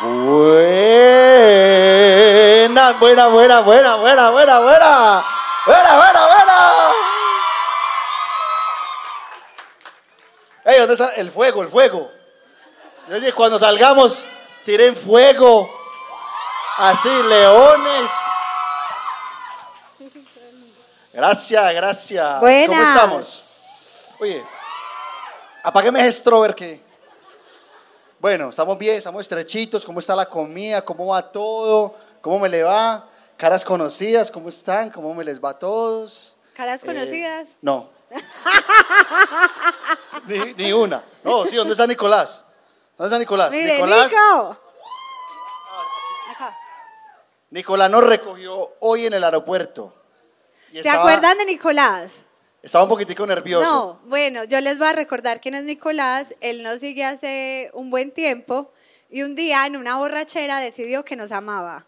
Buena, buena, buena, buena, buena, buena, buena. Buena, buena, buena. Ey, ¿dónde está el fuego, el fuego? Yo dije, cuando salgamos, tiren fuego. Así, leones. Gracias, gracias. Buenas. ¿Cómo estamos? Oye, apágueme ese strober que... Bueno, estamos bien, estamos estrechitos. ¿Cómo está la comida? ¿Cómo va todo? ¿Cómo me le va? Caras conocidas, ¿cómo están? ¿Cómo me les va a todos? Caras Eh, conocidas. no. ni, ni una. No, sí, ¿dónde está Nicolás? ¿Dónde está Nicolás? Mire, Nicolás, Nico. Acá. Nicolás nos recogió hoy en el aeropuerto. ¿Se estaba- acuerdan de Nicolás? Estaba un poquitico nervioso. No, bueno, yo les voy a recordar quién es Nicolás. Él nos sigue hace un buen tiempo y un día en una borrachera decidió que nos amaba.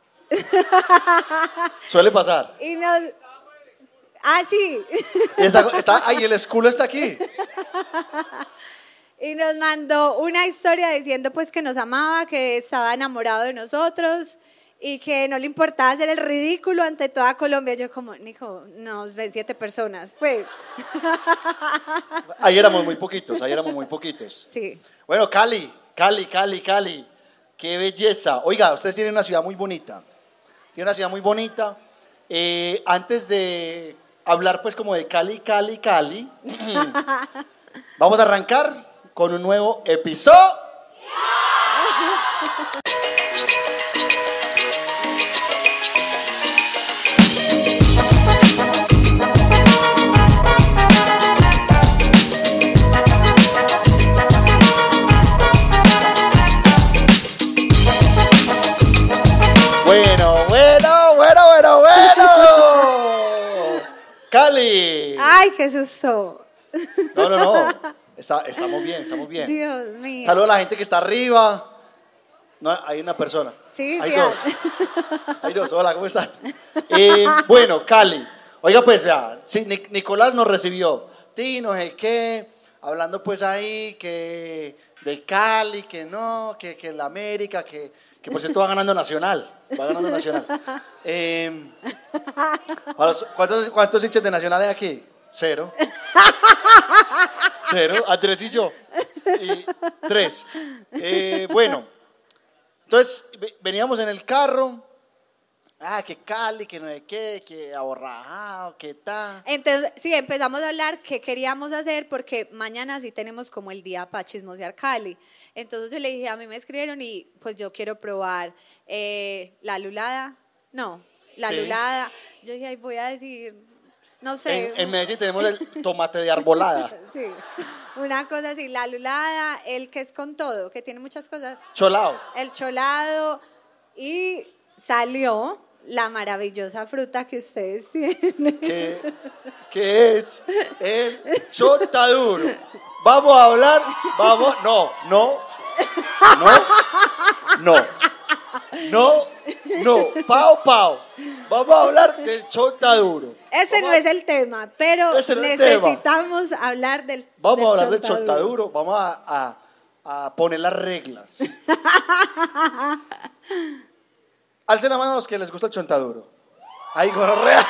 Suele pasar. Y nos... Ah, sí. Y está, está, ay, el escudo está aquí. Y nos mandó una historia diciendo pues que nos amaba, que estaba enamorado de nosotros y que no le importaba hacer el ridículo ante toda Colombia. Yo como, Nico, nos ven siete personas. Pues, Ahí éramos muy poquitos, ahí éramos muy poquitos. sí. Bueno, Cali, Cali, Cali, Cali. Qué belleza. Oiga, ustedes tienen una ciudad muy bonita. Tienen una ciudad muy bonita. Eh, antes de hablar pues como de Cali, Cali, Cali, vamos a arrancar con un nuevo episodio. Ay, susto. No, no, no. Está- estamos bien, estamos bien. Dios mío. Saludos a la gente que está arriba. No, hay una persona. Sí, hay sí, dos. Hay dos. Hola, ¿cómo están? Eh, bueno, Cali. Oiga, pues, vea, sí, Nic- Nicolás nos recibió. Ti, no sé qué. Hablando, pues, ahí que de Cali, que no, que, que la América, que, que por cierto va ganando Nacional. Va ganando Nacional. Eh, ¿cuántos, ¿Cuántos hinchas de Nacional hay aquí? Cero. Cero. Andrés y yo. Y tres. Eh, bueno, entonces ve- veníamos en el carro. Ah, que Cali, que no sé qué, que aborrajado, que tal. Entonces, sí, empezamos a hablar qué queríamos hacer porque mañana sí tenemos como el día para chismosear Cali. Entonces yo le dije, a mí me escribieron y pues yo quiero probar eh, la lulada. No, la Sí. lulada. Yo dije, ay, voy a decir, no sé. En, en Medellín tenemos el tomate de arbolada. Sí, una cosa así, la lulada, el que es con todo, que tiene muchas cosas. Cholao. El cholado y salió la maravillosa fruta que ustedes tienen. que, que es el chotaduro. Vamos a hablar, vamos, no, no, no, no, no, no, pao, pao. Vamos a hablar del chotaduro. Ese no a- es el tema, pero Ese necesitamos hablar del Vamos a hablar del chontaduro. vamos a, a- a poner las reglas. Alcen la mano a los que les gusta el chontaduro. Ay, gonorrea.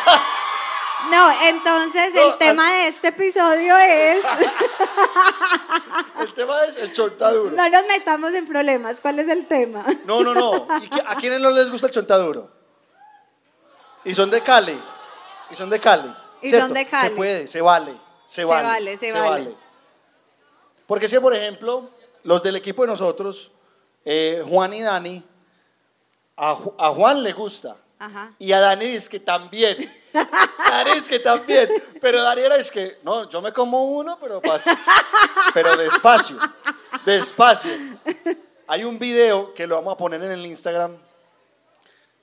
No, entonces No, el tema de este episodio es El tema es el chontaduro. no nos metamos en problemas. ¿Cuál es el tema? No, no, no. ¿Y qué- a quiénes no les gusta el chontaduro? Y son de Cali. Y son de Cali. Y ¿cierto? son de Cali. Se puede, se vale. Se, Se vale. vale, se vale. Porque si, por ejemplo, los del equipo de nosotros, eh, Juan y Dani, a, Ju- a Juan le gusta. Ajá. Y a Dani es que también. Dani es que también. Pero Dani era es que, no, yo me como uno, pero, pero despacio. Despacio. Hay un video que lo vamos a poner en el Instagram.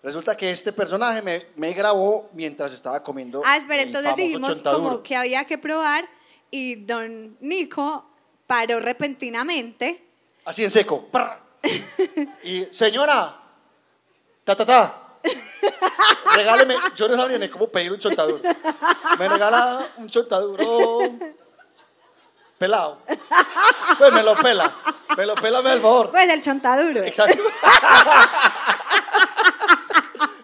Resulta que este personaje me, me grabó mientras estaba comiendo. Ah, espera, el entonces famoso dijimos chontaduro. como que había que probar y don Nico paró repentinamente. Así en seco. Prr. Y, señora, ta, ta, ta. Regáleme, yo no sabía ni cómo pedir un chontaduro. Me regala un chontaduro pelado. Pues me lo pela. Pelo, pélame al favor. Pues el chontaduro. Exacto.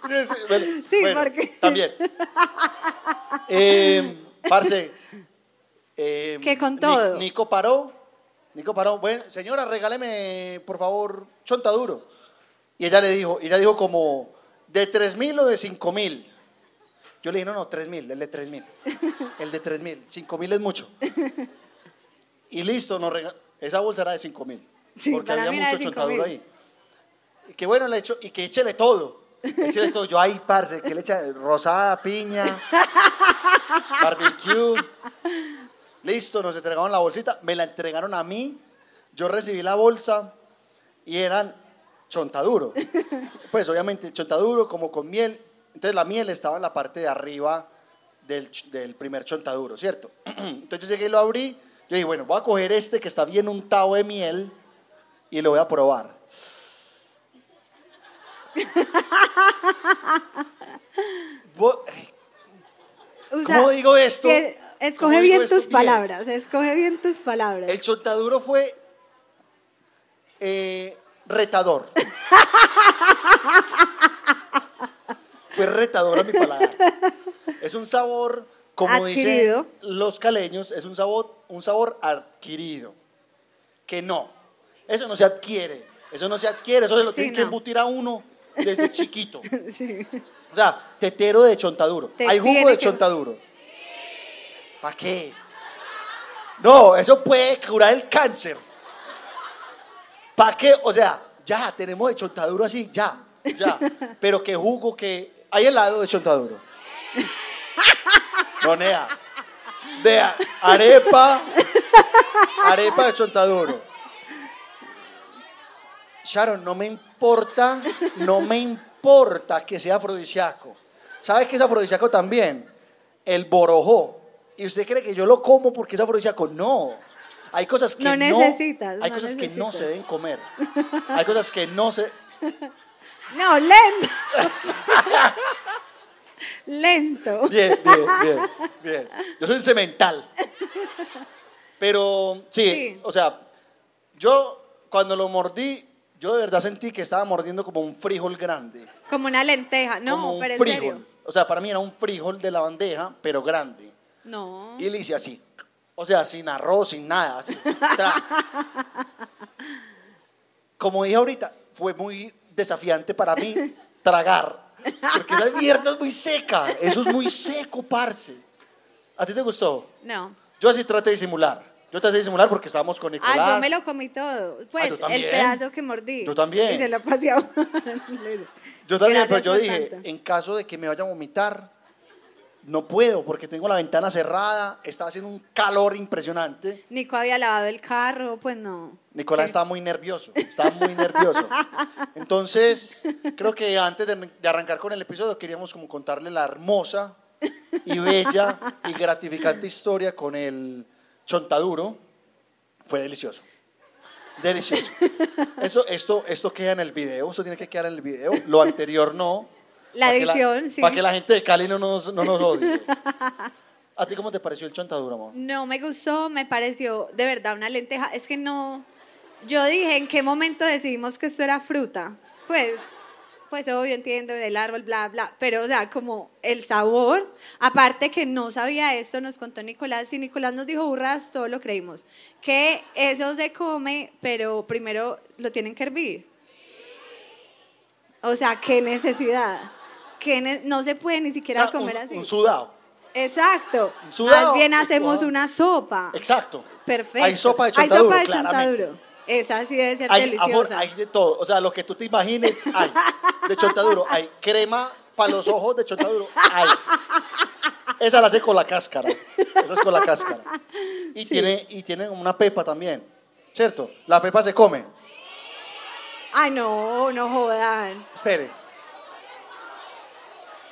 sí, sí, bueno, Sí, bueno, porque- También. Eh, parce. eh, Que con todo. Nico paró. Nico paró. Bueno, señora, regáleme, por favor, chontaduro. Y ella le dijo, y ella dijo como, ¿de tres mil o de cinco mil? Yo le dije, no, no, tres mil, el de tres mil. El de tres mil. Cinco mil es mucho. Y listo, nos rega- esa bolsa era de cinco mil. Sí, porque había mucho 5.000. chontaduro ahí. Y que bueno, le echo, y que échele todo. Todo. Yo ahí, parce, que le echa rosada, piña, barbecue. Listo, nos entregaron la bolsita, me la entregaron a mí. Yo recibí la bolsa y eran chontaduro. Pues obviamente chontaduro como con miel. Entonces la miel estaba en la parte de arriba del, del primer chontaduro, ¿cierto? Entonces yo llegué y lo abrí. Yo dije, bueno, voy a coger este que está bien untado de miel y lo voy a probar. ¿Cómo digo esto? que Escoge ¿Cómo digo bien tus bien? palabras, escoge bien tus palabras. El chontaduro fue eh, retador. fue retador a mi paladar. Es un sabor, como Adquirido. dicen los caleños, es un sabor, un sabor adquirido. Que no. Eso no se adquiere. Eso no se adquiere. Eso se lo Sí, tiene que no. embutir a uno desde chiquito. Sí. O sea, tetero de chontaduro. Te Hay jugo de que- chontaduro. ¿Para qué? No, eso puede curar el cáncer. ¿Para qué? O sea, ya, tenemos de chontaduro así, ya, ya. Pero que jugo, que... Hay helado de chontaduro. No, Nea. Vea, arepa, arepa de chontaduro. Sharon, no me importa, no me importa que sea afrodisíaco. ¿Sabe qué es afrodisíaco también? El borojó. ¿Y usted cree que yo lo como porque es afrodisíaco? No. Hay cosas que No no, necesitas, hay no cosas que no se deben comer. Hay cosas que no se No, lento. lento. Bien, bien, bien, bien. Yo soy cemental. Pero sí, Sí. o sea, yo cuando lo mordí, yo de verdad sentí que estaba mordiendo como un frijol grande. Como una lenteja. No, como un pero en frijol. serio. O sea, para mí era un frijol de la bandeja, pero grande. No. Y le hice así. O sea, sin arroz, sin nada. así. Como dije ahorita, fue muy desafiante para mí tragar. Porque esa mierda es muy seca. Eso es muy seco, parce. ¿A ti te gustó? No. Yo así traté de disimular. Yo traté de disimular porque estábamos con Nicolás. Ah, yo me lo comí todo. Pues yo el pedazo que mordí. Yo también. Y se lo pasé a Yo también, Gracias pero yo dije, tanto. en caso de que me vaya a vomitar, no puedo porque tengo la ventana cerrada, está haciendo un calor impresionante. Nico había lavado el carro, pues no. Nicolás Sí. estaba muy nervioso, estaba muy nervioso. Entonces, creo que antes de, de arrancar con el episodio queríamos como contarle la hermosa y bella y gratificante historia con el chontaduro. Fue delicioso. Delicioso. Eso, esto, esto queda en el video, esto tiene que quedar en el video. Lo anterior no. La edición, sí. Para que la gente de Cali no nos, no nos odie. ¿A ti cómo te pareció el chontaduro, amor? No me gustó, me pareció de verdad una lenteja. Es que no. Yo dije, ¿en qué momento decidimos que esto era fruta? Pues, pues obvio entiendo del árbol, bla, bla. Pero, o sea, como el sabor, aparte que no sabía esto, nos contó Nicolás. Si Nicolás nos dijo burras, todo lo creímos. Que eso se come, pero primero lo tienen que hervir. O sea, qué necesidad. Que ne- no se puede ni siquiera Ah, comer un, así. un sudado. Exacto. Un sudado, Más bien hacemos una sopa. Exacto. Perfecto. Hay sopa de Hay chontaduro, sopa de chontaduro. Esa sí debe ser Hay, deliciosa. amor, hay de todo. O sea, lo que tú te imagines, hay. De chontaduro. Hay crema para los ojos de chontaduro. Hay. Esa la hace con la cáscara. Esa es con la cáscara. Y, tiene, y tiene una pepa también. ¿Cierto? La pepa se come. Ay, no, no jodan. Espere.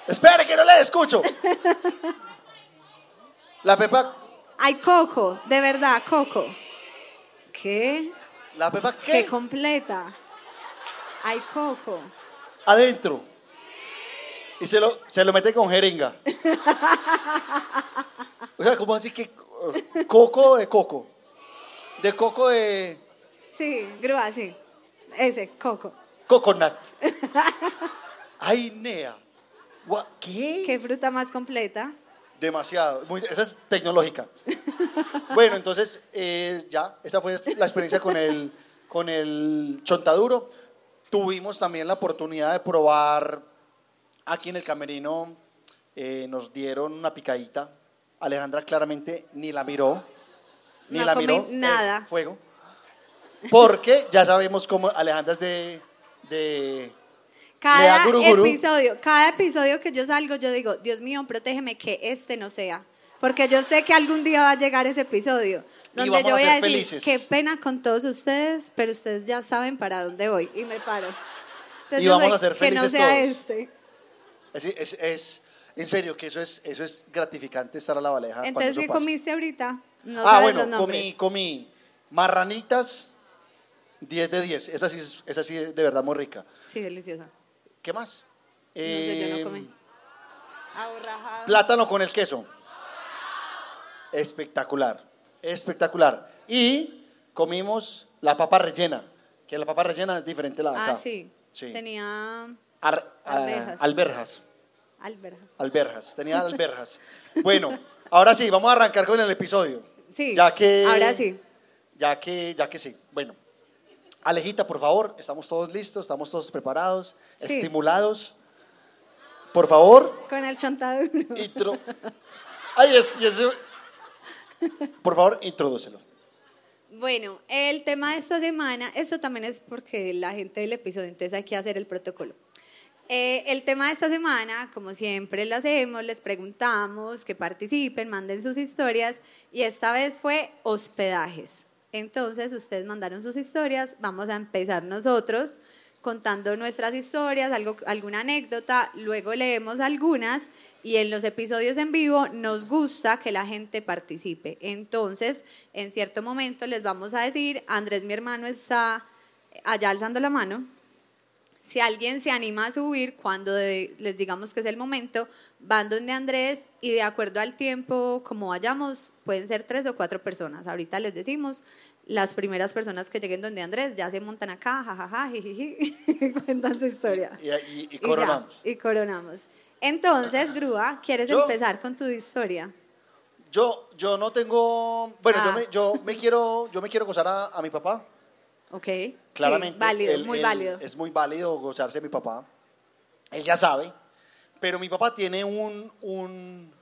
Espere, que no le escucho. La pepa. Hay coco, de verdad, coco. ¿Qué? ¿La pepa ¿Qué qué? completa? Hay coco. Adentro. Y se lo, se lo mete con jeringa. O sea, ¿cómo así que uh, coco de coco? De coco de. Sí, grúa, sí. Ese, coco. Coconut. Ay, Nea. ¿Qué? ¿Qué fruta más completa? Demasiado. Muy- esa es tecnológica. bueno, entonces, eh, ya, esta fue la experiencia con el, con el chontaduro. Tuvimos también la oportunidad de probar aquí en el camerino. eh, nos dieron una picadita. Alejandra claramente ni la miró. Ni No la comí miró. nada. eh, fuego. Porque ya sabemos cómo Alejandra es de. de Cada episodio, cada episodio que yo salgo, yo digo, Dios mío, protégeme que este no sea. Porque yo sé que algún día va a llegar ese episodio donde yo a voy ser a decir, felices. qué pena con todos ustedes, pero ustedes ya saben para dónde voy. Y me paro. Entonces Y yo vamos soy, a ser que no felices sea todos. este. es, es- es- en serio, que eso es, eso es gratificante estar a la baleja. Entonces, ¿qué pasa. comiste ahorita? No ah, bueno, comí, comí marranitas, 10 de 10. Esa sí, es, esa sí de verdad muy rica. Sí, deliciosa. ¿Qué más? No sé, yo no Eh, comí. Aborrajado. Plátano con el queso. Espectacular, espectacular. Y comimos la papa rellena, que la papa rellena es diferente a la de acá. Ah, sí. Sí. Tenía Ar- alberjas. alberjas. Alberjas, tenía alberjas. Bueno, ahora sí, vamos a arrancar con el episodio. Sí, Ya que, ahora sí. Ya que, ya que sí. Bueno, Alejita, por favor, estamos todos listos, estamos todos preparados, Sí. estimulados. Por favor, Con el chontaduro. Ay, es, y ese- Por favor, introdúcelo. Bueno, el tema de esta semana, eso también es porque la gente del episodio, entonces hay que hacer el protocolo. Eh, el tema de esta semana, como siempre lo hacemos, les preguntamos que participen, manden sus historias y esta vez fue hospedajes. Entonces ustedes mandaron sus historias, vamos a empezar nosotros contando nuestras historias, algo, alguna anécdota, luego leemos algunas y en los episodios en vivo nos gusta que la gente participe. Entonces, en cierto momento les vamos a decir, Andrés, mi hermano, está allá alzando la mano. Si alguien se anima a subir, cuando de- les digamos que es el momento, van donde Andrés y de acuerdo al tiempo, como vayamos, pueden ser tres o cuatro personas. Ahorita les decimos, las primeras personas que lleguen donde Andrés ya se montan acá, jajaja, jijiji, y cuentan su historia. Y, y- y Y ya, coronamos. Y, coronamos. Entonces, Grúa, ¿quieres Yo- empezar con tu historia? Yo, yo no tengo. Bueno, yo, Ah. me, yo me quiero, yo me quiero gozar a, a mi papá. Ok. Claramente. Sí, válido, él- muy él- válido. Es muy válido gozarse de mi papá. Él ya sabe. Pero mi papá tiene un. un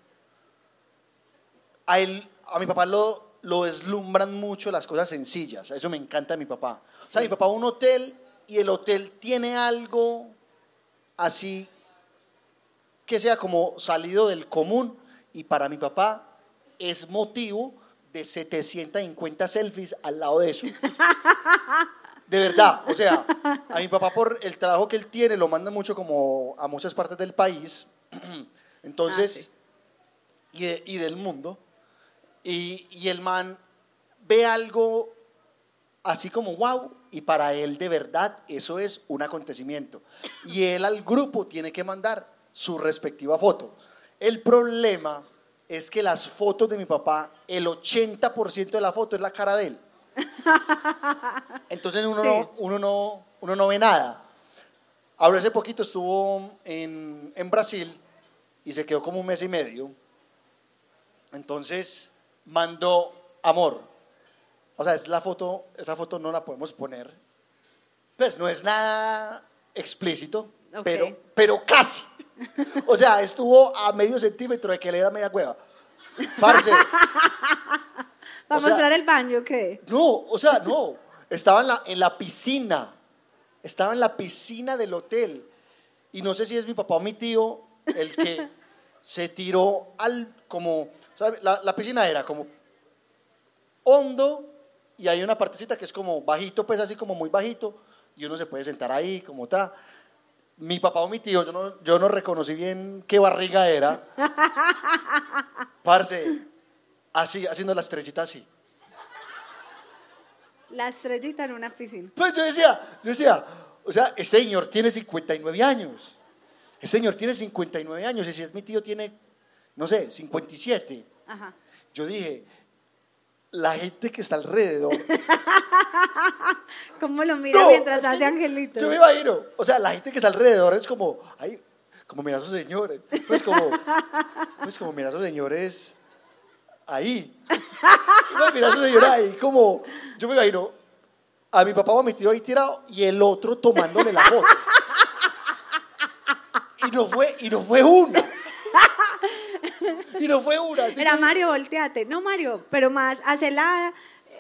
a, él, a mi papá lo, lo deslumbran mucho las cosas sencillas. Eso me encanta de mi papá. O sea, mi papá va a un hotel y el hotel tiene algo así que sea como salido del común. Y para mi papá es motivo de 750 selfies al lado de eso. De verdad, o sea, a mi papá por el trabajo que él tiene lo manda mucho como a muchas partes del país, entonces, y, de- y del mundo, y, y el man ve algo así como wow, y para él de verdad eso es un acontecimiento. Y él al grupo tiene que mandar su respectiva foto. El problema es que las fotos de mi papá, el 80% de la foto es la cara de él. Entonces uno, Sí. no, uno, no, uno no ve nada. Ahora hace poquito estuvo en, en Brasil y se quedó como un mes y medio. Entonces mandó amor. O sea, es la foto, esa foto no la podemos poner. Pues no es nada explícito, pero, pero casi. O sea, estuvo a medio centímetro de que le era media cueva. Parce, ¿Va a o sea- mostrar el baño o qué? no, o sea, no. Estaba en la, en la piscina. Estaba en la piscina del hotel. Y no sé si es mi papá o mi tío el que se tiró al como. ¿sabe? La, la piscina era como hondo y hay una partecita que es como bajito, pues así como muy bajito. Y uno se puede sentar ahí, como está. Mi papá o mi tío, yo no, yo no reconocí bien qué barriga era. Parce, así, haciendo la estrellita así. La estrellita en una piscina. Pues yo decía, yo decía, o sea, ese señor tiene 59 años. Ese señor tiene 59 años y si es mi tío tiene, no sé, 57. Ajá. Yo dije, la gente que está alrededor. ¿Cómo lo mira No, mientras hace angelito? Yo me imagino. O sea, la gente que está alrededor es como, ay, como mira a esos señores. Pues como, pues como mira a esos señores ahí. Mira a esos señores ahí, como, yo me imagino a mi papá o a mi tío ahí tirado y el otro tomándole la foto. Y no fue, y no fue una. Y no fue una. Era Mario, volteate. No, Mario, pero más, hace la,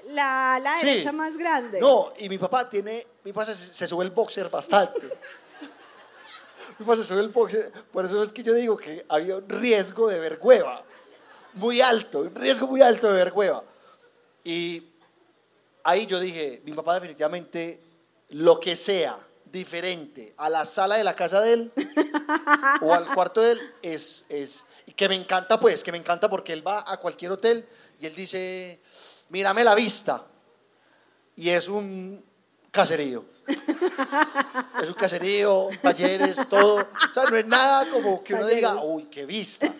la, la Sí. derecha más grande. No, y mi papá tiene, mi papá se, se sube el boxer bastante. mi papá se sube el boxer, por eso es que yo digo que había un riesgo de ver hueva, muy alto, un riesgo muy alto de ver hueva. Y ahí yo dije, mi papá definitivamente, lo que sea diferente a la sala de la casa de él o al cuarto de él, es, es, que me encanta pues, que me encanta porque él va a cualquier hotel y él dice, mírame la vista y es un caserío. Es un caserío, talleres, todo. O sea, no es nada como que uno diga, uy, qué vista.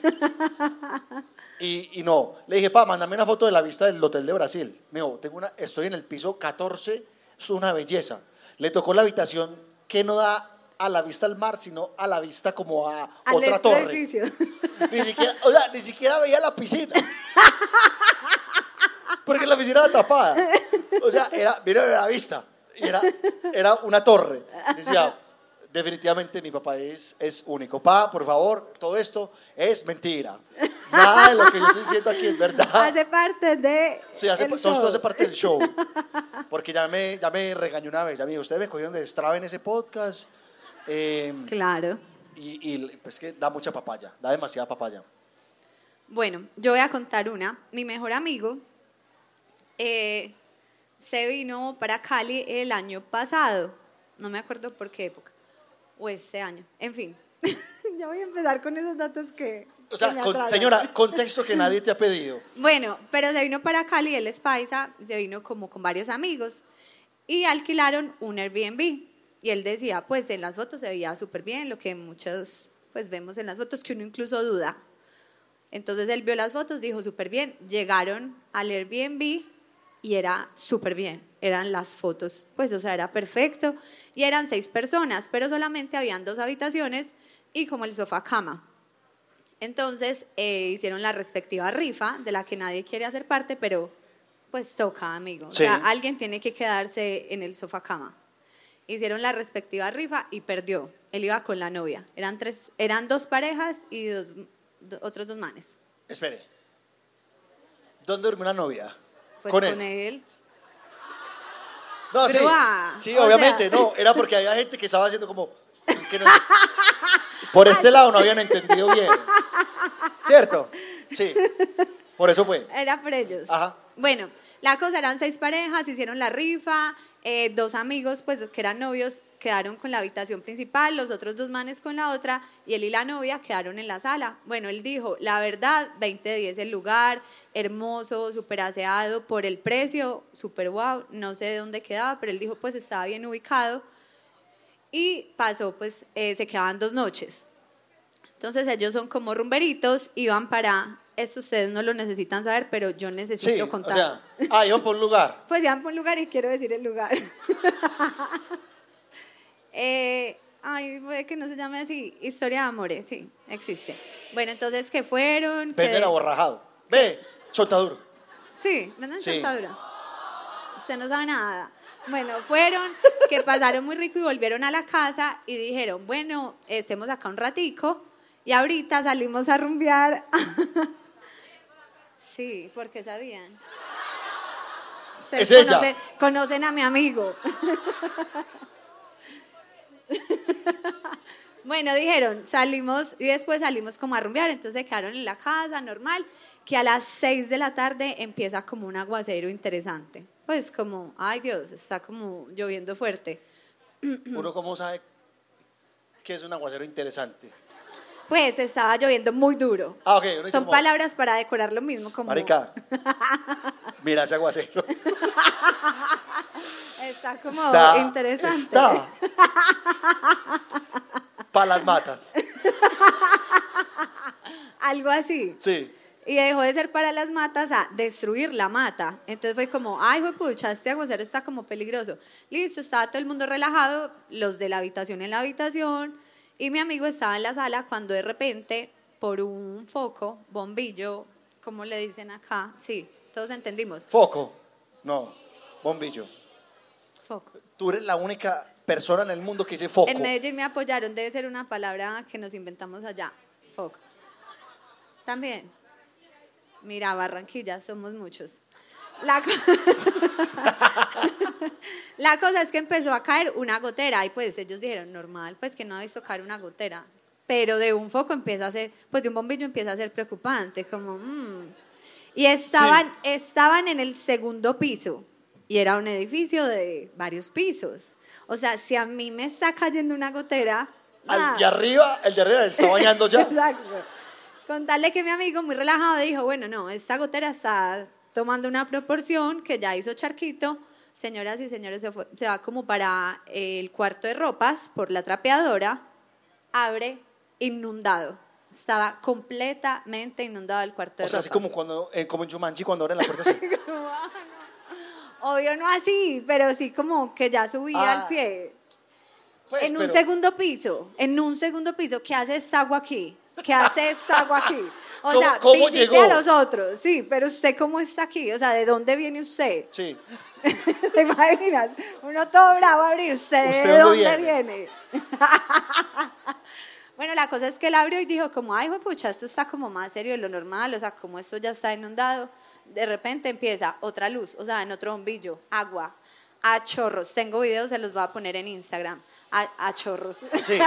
Y, y no, le dije, pa, mándame una foto de la vista del Hotel de Brasil. Me dijo, tengo una, estoy en el piso 14, es una belleza. Le tocó la habitación que no da a la vista al mar, sino a la vista como a otra torre. Ni siquiera, o sea, ni siquiera veía la piscina. Porque la piscina era tapada. O sea, era, mira la vista. Era, era una torre. Decía, definitivamente mi papá es, es único. Pa, por favor, todo esto es mentira. Nada de lo que yo estoy diciendo aquí es verdad. Hace parte de. Sí, hace, el show. hace parte del show. Porque ya me, ya me regañó una vez. Ya me dijo, ustedes me cogieron de estraba en ese podcast. Eh, Claro. y, y pues que da mucha papaya. Da demasiada papaya. Bueno, yo voy a contar una. Mi mejor amigo eh, se vino para Cali el año pasado. No me acuerdo por qué época. O este año. En fin. ya voy a empezar con esos datos que. O sea, que con- señora, contexto que nadie te ha pedido. Bueno, pero se vino para Cali, él es paisa, se vino como con varios amigos y alquilaron un Airbnb. Y él decía, pues en las fotos se veía súper bien, lo que muchos pues vemos en las fotos, que uno incluso duda. Entonces él vio las fotos, dijo súper bien, llegaron al Airbnb y era súper bien, eran las fotos, pues o sea, era perfecto. Y eran seis personas, pero solamente habían dos habitaciones y como el sofá cama. Entonces eh, hicieron la respectiva rifa, de la que nadie quiere hacer parte, pero pues toca, amigo. O Sí. sea, alguien tiene que quedarse en el sofá cama. Hicieron la respectiva rifa y perdió. Él iba con la novia. Eran, tres, eran dos parejas y dos, do- otros dos manes. Espere. ¿Dónde duerme una novia? Pues con él. No, sí. Sí, o obviamente, sea- no. Era porque había gente que estaba haciendo como. que no- por este lado no habían entendido bien. ¿Cierto? Sí. Por eso fue. Era por ellos. Ajá. Bueno, la cosa eran seis parejas, hicieron la rifa, eh, dos amigos, pues que eran novios, quedaron con la habitación principal, los otros dos manes con la otra, y él y la novia quedaron en la sala. Bueno, él dijo, la verdad, 20 de 10 el lugar, hermoso, súper aseado, por el precio, súper wow, no sé de dónde quedaba, pero él dijo, pues estaba bien ubicado. Y pasó, pues eh, se quedaban dos noches. Entonces ellos son como rumberitos, iban para, esto ustedes no lo necesitan saber, pero yo necesito Sí. O contar. sea, ah, iban por un lugar. Pues iban por un lugar y quiero decir el lugar. Eh, ay, puede que no se llame así, historia de amores, sí, existe. Bueno, entonces, ¿qué fueron? Vende ¿Qué- el aborrajado. Ve, chontaduro. Sí, venden Sí. chontadura. Usted no sabe nada. Bueno, fueron, que pasaron muy rico y volvieron a la casa y dijeron, bueno, estemos acá un ratico y ahorita salimos a rumbear. sí, porque sabían. Ustedes Es ella. conocen, conocen a mi amigo. bueno, dijeron, salimos y después salimos como a rumbear, entonces se quedaron en la casa normal, que a las 6 de la tarde empieza como un aguacero interesante. Pues como, ay Dios, está como lloviendo fuerte. Uno cómo sabe que es un aguacero interesante. Pues estaba lloviendo muy duro. Ah, ok. Uno dice Son como, palabras para decorar lo mismo, como Marica. Mira ese aguacero. está como Está- interesante. Está. Para las matas. Algo así. Sí. Y dejó de ser para las matas a destruir la mata. Entonces fue como, ay, pucha, este aguacero está como peligroso. Listo, estaba todo el mundo relajado, los de la habitación en la habitación, y mi amigo estaba en la sala cuando de repente, por un foco, bombillo, ¿cómo le dicen acá? Sí, todos entendimos. Foco. No, bombillo. Foco. Tú eres la única persona en el mundo que dice foco. En Medellín me apoyaron, debe ser una palabra que nos inventamos allá. Foco. También. Mira, Barranquilla, somos muchos. La, La cosa es que empezó a caer una gotera y pues ellos dijeron, normal, pues que no ha visto caer una gotera. Pero de un foco empieza a ser, pues de un bombillo empieza a ser preocupante, como, mm. Y estaban, estaban en el segundo piso y era un edificio de varios pisos. O sea, si a mí me está cayendo una gotera... Al de arriba, el de arriba está bañando ya. Exacto. Con tal de que mi amigo muy relajado dijo, bueno, no, esta gotera está tomando una proporción que ya hizo charquito. Señoras y señores, se, fue- se va como para el cuarto de ropas por la trapeadora, abre, inundado. Estaba completamente inundado el cuarto de O sea, así ropas. como, cuando, eh, como en Jumanji cuando abren la puerta así. Obvio no así, pero sí como que ya subía Ah, al pie. Pues, en un pero- segundo piso, en un segundo piso, ¿qué hace esta agua aquí? ¿Qué hace esta agua aquí? O ¿Cómo- sea, cómo visite llegó? a los otros, sí, pero usted cómo está aquí, o sea, ¿de dónde viene usted? Sí. ¿Te imaginas? Uno todo bravo a abrir, ¿usted, ¿Usted de dónde dónde viene? viene? bueno, la cosa es que él abrió y dijo como, ay, pucha, esto está como más serio de lo normal, o sea, como esto ya está inundado. De repente empieza otra luz, o sea, en otro bombillo, agua, a chorros. Tengo videos, se los voy a poner en Instagram. A, a chorros. Sí.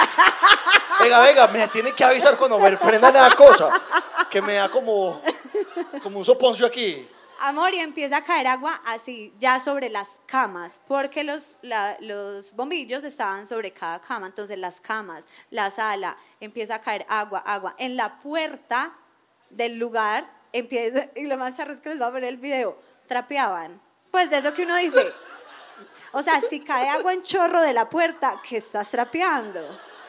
Venga, venga, me tiene que avisar cuando me prendan esa cosa. Que me da como, como un soponcio aquí. Amor, y empieza a caer agua así, ya sobre las camas, porque los, la- los bombillos estaban sobre cada cama, entonces las camas, la sala, empieza a caer agua, agua. En la puerta del lugar empieza, y lo más charro es que les voy a poner el video, trapeaban. Pues de eso que uno dice, o sea, si cae agua en chorro de la puerta, ¿qué estás trapeando?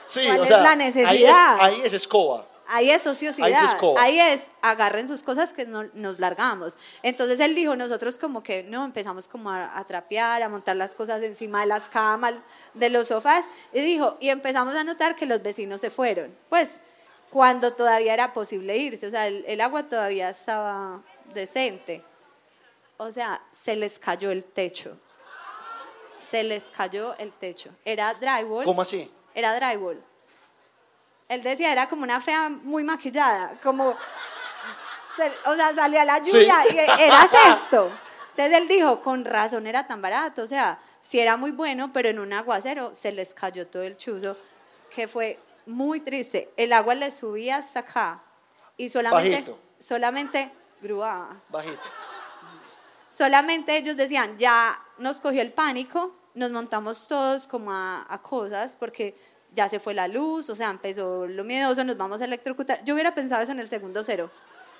Sí, ¿Cuál o es sea, la ahí es- necesidad? Ahí es, escoba. Ahí es ociosidad. Ahí es escoba. Ahí es, agarren sus cosas que no- nos largamos. Entonces él dijo, nosotros como que no, empezamos como a, a trapear, a montar las cosas encima de las camas, de los sofás. Y dijo, y empezamos a notar que los vecinos se fueron. Pues cuando todavía era posible irse, o sea, el, el agua todavía estaba decente. O sea, se les cayó el techo. Se les cayó el techo. Era drywall. ¿Cómo así? Era drywall. Él decía, era como una fea muy maquillada, como, o sea, salía la lluvia Sí. y era esto. Entonces él dijo, con razón era tan barato, o sea, si era muy bueno, pero en un aguacero se les cayó todo el chuzo, que fue muy triste. El agua le subía hasta acá y solamente, Bajito. solamente grúa. Bajito. Solamente ellos decían, ya nos cogió el pánico, nos montamos todos como a, a cosas porque ya se fue la luz, o sea, empezó lo miedoso, nos vamos a electrocutar. Yo hubiera pensado eso en el segundo cero.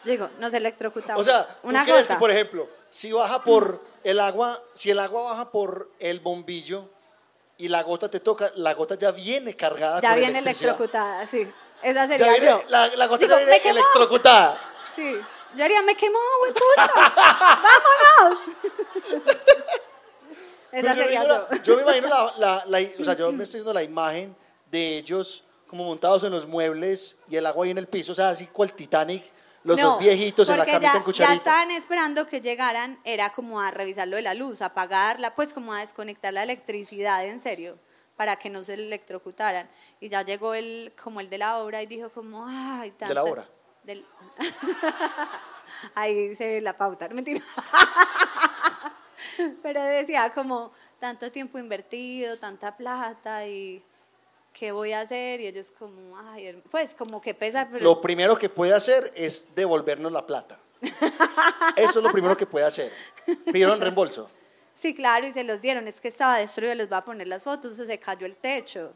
Digo, nos electrocutamos. O sea, ¿tú una crees gota. que, por ejemplo, si baja por el agua, si el agua baja por el bombillo y la gota te toca, la gota ya viene cargada ya con viene electrocutada, sí. Esa Ya sería viene- yo. la, la gota Digo, ya viene electrocutada. Sí. Yo haría, me quemó, güey, pucha. ¡Vámonos! Esa yo, sería yo. la- yo me imagino la, la- la- o sea, yo me estoy viendo la imagen de ellos como montados en los muebles y el agua ahí en el piso, o sea, así cual Titanic, los No, dos viejitos en la camita ya, en cucharita. Ya estaban esperando que llegaran, era como a revisar lo de la luz, a apagarla, pues como a desconectar la electricidad, en serio, para que no se electrocutaran. Y ya llegó el, como el de la obra y dijo como, ay, tanta... la obra? del- Ahí se ve la pauta, no mentira. Pero decía como, tanto tiempo invertido, tanta plata y... ¿Qué voy a hacer? Y ellos como, ay, pues como que pesa, pero... Lo primero que puede hacer es devolvernos la plata. Eso es lo primero que puede hacer. Pidieron reembolso. Sí, claro, y se los dieron. Es que estaba destruido, les voy a poner las fotos, se cayó el techo.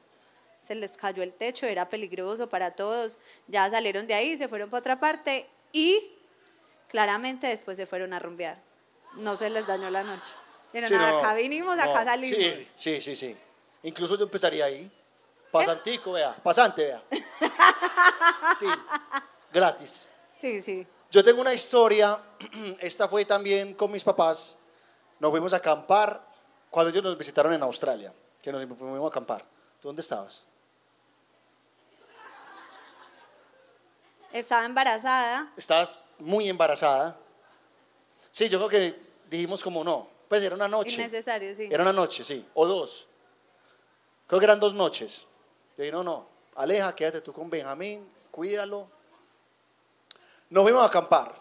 Se les cayó el techo, era peligroso para todos. Ya salieron de ahí, se fueron para otra parte y claramente después se fueron a rumbear. No se les dañó la noche. Pero Sí, nada, no, acá vinimos, acá no, salimos. Sí, sí, sí, sí. Incluso yo empezaría ahí. Pasantico, vea. Pasante, vea. Sí, Gratis. Sí, sí. Yo tengo una historia, esta fue también con mis papás. Nos fuimos a acampar cuando ellos nos visitaron en Australia, que nos fuimos a acampar. ¿Tú dónde estabas? Estaba embarazada. Estabas muy embarazada. Sí, yo creo que dijimos como no. Pues era una noche. Innecesario, sí. Era una noche, sí. O dos. Creo que eran dos noches. Yo dije, no, no. Aleja, quédate tú con Benjamín, cuídalo. Nos fuimos a acampar.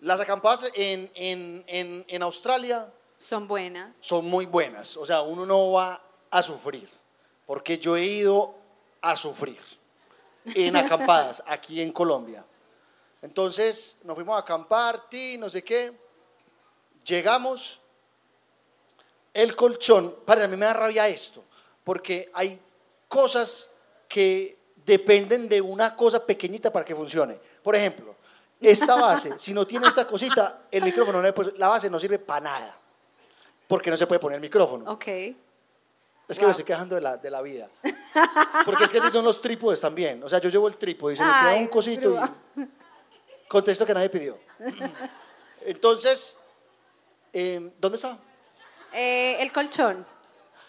Las acampadas en, en, en, en Australia Son buenas. son muy buenas. O sea, uno no va a sufrir. Porque yo he ido a sufrir en acampadas aquí en Colombia. Entonces nos fuimos a acampar, ti, no sé qué. Llegamos. El colchón, para a mí me da rabia esto, porque hay cosas que dependen de una cosa pequeñita para que funcione. Por ejemplo, esta base, si no tiene esta cosita, el micrófono, no la base no sirve para nada, porque no se puede poner el micrófono. Ok. Es que me estoy quejando de la, de la vida. Porque es que así son los trípodes también. O sea, yo llevo el trípode y se me queda un cosito y... Contexto que nadie pidió. Entonces, eh, ¿dónde está? Eh, el colchón.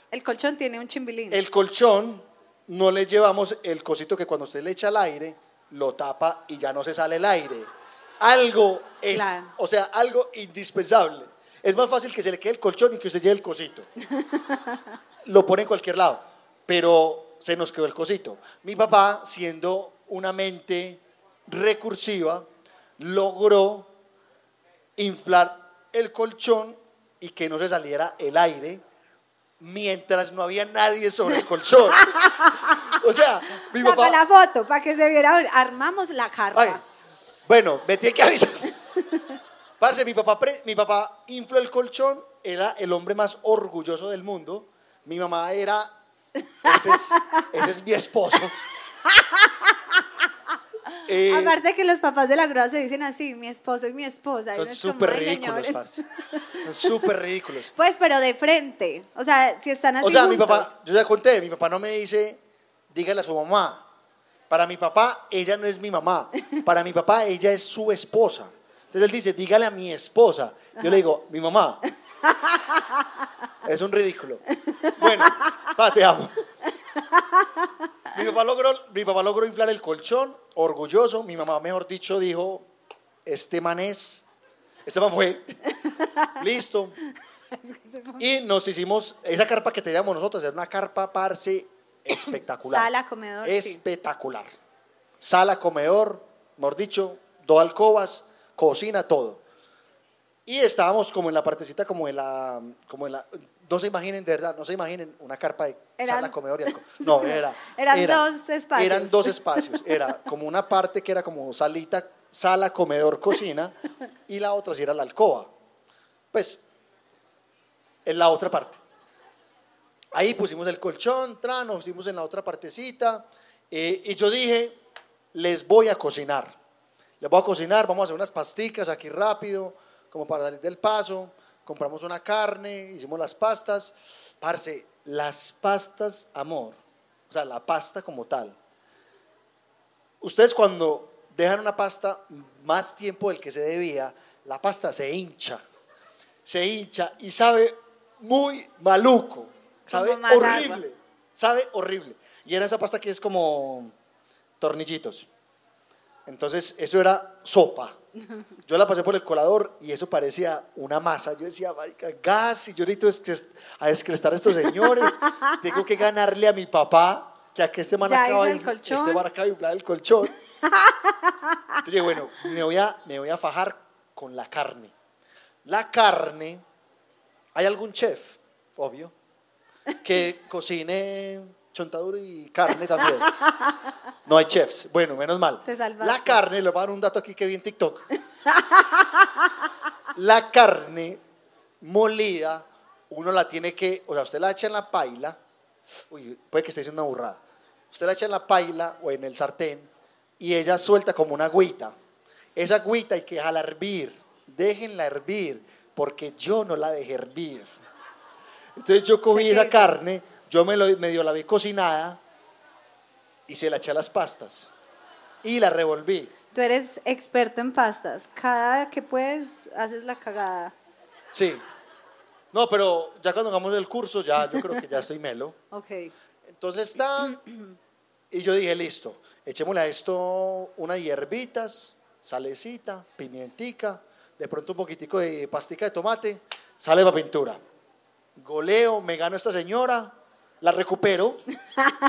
El colchón tiene un chimbilín. El colchón, no le llevamos el cosito que cuando usted le echa el aire, lo tapa y ya no se sale el aire. Algo es, Claro. o sea, algo indispensable. Es más fácil que se le quede el colchón y que usted lleve el cosito. lo pone en cualquier lado, pero se nos quedó el cosito. Mi papá, siendo una mente recursiva, logró inflar el colchón y que no se saliera el aire mientras no había nadie sobre el colchón. o sea, mi papá... la foto para que se viera. Armamos la carpa. Ay, bueno, me tiene que avisar. Parce, mi papá, mi papá infló el colchón, era el hombre más orgulloso del mundo. Mi mamá era, ese es, ese es mi esposo. Eh, Aparte que los papás de la grúa se dicen así, mi esposo y mi esposa. son súper "Ay, ridículos, señores". parce. Son súper ridículos. Pues, pero de frente. O sea, si están así O sea, mi papá, yo ya conté, mi papá no me dice, dígale a su mamá. Para mi papá, ella no es mi mamá. Para mi papá, ella es su esposa. Entonces él dice, dígale a mi esposa. Yo le digo, mi mamá. Es un ridículo. Bueno, pa, te amo. Mi papá, logró, mi papá logró inflar el colchón, orgulloso. Mi mamá, mejor dicho, dijo, este man es, este man fue. Listo. Y nos hicimos, esa carpa que teníamos nosotros era una carpa, parce, espectacular. Sala, comedor, sí. Espectacular. Sala, comedor, mejor dicho, dos alcobas, cocina, todo. Y estábamos como en la partecita, como en la, como en la, no se imaginen, de verdad, no se imaginen una carpa de Eran- sala, comedor y alcoba. No, era. Eran era- dos espacios. Eran dos espacios. Era como una parte que era como salita, sala, comedor, cocina, y la otra sí era la alcoba. Pues, en la otra parte. Ahí pusimos el colchón, tra, nos pusimos en la otra partecita, eh, y yo dije, les voy a cocinar. Les voy a cocinar, vamos a hacer unas pasticas aquí rápido, como para salir del paso. Compramos una carne, hicimos las pastas. Parce, las pastas, amor, o sea, la pasta como tal. Ustedes cuando dejan una pasta más tiempo del que se debía, la pasta se hincha. Se hincha y sabe muy maluco. Sabe horrible. agua. Sabe horrible. Y era esa pasta que es como tornillitos. Entonces, eso era sopa. Yo la pasé por el colador y eso parecía una masa. Yo decía, "Marica, gas, y yo necesito es- a descrestar a estos señores. Tengo que ganarle a mi papá, que a que este man Ya acaba de este inflar el colchón. Entonces, dije, bueno, me voy, a, me voy a fajar con la carne. La carne, ¿hay algún chef? Obvio. Que cocine chontaduro y carne también. No hay chefs. Bueno, menos mal. Te. La carne, le voy a dar un dato aquí que vi en TikTok. La carne molida, uno la tiene que, o sea, usted la echa en la paila. Uy, puede que esté diciendo una burrada. Usted la echa en la paila o en el sartén y ella suelta como una agüita. Esa agüita hay que dejarla hervir. Déjenla hervir, porque yo no la dejé hervir. Entonces yo cogí esa carne, yo me lo, medio la vi cocinada y se la eché a las pastas. Y la revolví. Tú eres experto en pastas. Cada que puedes, haces la cagada. Sí. No, pero ya cuando hagamos el curso, ya yo creo que ya estoy melo. Ok. Entonces está. Y yo dije, listo, echémosle a esto unas hierbitas, salecita, pimientica, de pronto un poquitico de pastica de tomate, sale la pintura. Goleo, me gano esta señora, la recupero.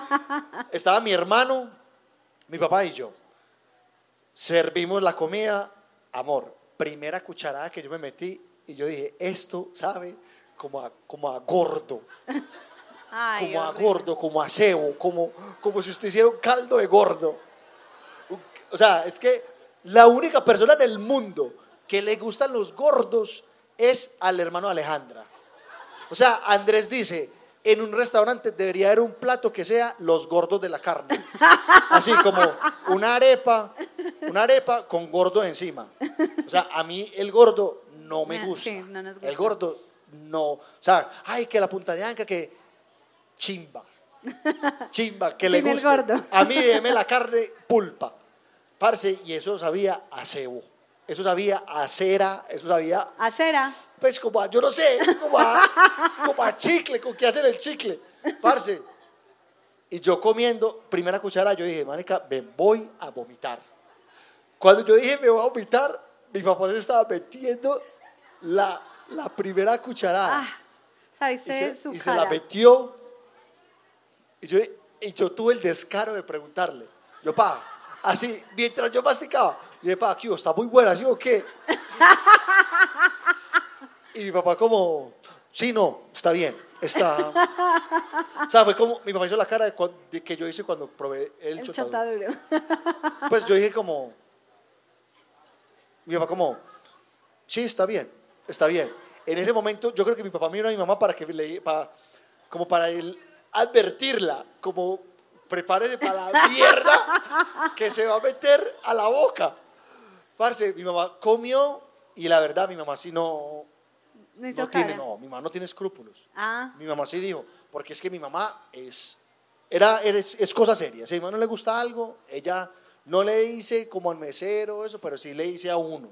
Estaba mi hermano, mi papá y yo. Servimos la comida, amor, primera cucharada que yo me metí y yo dije, esto sabe como a, como a gordo Ay, como a gordo, como a cebo, como, como si usted hiciera un caldo de gordo. O sea, es que la única persona en el mundo que le gustan los gordos es al hermano Alejandra. O sea, Andrés dice, en un restaurante debería haber un plato que sea los gordos de la carne. Así como una arepa, una arepa con gordo encima. O sea, a mí el gordo no me gusta. sí, no nos El gusta. gordo no. O sea, ay, que la punta de anca, que chimba. Chimba, que le el gordo. A mí déjeme la carne pulpa. Parce, y eso sabía a cebo. Eso sabía a cera, eso sabía, Acera. pues como a, yo no sé, como a, como a chicle, con que hacen el chicle. Parce. Y yo comiendo, primera cuchara, yo dije, manica, me voy a vomitar. Cuando yo dije me voy a vomitar, mi papá se estaba metiendo la, la primera cucharada Ah, ¿sabiste y se, su y se la metió. Y yo, y yo tuve el descaro de preguntarle. Yo, pa, así, mientras yo masticaba, yo dije, pa, ¿qué hubo? ¿Está muy buena, sí o qué? y mi papá como, sí, no, está bien, está... O sea, fue como, mi papá hizo la cara de, cuan- de que yo hice cuando probé el, El chotaduro. chotaduro. Pues yo dije como, mi papá como, sí, está bien, está bien. En ese momento yo creo que mi papá miró a mi mamá para que le, para, como para él advertirla, como prepárese para la mierda que se va a meter a la boca. Parce, mi mamá comió y la verdad mi mamá sí no, No hizo no cara. tiene, no, mi mamá no tiene escrúpulos. Ah, Mi mamá sí dijo, porque es que mi mamá es, era, es, es cosa seria. Si a mi mamá no le gusta algo, ella no le dice como al mesero, eso, pero sí le dice a uno,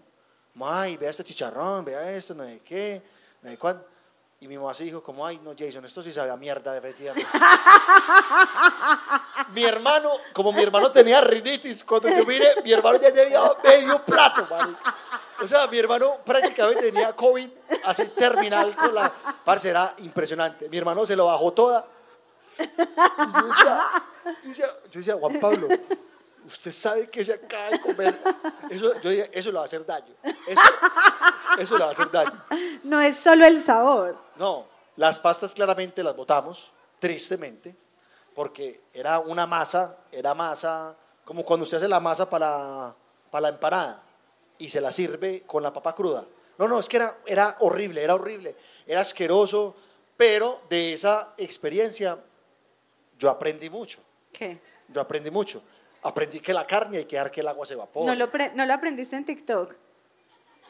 ay, vea este chicharrón, vea esto, no sé qué, no sé cuánto. Y mi mamá sí dijo como, ay, no, Jason, esto sí sabe a mierda, efectivamente. mi hermano, como mi hermano tenía rinitis, cuando yo vine, mi hermano ya llevaba medio plato, marica. O sea, mi hermano prácticamente tenía COVID así terminal con la... Parce, era impresionante. Mi hermano se lo bajó toda. Y yo decía, yo decía, yo decía, Juan Pablo, usted sabe que se acaba de comer. Eso, yo dije, eso le va a hacer daño. Eso, eso le va a hacer daño. no es solo el sabor. No, las pastas claramente las botamos, tristemente, porque era una masa, era masa, como cuando usted hace la masa para, para la empanada y se la sirve con la papa cruda. No, no, es que era, era horrible, era horrible, era asqueroso, pero de esa experiencia yo aprendí mucho, ¿Qué? yo aprendí mucho. Aprendí que la carne hay que dejar que el agua se evapore. ¿No lo, pre- ¿No lo aprendiste en TikTok?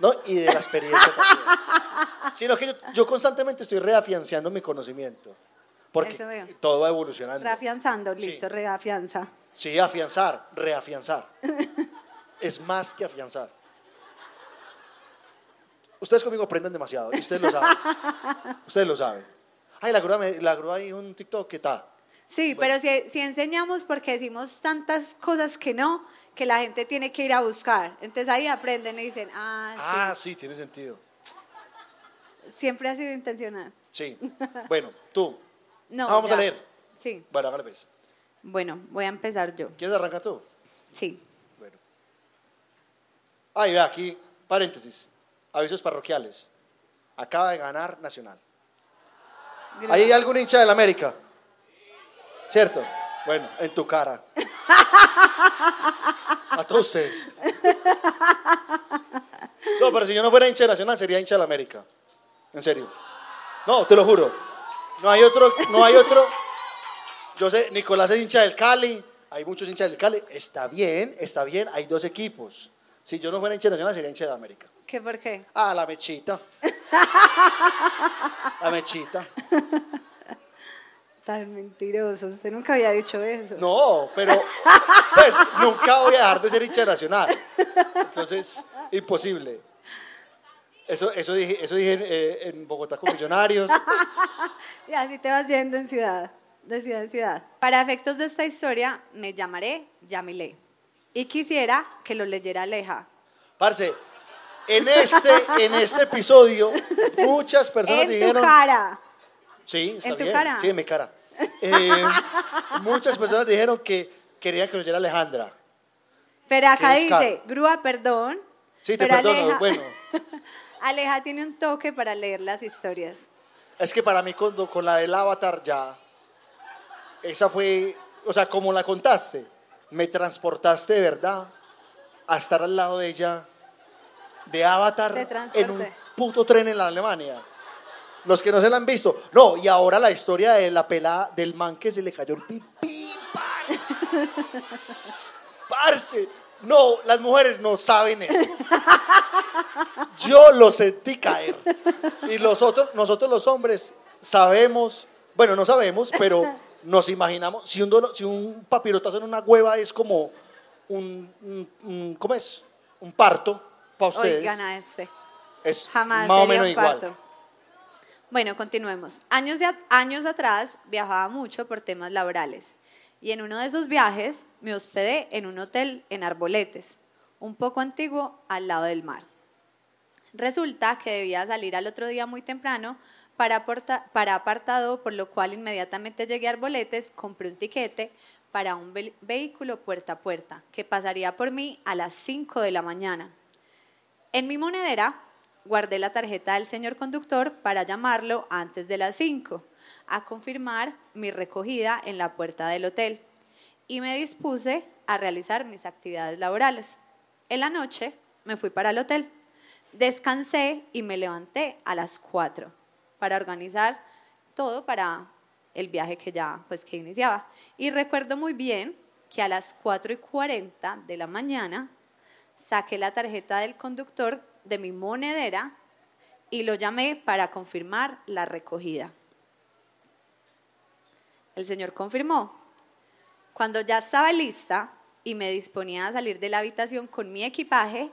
¿no? Y de la experiencia también. Sino que yo, yo constantemente estoy reafianzando mi conocimiento. Porque Eso veo. todo va evolucionando. Reafianzando, Sí. listo, reafianza. Sí, afianzar, reafianzar. es más que afianzar. Ustedes conmigo aprenden demasiado, y ustedes lo saben. ustedes lo saben. Ay, la grúa, me, la grúa un TikTok, ¿qué tal? Sí, Bueno. pero si, si enseñamos porque decimos tantas cosas que no, que la gente tiene que ir a buscar. Entonces ahí aprenden y dicen, ah, Ah, sí, tiene sentido. sí, siempre ha sido intencional. Sí. Bueno, tú. No, Ah, vamos ya. a leer. Sí, Bueno, hágale pues. bueno, voy a empezar yo. ¿Quieres arrancar tú? Sí. Bueno. Ay, vea, aquí, paréntesis. Avisos parroquiales. Acaba de ganar Nacional. ¿Ahí hay algún hincha del América? ¿Cierto? Bueno, en tu cara. A todos ustedes. No, pero si yo no fuera hincha de Nacional, sería hincha del América. En serio. No, te lo juro. No hay otro, no hay otro. Yo sé, Nicolás es hincha del Cali, hay muchos hinchas del Cali. Está bien, está bien, hay dos equipos. Si yo no fuera hincha Nacional, sería hincha de América. ¿Qué por qué? Ah, la mechita. La mechita. Tan mentiroso, usted nunca había dicho eso. No, pero pues nunca voy a dejar de ser hincha nacional. Entonces, imposible. Eso, eso dije, eso dije en, eh, en Bogotá con Millonarios. Y así te vas yendo en ciudad, de ciudad en ciudad. Para efectos de esta historia, me llamaré Yamile. Y quisiera que lo leyera Aleja. Parce, en este, en este episodio, muchas personas En tu dijeron. cara. Sí, está ¿En tu bien. cara? Sí, en mi cara. Eh, muchas personas dijeron que querían que lo leyera Alejandra. Pero acá dice, grúa, perdón. Sí, te pero perdono, Aleja, bueno. Aleja tiene un toque para leer las historias. Es que para mí con, con la del avatar ya, esa fue, o sea, como la contaste, me transportaste de verdad a estar al lado de ella, de avatar, en un puto tren en la Alemania. Los que no se la han visto. No, y ahora la historia de la pelada del man que se le cayó el pipí, parce. Parce. No, las mujeres no saben eso. Yo lo sentí caer. Y los otros, nosotros los hombres sabemos, bueno, no sabemos, pero nos imaginamos, si un, si un papirotazo en una hueva es como un, un- un- ¿cómo es? Un parto para ustedes. Oigan a este. es Jamás más o menos un igual. parto. Bueno, continuemos. Años, de años atrás viajaba mucho por temas laborales y en uno de esos viajes me hospedé en un hotel en Arboletes, un poco antiguo al lado del mar. Resulta que debía salir al otro día muy temprano para, apartado, por lo cual inmediatamente llegué a Arboletes, compré un tiquete para un ve- vehículo puerta a puerta que pasaría por mí a las 5 de la mañana. En mi monedera guardé la tarjeta del señor conductor para llamarlo antes de las 5 a confirmar mi recogida en la puerta del hotel y me dispuse a realizar mis actividades laborales. En la noche me fui para el hotel, descansé y me levanté a las 4 para organizar todo para el viaje que ya pues que iniciaba. Y recuerdo muy bien que a las 4 y 40 de la mañana saqué la tarjeta del conductor de mi monedera y lo llamé para confirmar la recogida. El señor confirmó. Cuando ya estaba lista y me disponía a salir de la habitación con mi equipaje,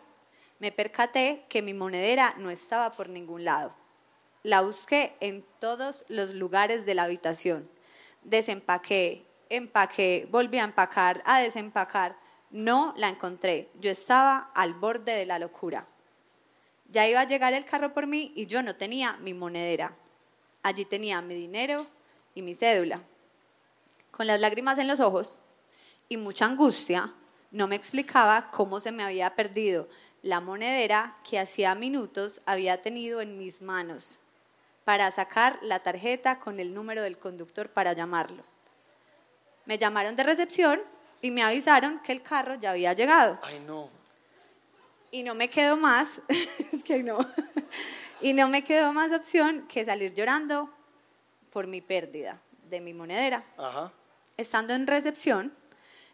me percaté que mi monedera no estaba por ningún lado. La busqué en todos los lugares de la habitación. Desempaqué, empaqué, volví a empacar, a desempacar. No la encontré. Yo estaba al borde de la locura. Ya iba a llegar el carro por mí y yo no tenía mi monedera. Allí tenía mi dinero y mi cédula. Con las lágrimas en los ojos y mucha angustia, no me explicaba cómo se me había perdido la monedera que hacía minutos había tenido en mis manos para sacar la tarjeta con el número del conductor para llamarlo. Me llamaron de recepción y me avisaron que el carro ya había llegado. Ay, no. Y no me quedó más, es que no, y no me quedó más opción que salir llorando por mi pérdida de mi monedera. Ajá. Estando en recepción,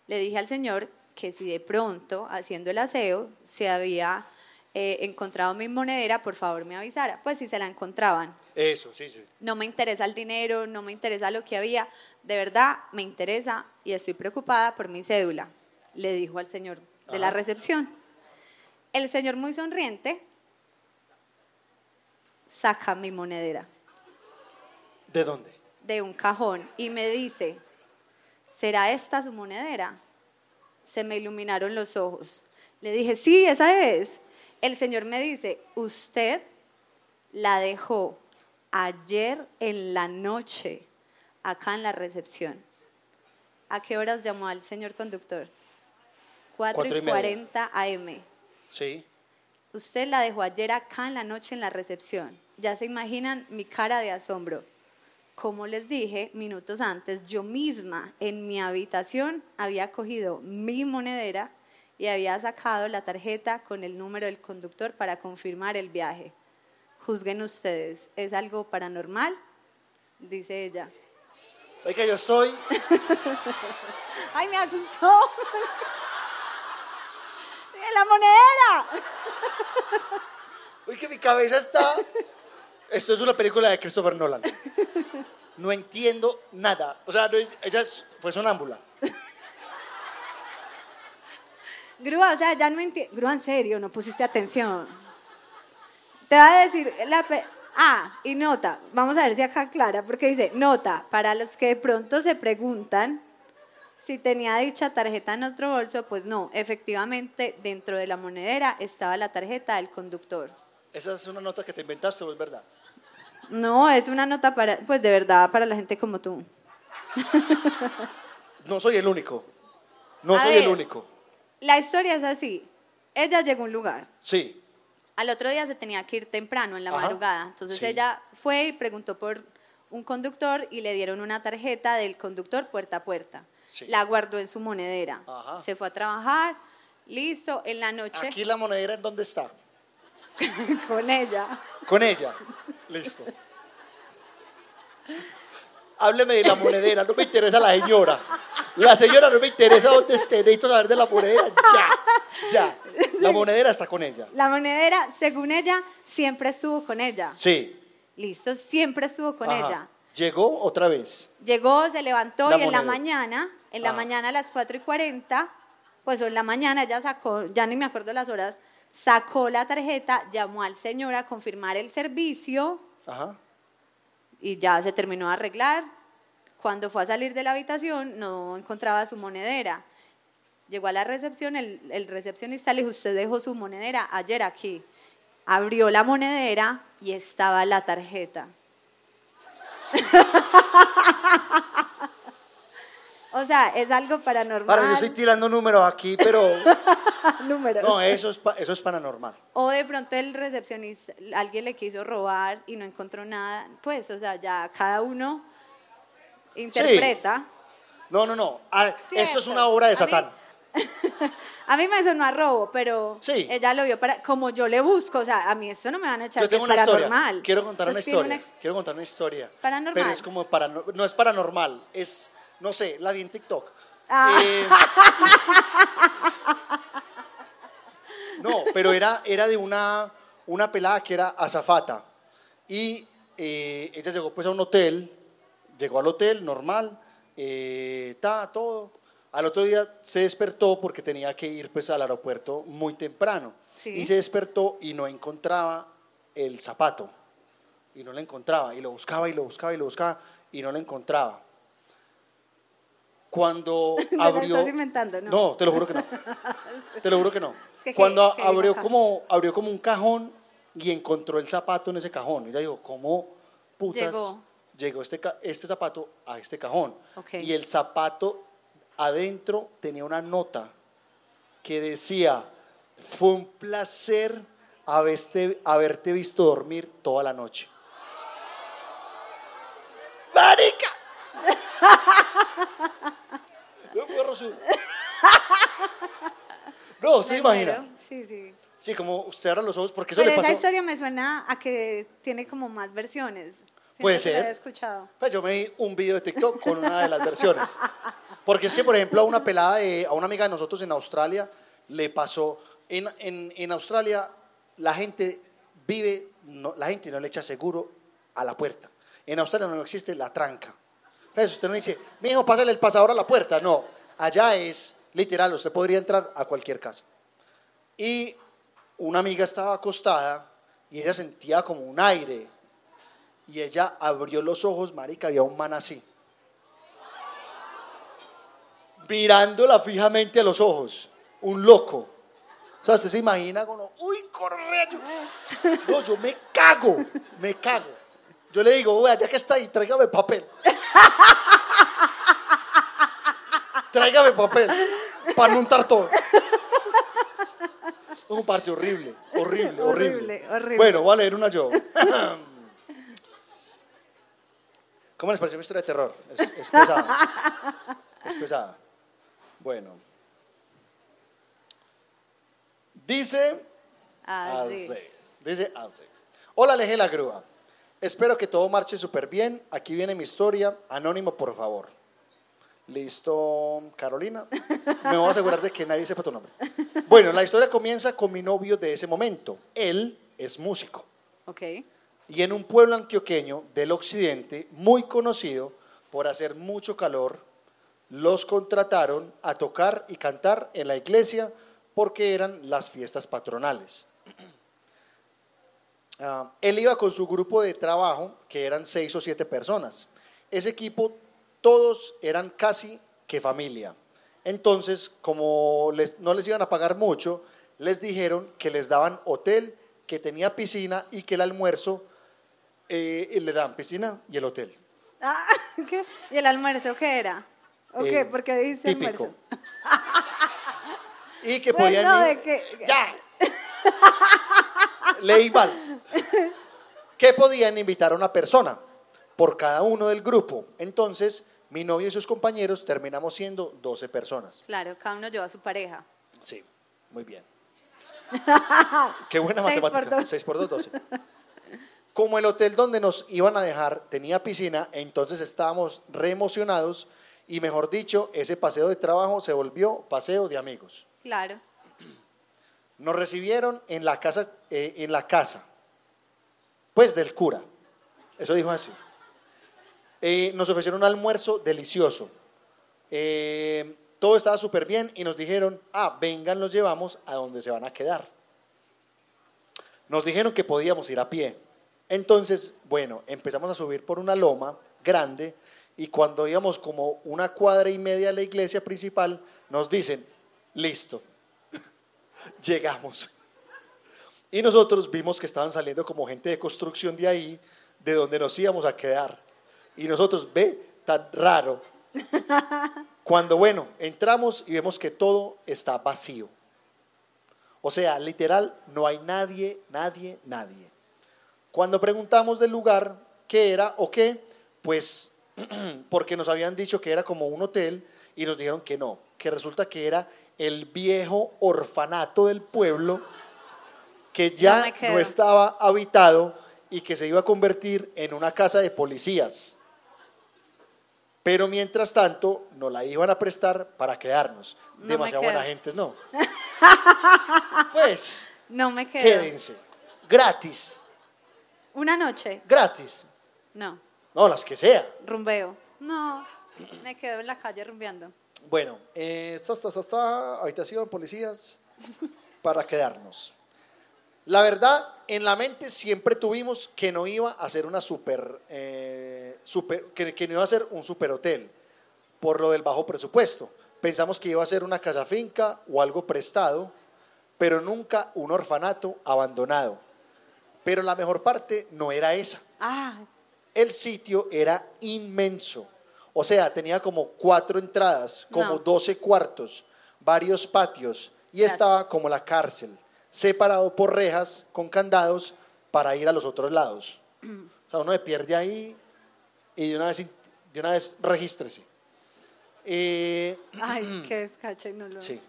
le dije al señor que si de pronto, haciendo el aseo, se había eh, encontrado mi monedera, por favor me avisara. Pues si se la encontraban. Eso, sí, sí. No me interesa el dinero, no me interesa lo que había. De verdad, me interesa y estoy preocupada por mi cédula, le dijo al señor de la recepción. El señor muy sonriente saca mi monedera ¿De dónde? de un cajón y me dice, ¿será esta su monedera? Se me iluminaron los ojos. Le dije, sí, esa es. El señor me dice, usted la dejó ayer en la noche acá en la recepción. ¿A qué horas llamó al señor conductor? 4 Cuatro y y media. 40 AM. Sí. Usted la dejó ayer acá en la noche en la recepción. Ya se imaginan mi cara de asombro. Como les dije minutos antes, yo misma en mi habitación había cogido mi monedera y había sacado la tarjeta con el número del conductor para confirmar el viaje. Juzguen ustedes, ¿es algo paranormal? Dice ella. Oiga, yo estoy. ¡Ay, me asustó! ¡La monedera! Uy, que mi cabeza está. Esto es una película de Christopher Nolan. no entiendo nada. O sea, no- ella es- fue sonámbula. Grúa, o sea, ya no entiendo. Grúa, en serio, no pusiste atención. Te va a decir la... Ah, y nota, vamos a ver si acá clara, porque dice, nota, para los que de pronto se preguntan si tenía dicha tarjeta en otro bolso, pues no, efectivamente dentro de la monedera estaba la tarjeta del conductor. Esa es una nota que te inventaste, ¿o es verdad? No, es una nota para, pues de verdad, para la gente como tú. No soy el único. No A soy el único. La historia es así. Ella llegó a un lugar. Sí. Al otro día se tenía que ir temprano, en la Ajá. madrugada. Entonces Sí. ella fue y preguntó por un conductor y le dieron una tarjeta del conductor puerta a puerta. Sí. La guardó en su monedera. Ajá. Se fue a trabajar, listo, en la noche Aquí la monedera, ¿en dónde está? con ella. Con ella. Listo. Hábleme de la monedera, no me interesa la señora. La señora no me interesa dónde esté, necesito saber de la monedera. Ya, ya. La monedera está con ella. La monedera, según ella, siempre estuvo con ella. Sí. Listo, siempre estuvo con Ajá. ella. Llegó otra vez. Llegó, se levantó La y en la mañana, en la Ah. mañana a las 4 y 40, pues en la mañana ella sacó, ya ni me acuerdo las horas, sacó la tarjeta, llamó al señor a confirmar el servicio Ajá. y ya se terminó de arreglar. Cuando fue a salir de la habitación no encontraba su monedera. Llegó a la recepción, el, el recepcionista le dijo, usted dejó su monedera ayer aquí. Abrió la monedera y estaba la tarjeta. o sea, es algo paranormal. Ahora yo estoy tirando números aquí, pero Números. no, eso es, eso es paranormal. O de pronto el recepcionista, alguien le quiso robar y no encontró nada. Pues, o sea, ya cada uno interpreta. No, no, no. Ah, esto es una obra de A mí- Satán. A mí me sonó a robo, pero Sí. ella lo vio para, como yo le busco, o sea, a mí esto no me van a echar Yo que tengo es una historia. paranormal. Quiero contar una historia. Quiero contar una historia. Paranormal. Pero es como parano- no es paranormal, es no sé, la vi en TikTok. Ah. Eh, no, pero era, era de una, una pelada que era azafata. Y eh, ella llegó pues a un hotel, llegó al hotel normal, eh, ta, todo. Al otro día se despertó porque tenía que ir pues al aeropuerto muy temprano. Sí. Y se despertó y no encontraba el zapato. Y no lo encontraba. Y lo buscaba y lo buscaba y lo buscaba y no lo encontraba. Cuando abrió... estás inventando, ¿no? No, te lo juro que no. Te lo juro que no. Es que Cuando que- abrió como, abrió como un cajón y encontró el zapato en ese cajón. Y ella dijo, ¿cómo putas Llegó. llegó este, este zapato a este cajón? Y el zapato adentro tenía una nota que decía, fue un placer haberte, haberte visto dormir toda la noche. ¡Marica! No. No, se imagina. Sí, sí. Sí, como usted abra los ojos, porque eso Pero le esa pasó. historia me suena a que tiene como más versiones. Siempre Puede que la ser. escuchado. Pues yo me vi un video de TikTok con una de las versiones. Porque es que, por ejemplo, a una pelada, de- a una amiga de nosotros en Australia, le pasó. En, en, en Australia, la gente vive, no- la gente no le echa seguro a la puerta. En Australia no existe la tranca. Entonces usted no dice, mi hijo, pásale el pasador a la puerta. No, allá es literal, usted podría entrar a cualquier casa. Y una amiga estaba acostada y ella sentía como un aire. Y ella abrió los ojos, marica, había un man así. Mirándola fijamente a los ojos. Un loco. O sea, usted se imagina como, uy, corre. No, yo me cago, me cago. Yo le digo, vea, ya que está ahí, tráigame papel. Tráigame papel para no untar todo. Un parce horrible, horrible, horrible, Horrible, horrible. Bueno, voy a leer una yo. ¿Cómo les pareció mi historia de terror? Es, es pesada. Es pesada. Bueno. Dice así. Dice así. Hola, Leje la Grúa. Espero que todo marche súper bien. Aquí viene mi historia. Anónimo, por favor. Listo, Carolina. Me voy a asegurar de que nadie sepa tu nombre. Bueno, la historia comienza con mi novio de ese momento. Él es músico. Ok. y en un pueblo antioqueño del occidente muy conocido por hacer mucho calor, los contrataron a tocar y cantar en la iglesia porque eran las fiestas patronales. Ah, él iba con su grupo de trabajo, que eran seis o siete personas. Ese equipo, todos eran casi que familia. Entonces, como les- no les iban a pagar mucho, les dijeron que les daban hotel, que tenía piscina y que el almuerzo eh, le daban piscina y el hotel. Ah, ¿qué? ¿Y el almuerzo qué era? ¿O qué? Eh, ¿Por qué dice típico. almuerzo? Y que podían ir- de que- ¡Ya! Leí mal. Que podían invitar a una persona por cada uno del grupo. Entonces, mi novio y sus compañeros terminamos siendo 12 personas. Claro, cada uno lleva a su pareja. Sí, muy bien. Qué buena matemática. dos. 6 por 2, 12. Como el hotel donde nos iban a dejar tenía piscina, entonces estábamos re emocionados y mejor dicho, ese paseo de trabajo se volvió paseo de amigos. Claro. Nos recibieron en la casa, eh, en la casa, pues del cura. Eso dijo así. Eh, nos ofrecieron un almuerzo delicioso. Eh, todo estaba súper bien y nos dijeron, ah, vengan, los llevamos a donde se van a quedar. Nos dijeron que podíamos ir a pie. Entonces, bueno, empezamos a subir por una loma grande y cuando íbamos como una cuadra y media a la iglesia principal, nos dicen, listo, llegamos. Y nosotros vimos que estaban saliendo como gente de construcción de ahí, de donde nos íbamos a quedar. Y nosotros, ve, tan raro. Cuando, bueno, entramos y vemos que todo está vacío. O sea, literal, no hay nadie, nadie, nadie. Cuando preguntamos del lugar qué era o qué, pues porque nos habían dicho que era como un hotel y nos dijeron que no, que resulta que era el viejo orfanato del pueblo que ya no estaba habitado y que se iba a convertir en una casa de policías. Pero mientras tanto, nos la iban a prestar para quedarnos. No Demasiado buena gente, ¿no? pues, No me quedo. quédense. Gratis, Una noche. gratis. No. No, las que sea. Rumbeo. No. Me quedo en la calle rumbeando. Bueno, eh, sa, sa, sa, habitación, policías, para quedarnos. La verdad, en la mente siempre tuvimos que no iba a ser una super, eh, super- que, que no iba a ser un super hotel, por lo del bajo presupuesto. Pensamos que iba a ser una casa finca o algo prestado, pero nunca un orfanato abandonado. Pero la mejor parte no era esa. Ah, El sitio era inmenso. O sea, tenía como cuatro entradas, como No. 12 cuartos, varios patios y Gracias. estaba como la cárcel, separado por rejas con candados para ir a los otros lados. O sea, uno se pierde ahí y de una vez, de una vez regístrese. Eh, ay, qué descache. No lo Sí.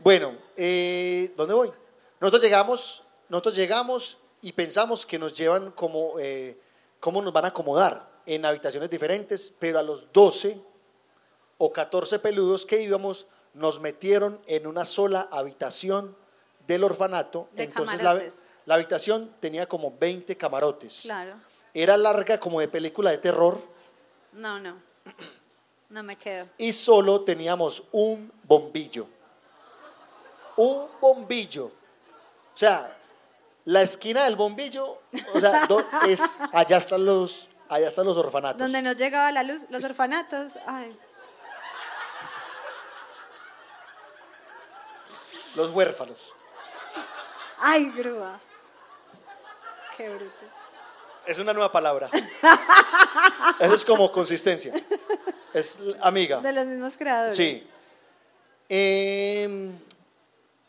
Bueno, eh, ¿dónde voy? Nosotros llegamos, nosotros llegamos y pensamos que nos llevan como, eh, cómo nos van a acomodar en habitaciones diferentes, pero a los 12 o 14 peludos que íbamos nos metieron en una sola habitación del orfanato. De Entonces la, habitación tenía como 20 camarotes. Claro. Era larga como de película de terror No, no. No me quedo. y solo teníamos un bombillo. Un bombillo. O sea, la esquina del bombillo, o sea, es, allá están los, allá están los orfanatos. Donde no llegaba la luz, los orfanatos. Ay, Los huérfanos. Ay, grúa. Qué bruto. Es una nueva palabra. Eso es como consistencia. Es amiga. De los mismos creadores. Sí. Em,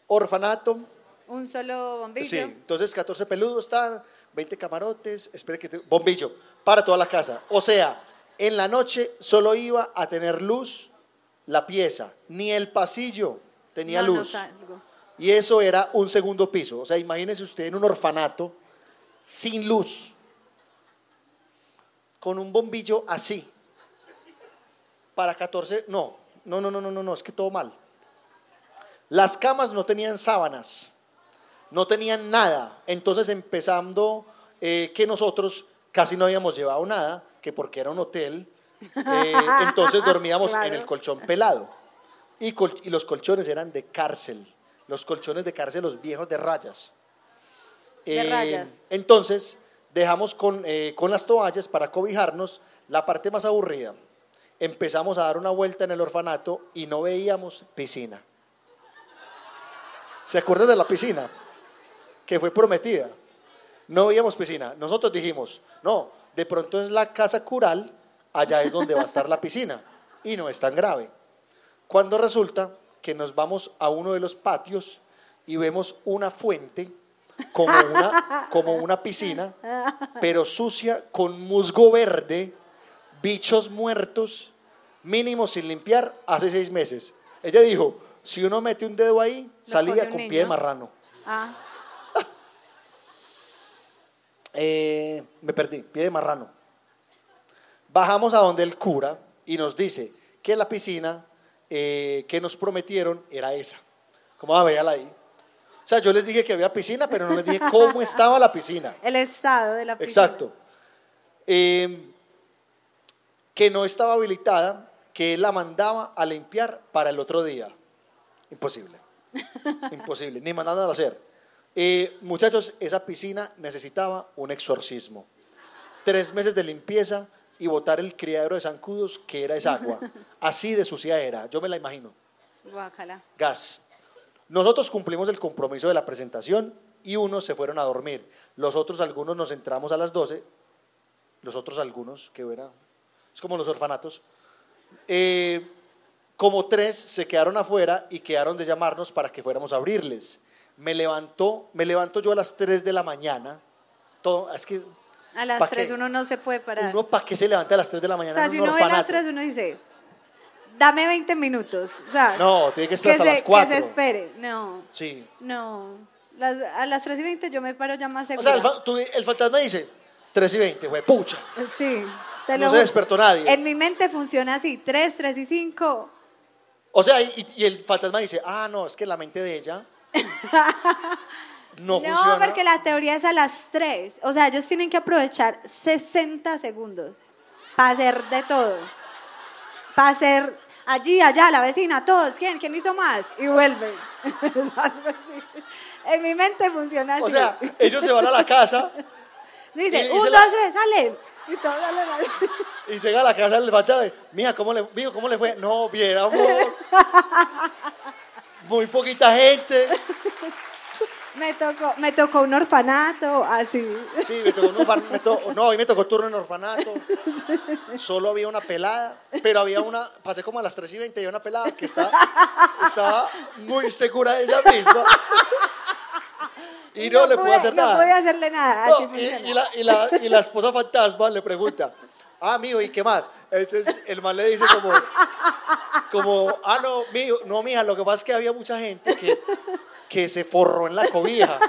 orfanato. Un solo bombillo. Sí, entonces 14 peludos están, 20 camarotes, espere que te- bombillo, para toda la casa. O sea, en la noche solo iba a tener luz la pieza, ni el pasillo tenía No, no luz. salgo. Y eso era un segundo piso. O sea, imagínese usted en un orfanato sin luz, con un bombillo así, para 14, no, no, no, no, no, no, no, es que todo mal. Las camas no tenían sábanas, no tenían nada. Entonces empezando eh, que nosotros casi no habíamos llevado nada, que porque era un hotel, eh, entonces dormíamos en el colchón pelado. Y, col- y los colchones eran de cárcel, los colchones de cárcel, los viejos de rayas. De rayas. Entonces, dejamos con, eh, con las toallas para cobijarnos la parte más aburrida. Empezamos a dar una vuelta en el orfanato y no veíamos piscina. ¿Se acuerdan de la piscina? Que fue prometida. No veíamos piscina. Nosotros dijimos, no, de pronto es la casa cural, allá es donde va a estar la piscina. Y no es tan grave. Cuando resulta que nos vamos a uno de los patios y vemos una fuente como una, como una piscina, pero sucia con musgo verde, bichos muertos, mínimo sin limpiar hace seis meses. Ella dijo, si uno mete un dedo ahí, salía con niño. pie de marrano. Ah, Eh, me perdí, pie de marrano. Bajamos a donde el cura y nos dice que la piscina eh, que nos prometieron era esa. ¿Cómo va a ahí? O sea, yo les dije que había piscina, pero no les dije cómo estaba la piscina. el estado de la piscina. Exacto. Eh, que no estaba habilitada, que él la mandaba a limpiar para el otro día. Imposible. Imposible. Ni mandándola a hacer. Eh, muchachos, esa piscina necesitaba un exorcismo. Tres meses de limpieza y botar el criadero de zancudos, que era esa agua. Así de sucia era. Yo me la imagino Guácala. gas. Nosotros cumplimos el compromiso de la presentación y unos se fueron a dormir. Los otros algunos nos entramos a las 12. Los otros algunos, que era, es como los orfanatos. Eh, como tres se quedaron afuera y quedaron de llamarnos para que fuéramos a abrirles. Me levantó, me levanto yo a las 3 de la mañana. Todo, es que A las ¿Pa' 3 qué? uno no se puede parar. uno para qué se levanta a las 3 de la o mañana sea, en si un uno ve a las orfanato? 3 uno dice, dame 20 minutos. O sea, No, tiene que esperar que hasta se, las 4. Que se espere. No, Sí. no. Las- a las 3 y 20 yo me paro ya más O segura. sea, el, tú- el fantasma dice 3 y 20, güey, pucha. Sí. te No lo se despertó nadie. En mi mente funciona así, 3, 3 y 5. O sea, y, y el fantasma dice, ah, no, es que la mente de ella no, funciona. porque la teoría es a las 3. O sea, ellos tienen que aprovechar 60 segundos para hacer de todo. Para hacer allí, allá, la vecina, todos. ¿Quién? ¿Quién hizo más? Y vuelven. En mi mente funciona así. O sea, ellos se van a la casa Dice, y- y un, dos, la- tres, salen. Y todos salen así. y llega a la casa fantasma y, mija, ¿cómo le, mijo, ¿cómo le fue? No, bien, amor. Muy poquita gente. Me tocó, me tocó un orfanato, así. Sí, me tocó, un orfan- me to- no, hoy me tocó turno en orfanato. Solo había una pelada, pero había una, pasé como a las 3 y 20 y había una pelada que estaba, estaba muy segura de ella misma. Y no, le pude hacer no nada. pude hacerle nada. No, y, y la, y, la, y la esposa fantasma le pregunta, ah, mijo, ¿y qué más? Entonces el man le dice como, como ah, no, mijo, no, mija, lo que pasa es que había mucha gente que, que se forró en la cobija.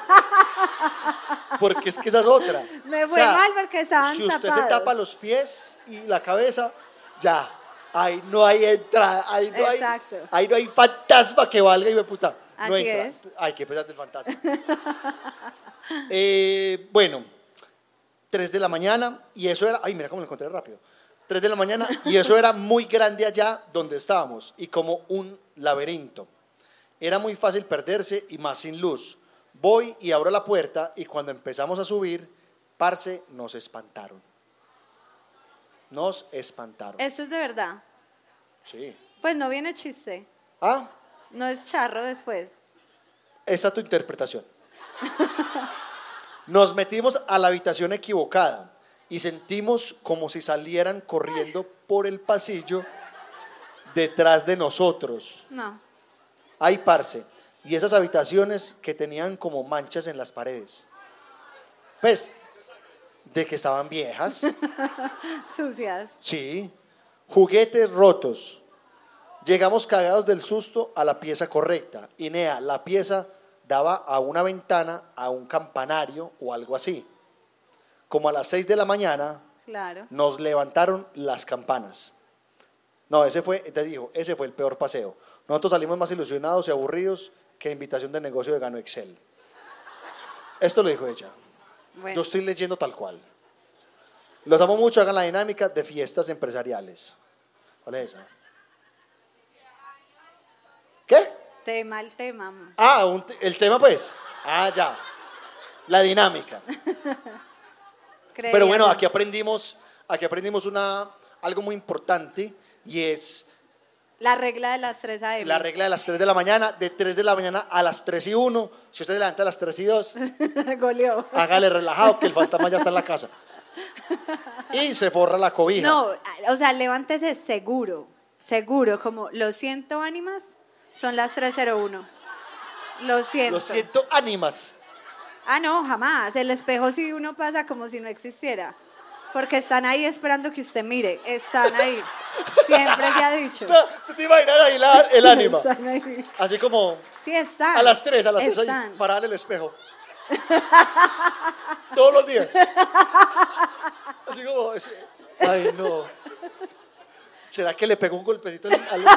Porque es que esa es otra. Me O fue sea, mal porque estaban Si usted se tapa los pies y la cabeza, ya, ahí no hay entrada, ahí no, hay, Exacto. ahí no hay fantasma que valga y me puta. No Así entra. es. Ay, qué pesar del fantasma. Eh, bueno, 3 de la mañana y eso era, ay, mira cómo lo encontré rápido. 3 de la mañana y eso era muy grande allá donde estábamos y como un laberinto. Era muy fácil perderse y más sin luz. Voy y abro la puerta y cuando empezamos a subir, parce, nos espantaron. Nos espantaron. Eso es de verdad. Sí. Pues no viene chiste. Ah, No es charro después. esa es tu interpretación. Nos metimos a la habitación equivocada y sentimos como si salieran corriendo por el pasillo detrás de nosotros. No. Ay, parce. Y esas habitaciones que tenían como manchas en las paredes. Pues, de que estaban viejas. Sucias. Sí. Juguetes rotos. Llegamos cagados del susto a la pieza correcta. Inea, la pieza daba a una ventana, a un campanario o algo así. Como a las 6 de la mañana Claro. nos levantaron las campanas. No, ese fue, te digo, ese fue el peor paseo. Nosotros salimos más ilusionados y aburridos que invitación de negocio de Gano Excel. Esto lo dijo ella. Bueno. Yo estoy leyendo tal cual. Los amo mucho, hagan la dinámica de fiestas empresariales. ¿Cuál es esa? ¿Qué? Tema, el tema. Ah, un te- el tema pues. Ah, ya. La dinámica. Pero bueno, aquí aprendimos, aquí aprendimos una, algo muy importante y es La regla de las 3 AM. la regla de las 3 de la mañana, de 3 de la mañana a las 3 y 1. Si usted se levanta a las 3 y 2, Goleó. hágale relajado que el fantasma ya está en la casa. Y se forra la cobija. No, o sea, levántese seguro, seguro, como lo siento ánimas, son las 301. Lo siento. Lo siento, ánimas. Ah, no, jamás. El espejo sí uno pasa como si no existiera. Porque están ahí esperando que usted mire. Están ahí. Siempre se ha dicho. O sea, ¿Tú te imaginas ahí la- el ánima? Están ahí. Así como Sí, están. a las 3, a las 3, Están. parar el espejo. Todos los días. Así como, ese- ay no. ¿Será que le pegó un golpecito al...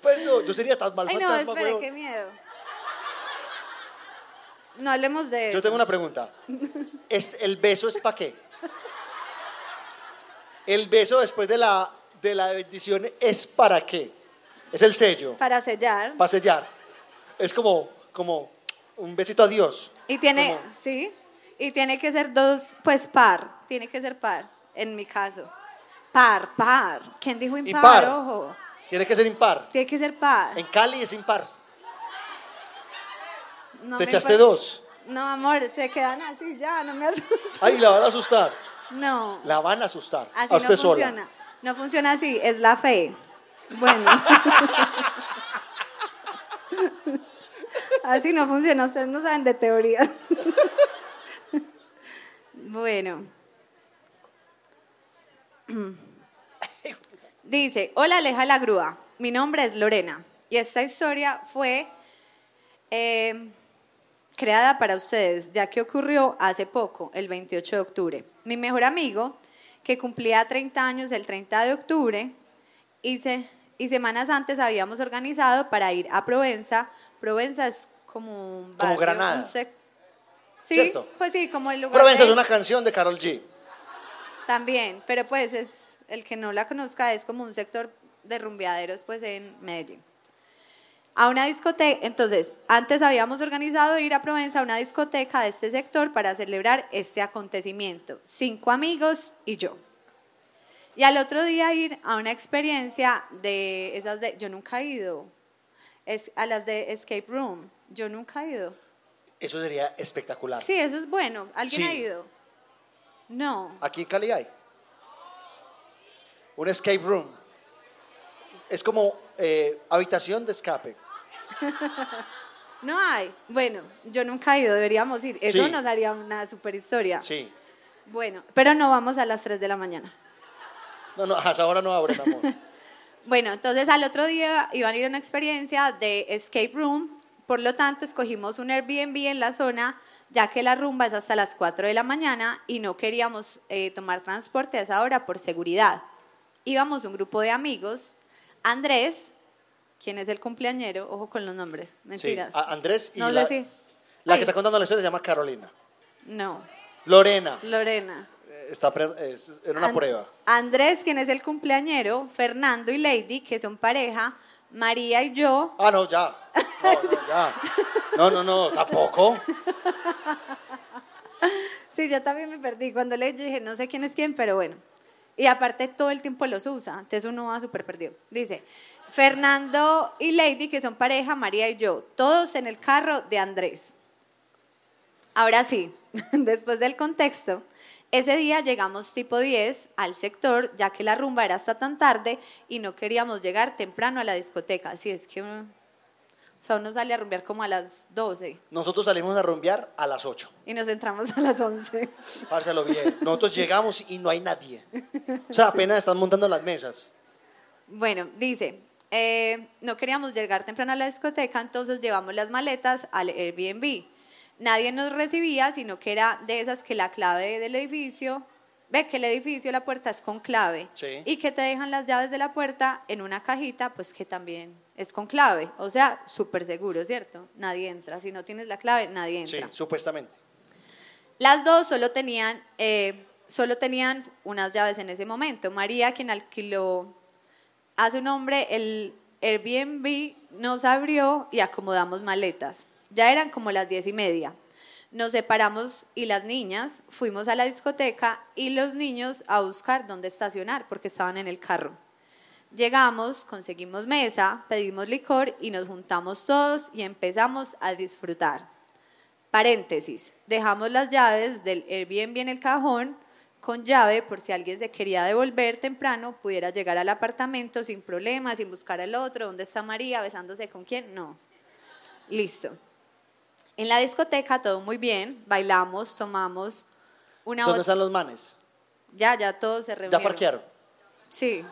Pues no, yo sería tan mal Ay, no, fantasma, espere, weón. qué miedo. No hablemos de eso. Yo tengo una pregunta. Este- ¿El beso es para qué? El beso después de la, de la bendición es para qué? Es el sello, Para sellar. para sellar. Es como, como un besito a Dios. Y tiene, Como- sí, y tiene que ser dos, pues par, tiene que ser par, en mi caso. Par, par. ¿Quién dijo impar? Impar. Ojo. Tiene que ser impar. Tiene que ser par. En Cali es impar. No Te me echaste dos. No, amor, se quedan así ya, no me asustes. Ay, la van a asustar. No, La van a asustar. así a usted no sola. funciona. No funciona así, es la fe. Bueno. así no funciona, ustedes no saben de teoría. bueno. Dice, hola Aleja la Grúa, mi nombre es Lorena y esta historia fue eh, creada para ustedes, ya que ocurrió hace poco, el 28 de octubre. Mi mejor amigo, que cumplía 30 años el 30 de octubre, y, se- y semanas antes habíamos organizado para ir a Provenza. Provenza es como un Como barrio, Granada. un sec- Sí, ¿Cierto? pues sí, como el lugar Provenza de- es una canción de Carol G. también, pero pues es el que no la conozca es como un sector de rumbeaderos pues en Medellín. A una discoteca, entonces, antes habíamos organizado ir a Provenza a una discoteca de este sector para celebrar este acontecimiento. Cinco amigos y yo. Y al otro día ir a una experiencia de esas de, yo nunca he ido, es, a las de Escape Room, yo nunca he ido. Eso sería espectacular. Sí, eso es bueno. ¿Alguien Sí. ha ido? No. Aquí en Cali hay. Un escape room. Es como eh, habitación de escape. No hay. Bueno, yo nunca he ido, deberíamos ir. Eso Sí. nos haría una super historia. Sí. Bueno, pero no vamos a las 3 de la mañana. No, no, hasta ahora no abren, amor. Bueno, entonces al otro día iban a ir a una experiencia de escape room, por lo tanto escogimos un Airbnb en la zona, ya que la rumba es hasta las 4 de la mañana y no queríamos eh, tomar transporte a esa hora por seguridad. Íbamos un grupo de amigos, Andrés, quien es el cumpleañero, ojo con los nombres, mentiras. Andrés y No la, sé si- la Ay. que está contando la historia se llama Carolina. No, Lorena. Lorena. eh, Está era una prueba. Andrés, quien es el cumpleañero, Fernando y Lady, que son pareja, María y yo. Ah, no, ya. No, no, ya. No, no, no, tampoco. Sí, yo también me perdí. Cuando le dije, no sé quién es quién, pero bueno. Y aparte todo el tiempo los usa, entonces uno va súper perdido. Dice, Fernando y Lady, que son pareja, María y yo, todos en el carro de Andrés. Ahora sí, después del contexto, ese día llegamos tipo 10 al sector, ya que la rumba era hasta tan tarde y no queríamos llegar temprano a la discoteca. Así es que uno, o sea, uno sale a rumbear como a las 12 Nosotros salimos a rumbear a las 8. y nos entramos a las 11. Párselo bien. Nosotros llegamos y no hay nadie. O sea, apenas están montando las mesas. Bueno, dice, eh, no queríamos llegar temprano a la discoteca, entonces llevamos las maletas al Airbnb. Nadie nos recibía, sino que era de esas que la clave del edificio ve que el edificio, la puerta es con clave Sí. y que te dejan las llaves de la puerta en una cajita, pues que también es con clave. O sea, súper seguro, ¿cierto? Nadie entra. Si no tienes la clave, nadie Sí, entra. supuestamente. Las dos solo tenían, eh, solo tenían unas llaves en ese momento. María, quien alquiló a su nombre el Airbnb, nos abrió y acomodamos maletas. Ya eran como las diez y media. Nos separamos y las niñas fuimos a la discoteca y los niños a buscar dónde estacionar porque estaban en el carro. Llegamos, conseguimos mesa, pedimos licor y nos juntamos todos y empezamos a disfrutar. Paréntesis, dejamos las llaves del Airbnb en el cajón con llave por si alguien se quería devolver temprano, pudiera llegar al apartamento sin problemas, sin buscar al otro, ¿dónde está María? ¿Besándose con quién? No. Listo. En la discoteca todo muy bien, bailamos, tomamos una ¿Dónde están los manes? Ya, ya todos se ¿Ya reunieron. parquearon? Sí.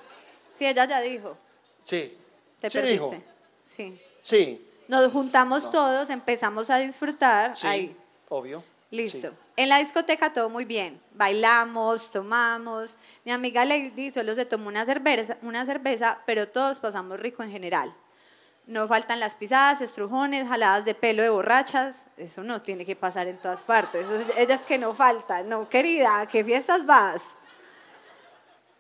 Sí, ella ya dijo. Sí. Te sí perdiste. dijo. Sí. Sí. Nos juntamos todos, empezamos a disfrutar. Sí. Ahí. Obvio. Listo. Sí. En la discoteca todo muy bien. Bailamos, tomamos. Mi amiga Lady solo se tomó una cerveza, una cerveza, pero todos pasamos rico en general. No faltan las pisadas, estrujones, jaladas de pelo de borrachas. Eso no tiene que pasar en todas partes. Ellas que no faltan. No, querida, ¿a qué fiestas vas?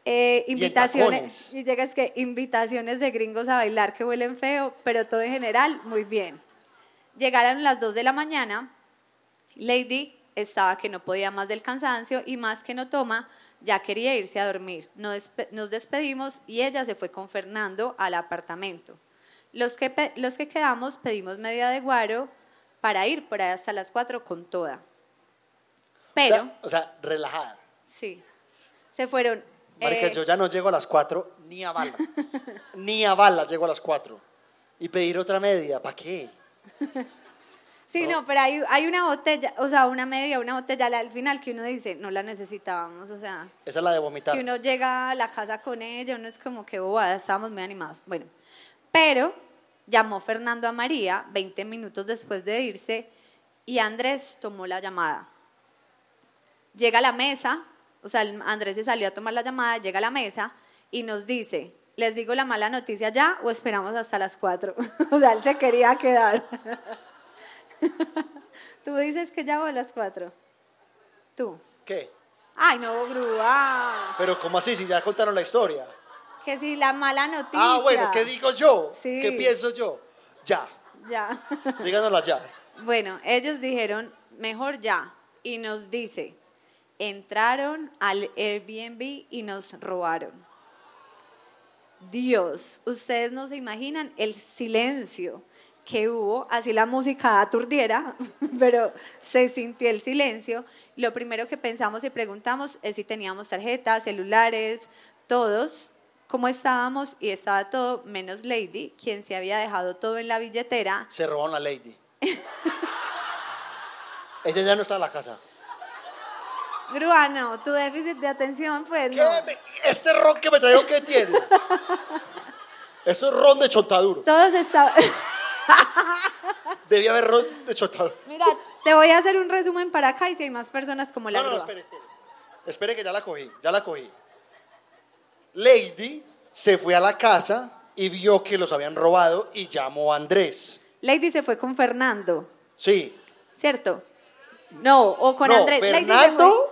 Eh, invitaciones. Y llegas que invitaciones de gringos a bailar que huelen feo, pero todo en general muy bien. Llegaron las 2 de la mañana. Lady estaba que no podía más del cansancio y más que no toma, ya quería irse a dormir. Nos, despe- nos despedimos y ella se fue con Fernando al apartamento. Los que, los que quedamos pedimos media de guaro para ir por ahí hasta las 4 con toda. Pero, O sea, o sea, relajada. sí, se fueron. Marica, eh, yo ya no llego a las 4 ni a bala. ni a bala llego a las 4. Y pedir otra media, ¿para qué? Sí, no, pero hay, hay una botella, o sea, una media, una botella al final que uno dice, no la necesitábamos, o sea, Esa es la de vomitar. que uno llega a la casa con ella, uno es como que bobada, estábamos muy animados. Bueno, pero llamó Fernando a María 20 minutos después de irse y Andrés tomó la llamada. Llega a la mesa, o sea, Andrés se salió a tomar la llamada, llega a la mesa y nos dice, ¿les digo la mala noticia ya o esperamos hasta las 4? o sea, él se quería quedar. Tú dices que ya va a las 4. Tú. ¿Qué? Ay, no, grúa. Pero ¿cómo así? Si ya contaron la historia. Que si la mala noticia. Ah, bueno, ¿qué digo yo? Sí. ¿Qué pienso yo? Ya. Ya. Díganosla ya. bueno, ellos dijeron, mejor ya. Y nos dice, entraron al Airbnb y nos robaron. Dios, ustedes no se imaginan el silencio que hubo, así la música aturdiera, pero se sintió el silencio. Lo primero que pensamos y preguntamos es si teníamos tarjetas, celulares, todos, cómo estábamos y estaba todo menos Lady, quien se había dejado todo en la billetera. Se robaron a Lady. Ella ya no está en la casa. Gruano, tu déficit de atención, pues ¿Qué no. me- ¿Este ron que me traigo qué tiene? Esto es ron de chontaduro. Todos estaban... Debía haber ron de chontaduro. Mira, te voy a hacer un resumen para acá y si hay más personas como la No, no, no, grúa. espere, espere. Espere que ya la cogí, ya la cogí. Lady se fue a la casa y vio que los habían robado y llamó a Andrés. Lady se fue con Fernando, Sí. ¿cierto? No, o con No, Andrés. Lady se Fernando-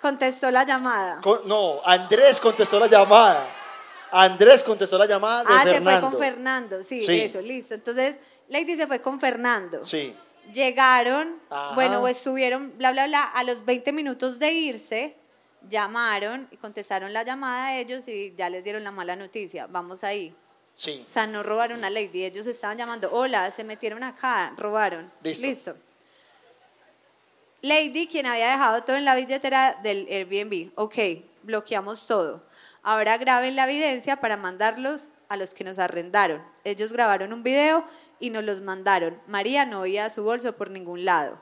contestó la llamada. Con- no, Andrés contestó la llamada. Andrés contestó la llamada de ah, Fernando. se fue con Fernando, sí, Sí. eso, listo. Entonces, Lady se fue con Fernando. Sí. Llegaron, Ajá. bueno, pues subieron, bla, bla, bla. A los 20 minutos de irse, llamaron y contestaron la llamada a ellos y ya les dieron la mala noticia. Vamos ahí. Sí. O sea, no robaron a Lady, ellos estaban llamando, hola, se metieron acá, robaron. Listo. Lady, quien había dejado todo en la billetera del Airbnb. Ok, bloqueamos todo. Ahora graben la evidencia para mandarlos a los que nos arrendaron. Ellos grabaron un video y nos los mandaron. María no oía su bolso por ningún lado.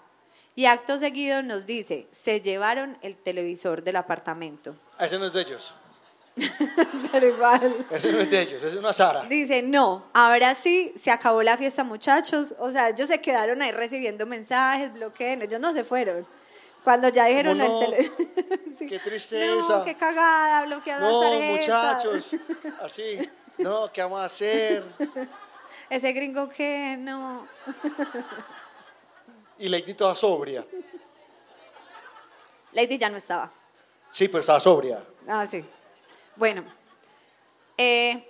Y acto seguido nos dice, se llevaron el televisor del apartamento. Ese no es de ellos. Pero igual. Ese no es de ellos. Ese es una Sara. Dice, no, ahora sí, se acabó la fiesta, muchachos. O sea, ellos se quedaron ahí recibiendo mensajes, bloqueen, ellos no se fueron. Cuando ya dijeron ¿Cómo el no? tele... Qué tristeza. No, qué cagada, bloqueadas No, tarjetas. muchachos, así, no, ¿qué vamos a hacer? Ese gringo que no. Y Lady toda sobria. Lady ya no estaba. Sí, pero estaba sobria. Ah, sí. Bueno. eh,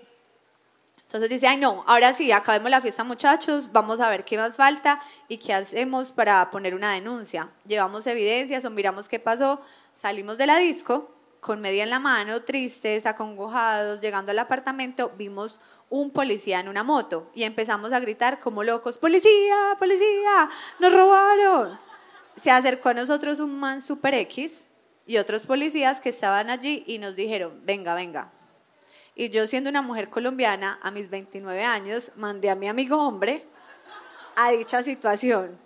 entonces dice, ay no, ahora sí, acabemos la fiesta muchachos, vamos a ver qué más falta y qué hacemos para poner una denuncia. Llevamos evidencias o miramos qué pasó, salimos de la disco con media en la mano, tristes, acongojados, llegando al apartamento, vimos un policía en una moto y empezamos a gritar como locos, policía, policía, nos robaron. Se acercó a nosotros un man super X y otros policías que estaban allí y nos dijeron, venga, venga. Y yo siendo una mujer colombiana, a mis 29 años, mandé a mi amigo hombre a dicha situación,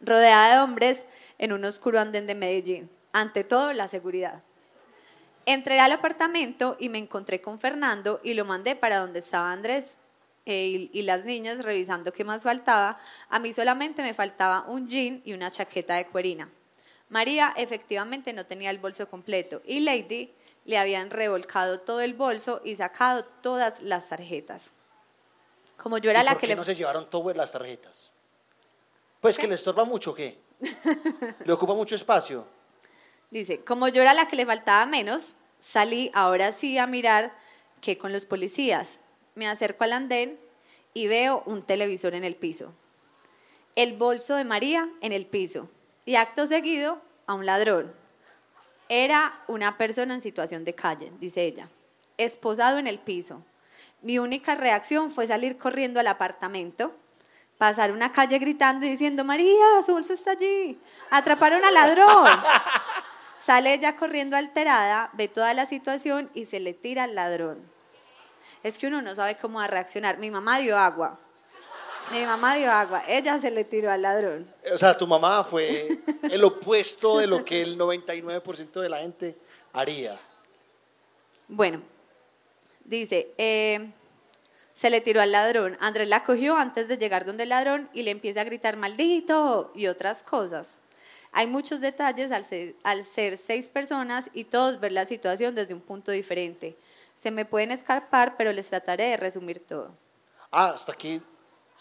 rodeada de hombres en un oscuro andén de Medellín. Ante todo, la seguridad. Entré al apartamento y me encontré con Fernando y lo mandé para donde estaba Andrés eh, y, y las niñas revisando qué más faltaba. A mí solamente me faltaba un jean y una chaqueta de cuerina. María efectivamente no tenía el bolso completo y Lady le habían revolcado todo el bolso y sacado todas las tarjetas. Como yo era ¿Y la por que qué le... no se llevaron todas las tarjetas? Pues que le estorba mucho, ¿o ¿qué? ¿Le ocupa mucho espacio? Dice, como yo era la que le faltaba menos, salí ahora sí a mirar qué con los policías. Me acerco al andén y veo un televisor en el piso. El bolso de María en el piso. Y acto seguido a un ladrón. Era una persona en situación de calle, dice ella. Esposado en el piso. Mi única reacción fue salir corriendo al apartamento, pasar una calle gritando y diciendo, María, su bolso está allí. Atraparon al ladrón. Sale ella corriendo alterada, ve toda la situación y se le tira al ladrón. Es que uno no sabe cómo va a reaccionar. Mi mamá dio agua. Mi mamá dio agua. Ella se le tiró al ladrón. O sea, tu mamá fue el opuesto de lo que el 99% de la gente haría. Bueno, dice, eh, se le tiró al ladrón. Andrés la cogió antes de llegar donde el ladrón y le empieza a gritar maldito y otras cosas. Hay muchos detalles al ser, al ser seis personas y todos ver la situación desde un punto diferente. Se me pueden escapar, pero les trataré de resumir todo. Ah, hasta aquí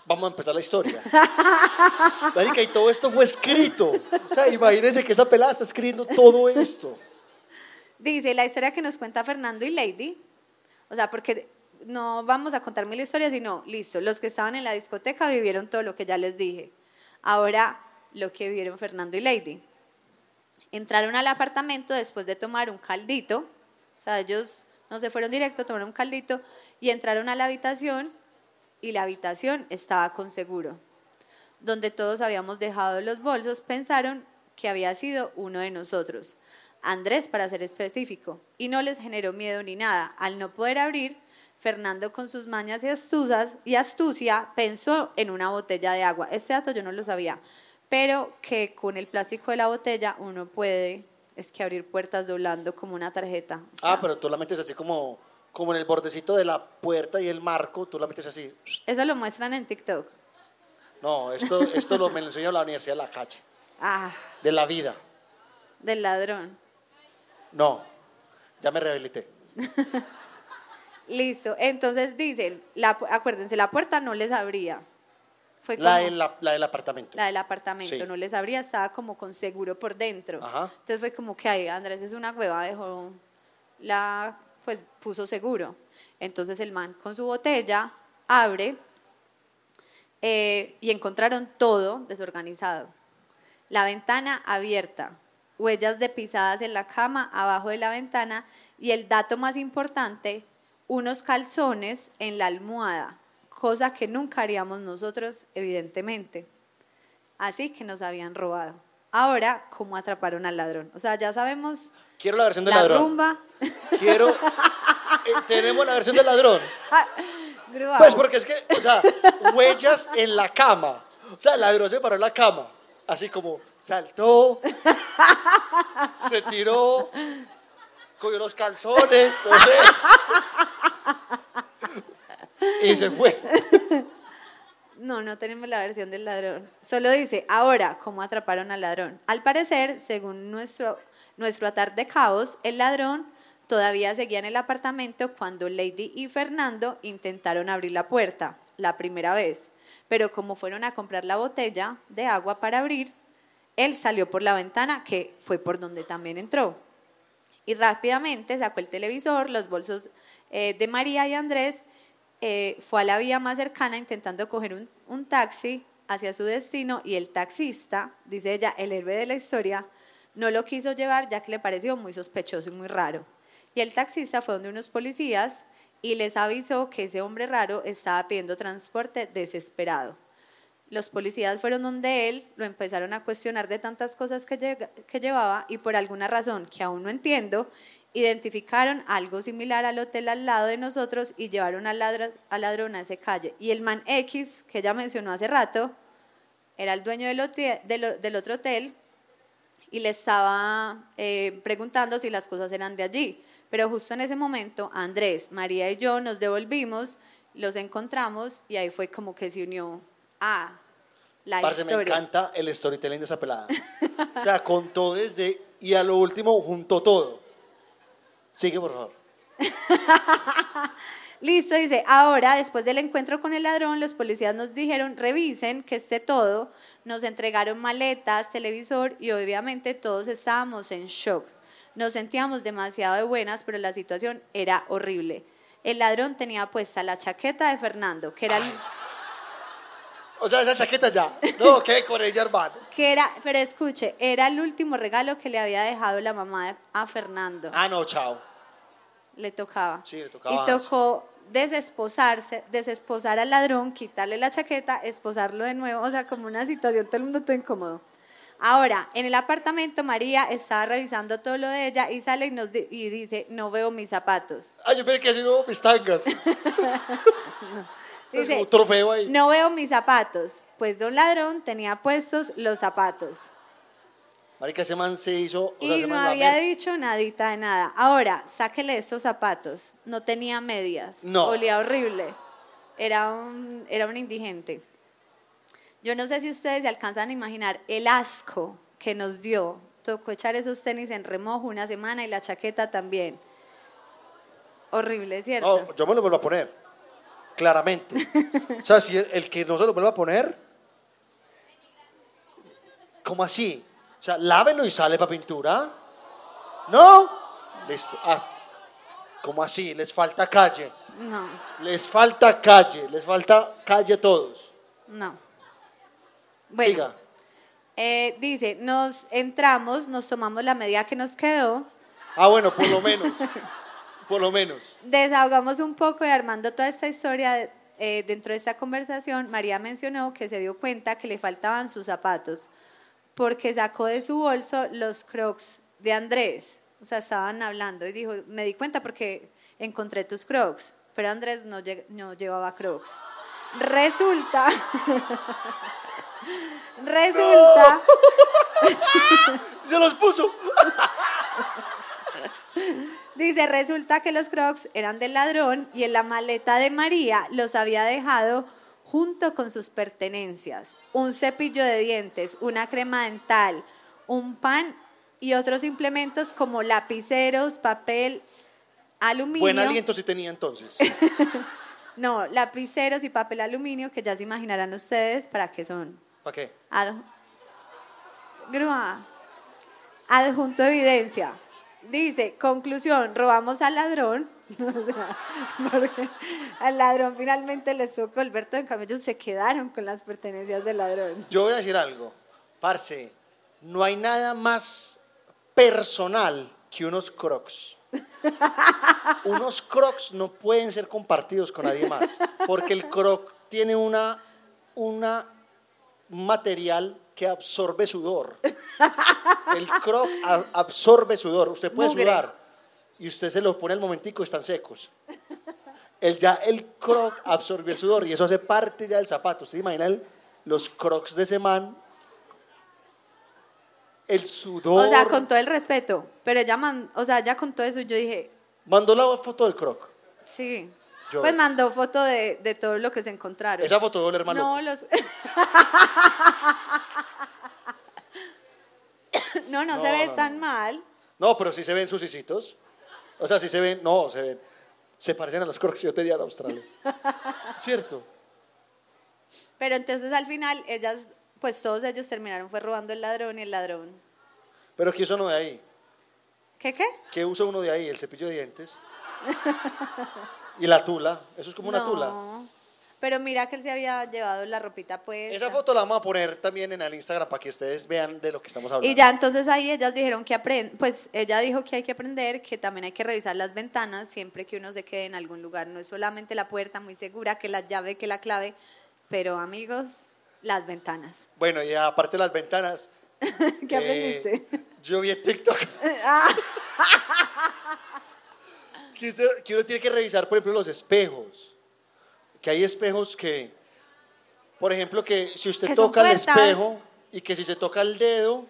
vamos a empezar la historia. Marica, y todo esto fue escrito. O sea, imagínense que esa pelada está escribiendo todo esto. Dice la historia que nos cuenta Fernando y Lady, o sea, porque no vamos a contar mil historias, sino, listo, los que estaban en la discoteca vivieron todo lo que ya les dije. Ahora, lo que vivieron Fernando y Lady. Entraron al apartamento después de tomar un caldito, o sea, ellos no se fueron directo, tomaron un caldito y entraron a la habitación y la habitación estaba con seguro. Donde todos habíamos dejado los bolsos, pensaron que había sido uno de nosotros, Andrés para ser específico, y no les generó miedo ni nada. Al no poder abrir, Fernando con sus mañas y, astuzas, y astucia pensó en una botella de agua. Este dato yo no lo sabía, pero que con el plástico de la botella uno puede, es que abrir puertas doblando como una tarjeta. O sea, Ah, pero tú la metes así como, como en el bordecito de la puerta y el marco, tú la metes así. Eso lo muestran en TikTok. No, esto, esto lo, me lo enseñó la Universidad de la Calle, Ah, de la vida. del ladrón. No, ya me rehabilité. Listo. Entonces dicen, la, acuérdense, la puerta no les abría. Fue La, como- del- la, la del apartamento. la del apartamento, Sí. no les abría, estaba como con seguro por dentro. Ajá. Entonces fue como que, ay, Andrés es una hueva, dejó la, pues puso seguro. Entonces el man con su botella abre eh, y encontraron todo desorganizado. La ventana abierta, huellas de pisadas en la cama abajo de la ventana y el dato más importante, unos calzones en la almohada, cosa que nunca haríamos nosotros, evidentemente. Así que nos habían robado. Ahora, ¿cómo atraparon al ladrón? O sea, ya sabemos Quiero la versión del la ladrón. rumba. Quiero. eh, tenemos la versión del ladrón. Grúa. Pues porque es que, o sea, huellas en la cama. O sea, el ladrón se paró en la cama. Así como saltó, se tiró, cogió los calzones, no sé. Y se fue. No, no tenemos la versión del ladrón. Solo dice, ahora, ¿cómo atraparon al ladrón? Al parecer, según nuestro, nuestro atar de caos, el ladrón todavía seguía en el apartamento cuando Lady y Fernando intentaron abrir la puerta, la primera vez. Pero como fueron a comprar la botella de agua para abrir, él salió por la ventana, que fue por donde también entró. Y rápidamente sacó el televisor, los bolsos eh, de María y Andrés, eh, fue a la vía más cercana intentando coger un, taxi hacia su destino y el taxista, dice ella, el héroe de la historia, no lo quiso llevar ya que le pareció muy sospechoso y muy raro. Y el taxista fue donde unos policías y les avisó que ese hombre raro estaba pidiendo transporte desesperado. Los policías fueron donde él, lo empezaron a cuestionar de tantas cosas que llevaba y por alguna razón que aún no entiendo, identificaron algo similar al hotel al lado de nosotros y llevaron al, ladro- al ladrón a esa calle. Y el man X, que ella mencionó hace rato, era el dueño del, hotel- del- del otro hotel y le estaba eh, preguntando si las cosas eran de allí. Pero justo en ese momento, Andrés, María y yo nos devolvimos, los encontramos y ahí fue como que se unió a la Parce, me historia. encanta el storytelling de esa pelada. o sea, contó desde y a lo último juntó todo. Sigue, por favor. Listo, dice, ahora después del encuentro con el ladrón, los policías nos dijeron, revisen que esté todo, nos entregaron maletas, televisor y obviamente todos estábamos en shock. Nos sentíamos demasiado de buenas, pero la situación era horrible. El ladrón tenía puesta la chaqueta de Fernando, que era, el- O sea, esa chaqueta ya. No, quede con ella, hermano. que era, pero escuche, era el último regalo que le había dejado la mamá a Fernando. Ah, no, chao. Le tocaba. Sí, le tocaba Y tocó desesposarse, desesposar al ladrón, quitarle la chaqueta, esposarlo de nuevo, o sea, como una situación, todo el mundo todo incómodo. Ahora, en el apartamento, María estaba revisando todo lo de ella y sale y, nos di- y dice, no veo mis zapatos. Ay, yo pensé que así no mis tangas. es Dice, como un trofeo ahí. no veo mis zapatos. Pues don ladrón tenía puestos los zapatos. Marica, ese man se hizo. O sea, Y no la había dicho nadita de nada. Ahora, sáquele estos zapatos. No tenía medias. No. Olía horrible. Era un, era un indigente. Yo no sé si ustedes se alcanzan a imaginar el asco que nos dio. Tocó echar esos tenis en remojo una semana y la chaqueta también. Horrible, ¿cierto? No, yo me lo vuelvo a poner. Claramente. o sea, si el, el que no se lo vuelva a poner. ¿Cómo así? O sea, lávelo y sale para pintura. ¿No? Listo. ¿Cómo así? Les falta calle. No, Les falta calle. Les falta calle a todos. no. Bueno, Siga. eh, dice, nos entramos, nos tomamos la medida que nos quedó. Ah, bueno, por lo menos. por lo menos. desahogamos un poco y armando toda esta historia eh, dentro de esta conversación, María mencionó que se dio cuenta que le faltaban sus zapatos porque sacó de su bolso los crocs de Andrés. O sea, estaban hablando y dijo, me di cuenta porque encontré tus crocs, pero Andrés no, lle- no llevaba crocs. Resulta, resulta, Se los puso. Dice, resulta que los crocs eran del ladrón y en la maleta de María los había dejado junto con sus pertenencias. Un cepillo de dientes, una crema dental, un pan y otros implementos como lapiceros, papel, aluminio. Buen aliento sí tenía entonces. No, lapiceros y papel aluminio que ya se imaginarán ustedes para qué son. ¿Para qué? Grúa. Adjunto evidencia. Dice, conclusión, robamos al ladrón. Porque al ladrón finalmente les tocó Alberto, en cambio ellos se quedaron con las pertenencias del ladrón. Yo voy a decir algo. Parce, no hay nada más personal que unos crocs. unos crocs no pueden ser compartidos con nadie más. Porque el croc tiene una, una un material que absorbe sudor. El croc absorbe sudor. Usted puede Mugre. sudar y usted se lo pone al momentico y están secos. El, ya el croc absorbió el sudor y eso hace parte ya del zapato. ¿Usted imagina el- los crocs de ese man? El sudor. O sea, con todo el respeto, pero ella, man- o sea, ya con todo eso yo dije, Mandó la foto del croc. sí. Yo- Pues mandó foto de, de todo lo que se encontraron. Esa foto debe oler maluco. No, los... no, no, No, se ve no, tan no. mal. No, pero sí se ven sus. O sea, sí se ven, no, se ven. Se parecen a los crocs que yo tenía en Australia. ¿Cierto? Pero entonces al final ellas, pues todos ellos terminaron fue robando el ladrón y el ladrón. Pero ¿qué usa uno de ahí? ¿Qué qué? ¿Qué usa uno de ahí? El cepillo de dientes. Y la tula. Eso es como una no. tula. Pero mira que él se había llevado la ropita pues. Esa foto la vamos a poner también en el Instagram para que ustedes vean de lo que estamos hablando. Y ya entonces ahí ellas dijeron que aprend pues ella dijo que hay que aprender, que también hay que revisar las ventanas siempre que uno se quede en algún lugar. No es solamente la puerta muy segura, que la llave, que la clave, pero amigos, las ventanas. Bueno, y aparte de las ventanas. ¿Qué eh, aprendiste? Yo vi en TikTok. que, usted- que uno tiene que revisar, por ejemplo, los espejos. Que hay espejos que, por ejemplo, que si usted Que toca el espejo y que si se toca el dedo,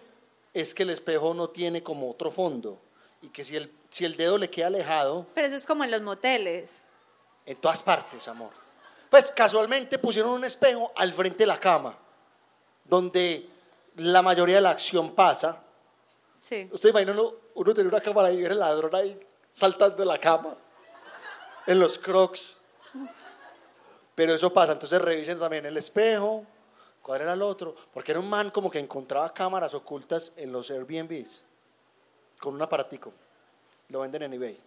es que el espejo no tiene como otro fondo. Y que si el, si el dedo le queda alejado, Pero eso es como en los moteles. en todas partes, amor. Pues casualmente pusieron un espejo al frente de la cama, donde la mayoría de la acción pasa. Sí. Usted imagina uno, uno tener una cámara y ver el ladrón ahí saltando de la cama, en los crocs. Pero eso pasa, entonces revisen también el espejo, cuál era el otro, porque era un man como que encontraba cámaras ocultas en los Airbnbs, con un aparatico. Lo venden en eBay.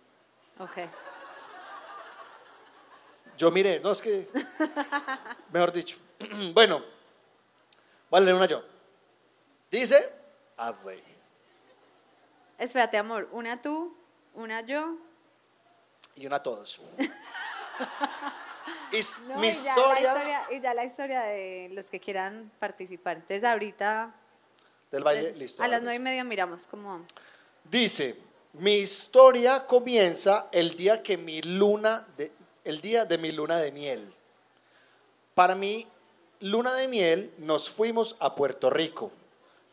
Ok. Yo miré, no es que. Mejor dicho. bueno, leer una yo. Dice así. Espérate, amor. Una tú, una yo. Y una a todos. Es No, mi y ya historia. Y ya la historia de los que quieran participar. Entonces ahorita. del baile. des- Listo. a las nueve y media miramos cómo. Dice: Mi historia comienza el día que mi luna. De, el día de mi luna de miel. Para mi luna de miel nos fuimos a Puerto Rico.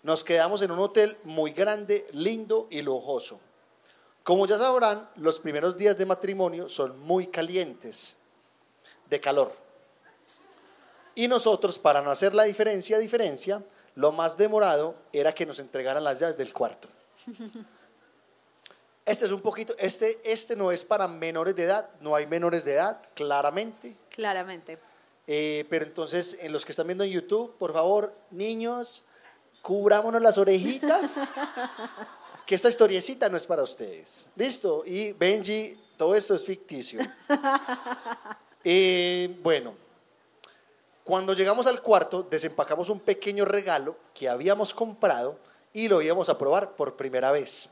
Nos quedamos en un hotel muy grande, lindo y lujoso. Como ya sabrán, los primeros días de matrimonio son muy calientes, de calor. Y nosotros, para no hacer la diferencia, diferencia, lo más demorado era que nos entregaran las llaves del cuarto. Este es un poquito, este, este no es para menores de edad, no hay menores de edad, claramente. Claramente. Eh, pero entonces, en los que están viendo en YouTube, por favor, niños, cubrámonos las orejitas, que esta historiecita no es para ustedes. ¿Listo? Y Benji, todo esto es ficticio. Eh, bueno, cuando llegamos al cuarto, desempacamos un pequeño regalo que habíamos comprado y lo íbamos a probar por primera vez.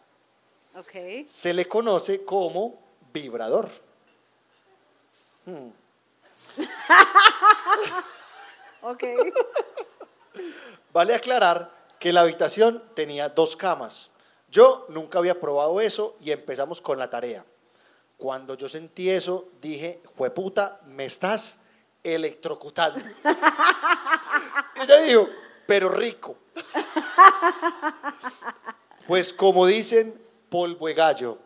Ok. Se le conoce como vibrador. Ok. Vale aclarar que la habitación tenía dos camas. Yo nunca había probado eso y empezamos con la tarea. Cuando yo sentí eso, dije, puta, me estás electrocutando. y ella dijo, pero rico. pues como dicen, polvo de gallo.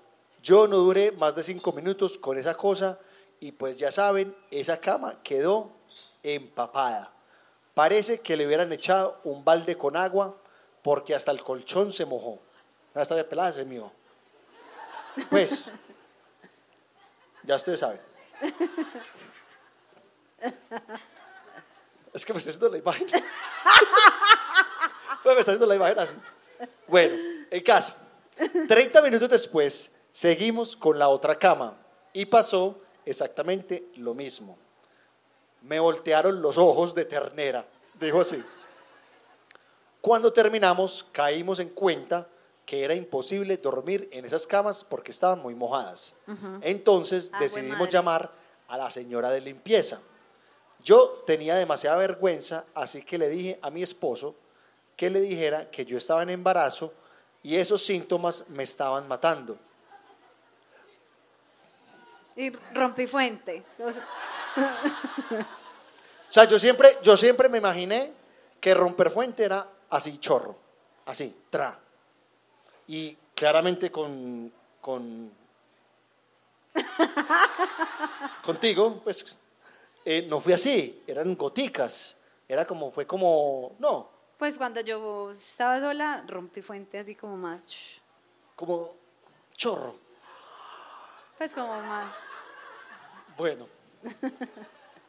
Yo no duré más de cinco minutos con esa cosa y pues ya saben, esa cama quedó empapada. Parece que le hubieran echado un balde con agua porque hasta el colchón se mojó. Ya está pelada, se mío. Pues, ya ustedes saben. Es que me está haciendo la imagen. Me está haciendo la imagen así. Bueno, el caso. 30 minutos después, seguimos con la otra cama y pasó exactamente lo mismo. Me voltearon los ojos de ternera, dijo así. Cuando terminamos, caímos en cuenta que era imposible dormir en esas camas porque estaban muy mojadas. Entonces Ah, decidimos llamar a la señora de limpieza. Yo tenía demasiada vergüenza, así que le dije a mi esposo que le dijera que yo estaba en embarazo y esos síntomas me estaban matando. Y rompí fuente. O sea, O sea, yo siempre, yo siempre me imaginé que romper fuente era así, chorro, así, tra. Y claramente con, con, contigo, pues eh, no fui así, eran goticas. Era como, fue como, no, Pues cuando yo estaba sola, rompí fuente así como más. shh, como chorro. Pues como más. Bueno,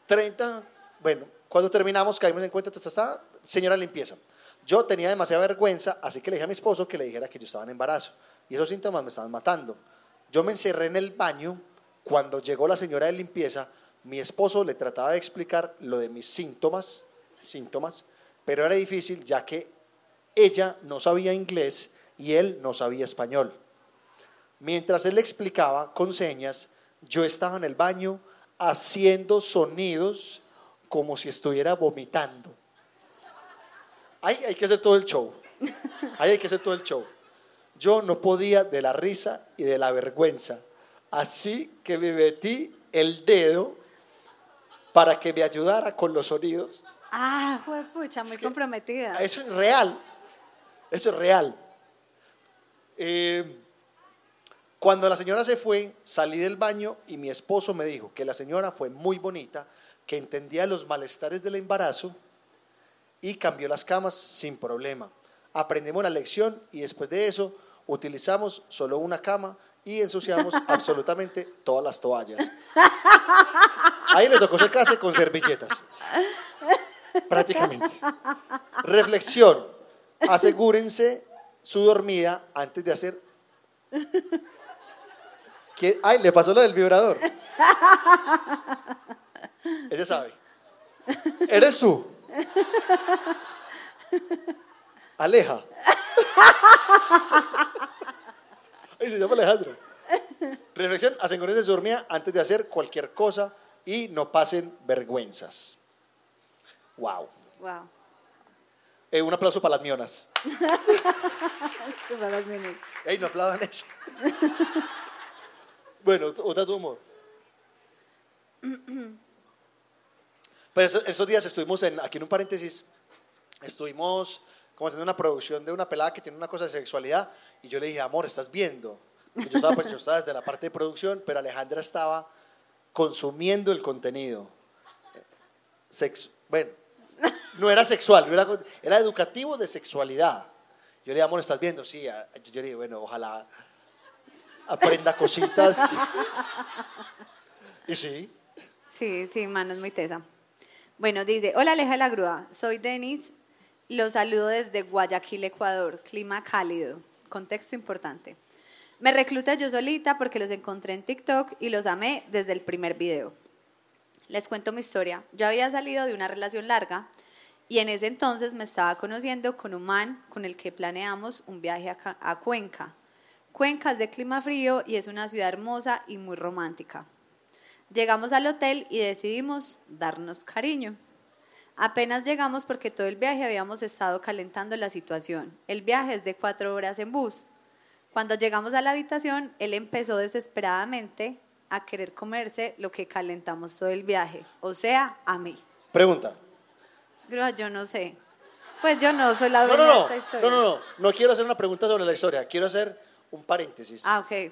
30, bueno, cuando terminamos caímos en cuenta, ta, ta, ta, señora limpieza. Yo tenía demasiada vergüenza, así que le dije a mi esposo que le dijera que yo estaba en embarazo. Y esos síntomas me estaban matando. Yo me encerré en el baño. Cuando llegó la señora de limpieza, mi esposo le trataba de explicar lo de mis síntomas, síntomas, pero era difícil ya que ella no sabía inglés y él no sabía español. Mientras él le explicaba con señas, yo estaba en el baño haciendo sonidos como si estuviera vomitando. Ahí hay que hacer todo el show. Ahí hay que hacer todo el show. Yo no podía de la risa y de la vergüenza. Así que me metí el dedo para que me ayudara con los sonidos. Ah, fue pucha, muy que- comprometida. Eso es real. Eso es real. Eh, cuando la señora se fue, salí del baño y mi esposo me dijo que la señora fue muy bonita, que entendía los malestares del embarazo y cambió las camas sin problema. Aprendimos la lección y después de eso utilizamos solo una cama y ensuciamos absolutamente todas las toallas. Ahí le tocó secarse con servilletas. Prácticamente. Reflexión. Asegúrense su dormida antes de hacer. Ay, le pasó lo del vibrador. Ese sabe. Eres tú. Aleja. Ay, se llama Alejandro. Reflexión, asegúrense su dormida antes de hacer cualquier cosa y no pasen vergüenzas. Wow. Wow. Eh, un aplauso para las mionas. Ey, no aplaudan eso. bueno, ot- otra tu humor. Pero esos, esos días estuvimos en, aquí en un paréntesis, estuvimos como haciendo una producción de una pelada que tiene una cosa de sexualidad y yo le dije, amor, ¿estás viendo? Y yo estaba, pues, yo estaba desde la parte de producción, pero Alejandra estaba consumiendo el contenido. Sex, bueno, no era sexual, no era, era educativo de sexualidad. Yo le dije, amor, ¿estás viendo? Sí. Yo le dije, bueno, ojalá aprenda cositas. Y sí, Sí, sí, mano, es muy tesa. Bueno, dice, hola Aleja de la Grúa, soy Denis, los saludo desde Guayaquil, Ecuador, clima cálido, contexto importante. Me recluté yo solita porque los encontré en TikTok y los amé desde el primer video. Les cuento mi historia. Yo había salido de una relación larga y en ese entonces me estaba conociendo con un man con el que planeamos un viaje a Cuenca. Cuenca es de clima frío y es una ciudad hermosa y muy romántica. Llegamos al hotel y decidimos darnos cariño. Apenas llegamos porque todo el viaje habíamos estado calentando la situación. El viaje es de cuatro horas en bus. Cuando llegamos a la habitación, él empezó desesperadamente a querer comerse lo que calentamos todo el viaje, o sea, a mí. pregunta. Yo no sé. Pues yo no soy la No, dueña no, de esta historia. no, no, no, no quiero hacer una pregunta sobre la historia, quiero hacer un paréntesis. Ah, ok.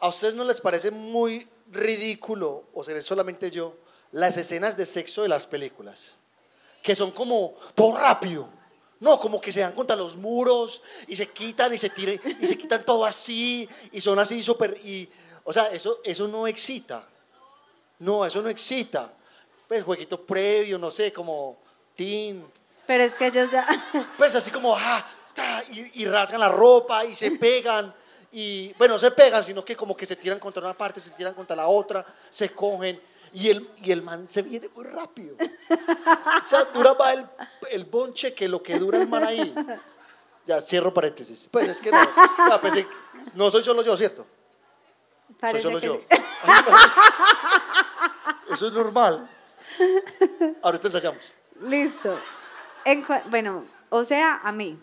¿A ustedes no les parece muy ridículo, o seré solamente yo, las escenas de sexo de las películas? Que son como todo rápido. No, como que se dan contra los muros y se quitan y se tiran y se quitan todo así y son así súper y o sea, eso eso no excita. No, eso no excita. Pues jueguito previo, no sé, como teen, Pero es que ellos ya... pues así como, ah, ta, y, y rasgan la ropa y se pegan. Y bueno, no se pegan, sino que como que se tiran contra una parte, se tiran contra la otra, se cogen. Y el, y el man se viene muy rápido. O sea, dura más el, el bonche que lo que dura el man ahí. Ya, cierro paréntesis. Pues es que no. sea, pues, no soy solo yo, ¿cierto? Parece soy solo yo. sí. Eso es normal. Ahorita ensayamos. Listo. En bueno, o sea, a mí.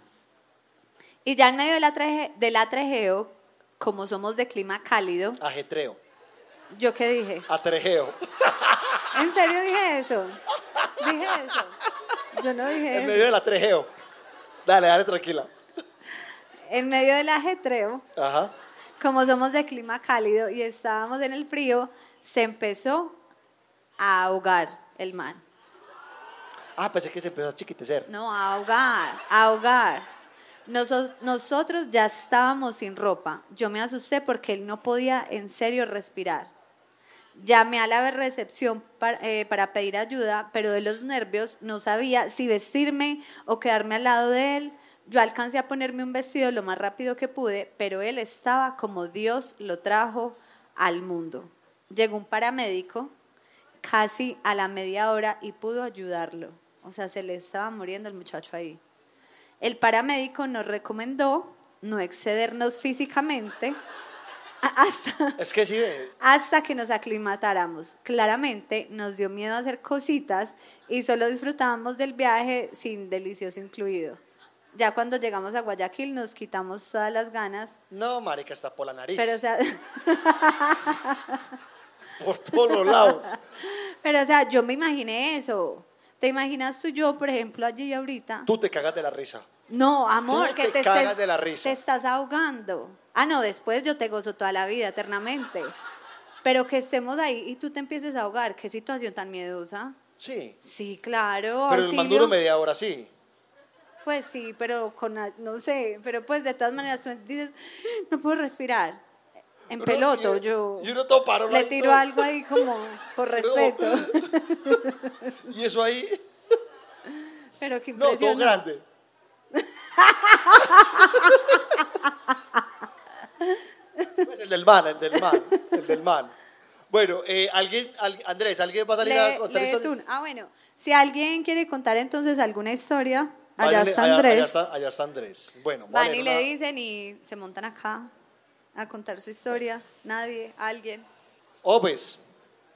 Y ya en medio del atraje- del atrejeo, como somos de clima cálido, Ajetreo. ¿yo qué dije? Atrejeo. ¿En serio dije eso? Dije eso. Yo no dije En eso. medio del atrejeo. Dale, dale, tranquila. En medio del ajetreo, Ajá. como somos de clima cálido y estábamos en el frío, se empezó a ahogar el man. Ah, pensé que se empezó a chiquitecer. No, a ahogar, a ahogar. Noso- nosotros ya estábamos sin ropa. Yo me asusté porque él no podía en serio respirar. Llamé a la recepción para, eh, para pedir ayuda, pero de los nervios no sabía si vestirme o quedarme al lado de él. Yo alcancé a ponerme un vestido lo más rápido que pude, pero él estaba como Dios lo trajo al mundo. Llegó un paramédico casi a la media hora y pudo ayudarlo. O sea, se le estaba muriendo el muchacho ahí. El paramédico nos recomendó no excedernos físicamente hasta, Es que sí, eh, hasta que nos aclimatáramos. Claramente nos dio miedo hacer cositas y solo disfrutábamos del viaje sin delicioso incluido. Ya cuando llegamos a Guayaquil nos quitamos todas las ganas, no, marica, está por la nariz. pero o sea, por todos los lados. pero o sea, yo me imaginé eso. ¿Te imaginas tú y yo, por ejemplo, allí ahorita? Tú te cagas de la risa. No, amor, Tú que te te, cagas estés- de la risa. te estás ahogando. Ah, no, después yo te gozo toda la vida, eternamente. Pero que estemos ahí y tú te empieces a ahogar, qué situación tan miedosa. Sí. Sí, claro. Pero el auxilio. duro media hora, sí. Pues sí, pero con, no sé, pero pues de todas maneras tú dices, no puedo respirar. En Uno- peloto, y- yo Y uno le tiro todo- algo ahí como por respeto. Y eso ahí, Pero qué no, todo grande. Pues el del man, el del man, el del man. Bueno, eh, alguien, al- Andrés, ¿alguien va a salir a Lee- contar. Ah, bueno, si alguien quiere contar entonces alguna historia, allá Váyanle- está Andrés. Allá, está, allá está Andrés. Bueno, Van vale, y una- le dicen y se montan acá a contar su historia. Nadie, alguien. Oh, pues,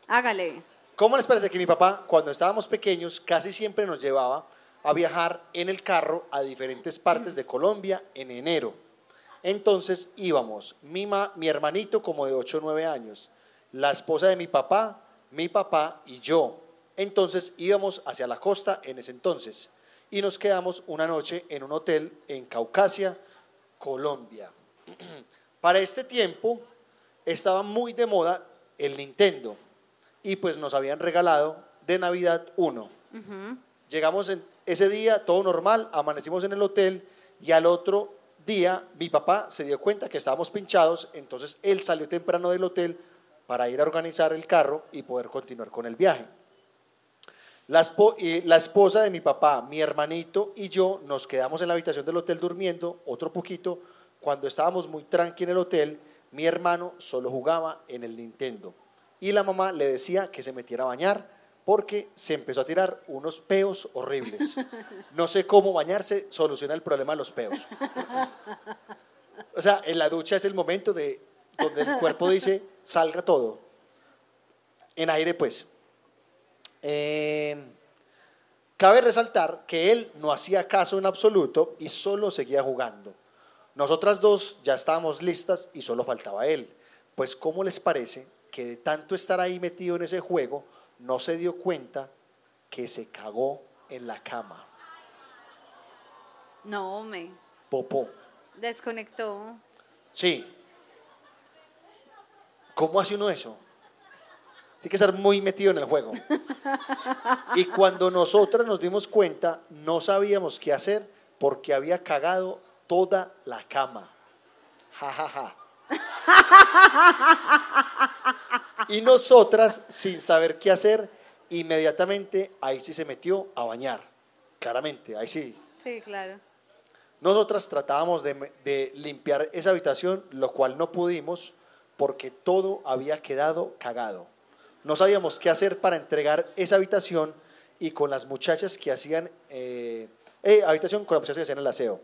Hágale. ¿cómo les parece que mi papá, cuando estábamos pequeños, casi siempre nos llevaba a viajar en el carro a diferentes partes de Colombia en enero? Entonces íbamos, mi, ma- mi hermanito como de 8 o 9 años, la esposa de mi papá, mi papá y yo. Entonces íbamos hacia la costa en ese entonces y nos quedamos una noche en un hotel en Caucasia, Colombia. Para este tiempo estaba muy de moda el Nintendo y pues nos habían regalado de Navidad uno. Llegamos en ese día, todo normal, amanecimos en el hotel y al otro día mi papá se dio cuenta que estábamos pinchados, entonces él salió temprano del hotel para ir a organizar el carro y poder continuar con el viaje. La, esposa de mi papá, mi hermanito y yo nos quedamos en la habitación del hotel durmiendo otro poquito. Cuando estábamos muy tranqui en el hotel, mi hermano solo jugaba en el Nintendo. Y la mamá le decía que se metiera a bañar porque se empezó a tirar unos peos horribles. No sé cómo bañarse soluciona el problema de los peos. O sea, en la ducha es el momento de donde el cuerpo dice salga todo. En aire, pues. Eh, cabe resaltar que él no hacía caso en absoluto y solo seguía jugando. Nosotras dos ya estábamos listas y solo faltaba él. Pues, ¿cómo les parece que de tanto estar ahí metido en ese juego, no se dio cuenta que se cagó en la cama? No, me Popó. desconectó. Sí. ¿Cómo hace uno eso? Tiene que estar muy metido en el juego. Y cuando nosotras nos dimos cuenta, no sabíamos qué hacer porque había cagado toda la cama. Ja, ja, ja. Y nosotras, sin saber qué hacer, inmediatamente ahí sí se metió a bañar. Claramente, ahí sí. Sí, claro. Nosotras tratábamos de, de limpiar esa habitación, lo cual no pudimos porque todo había quedado cagado. No sabíamos qué hacer para entregar esa habitación y con las muchachas que hacían, eh, eh, habitación con las muchachas que hacían el aseo.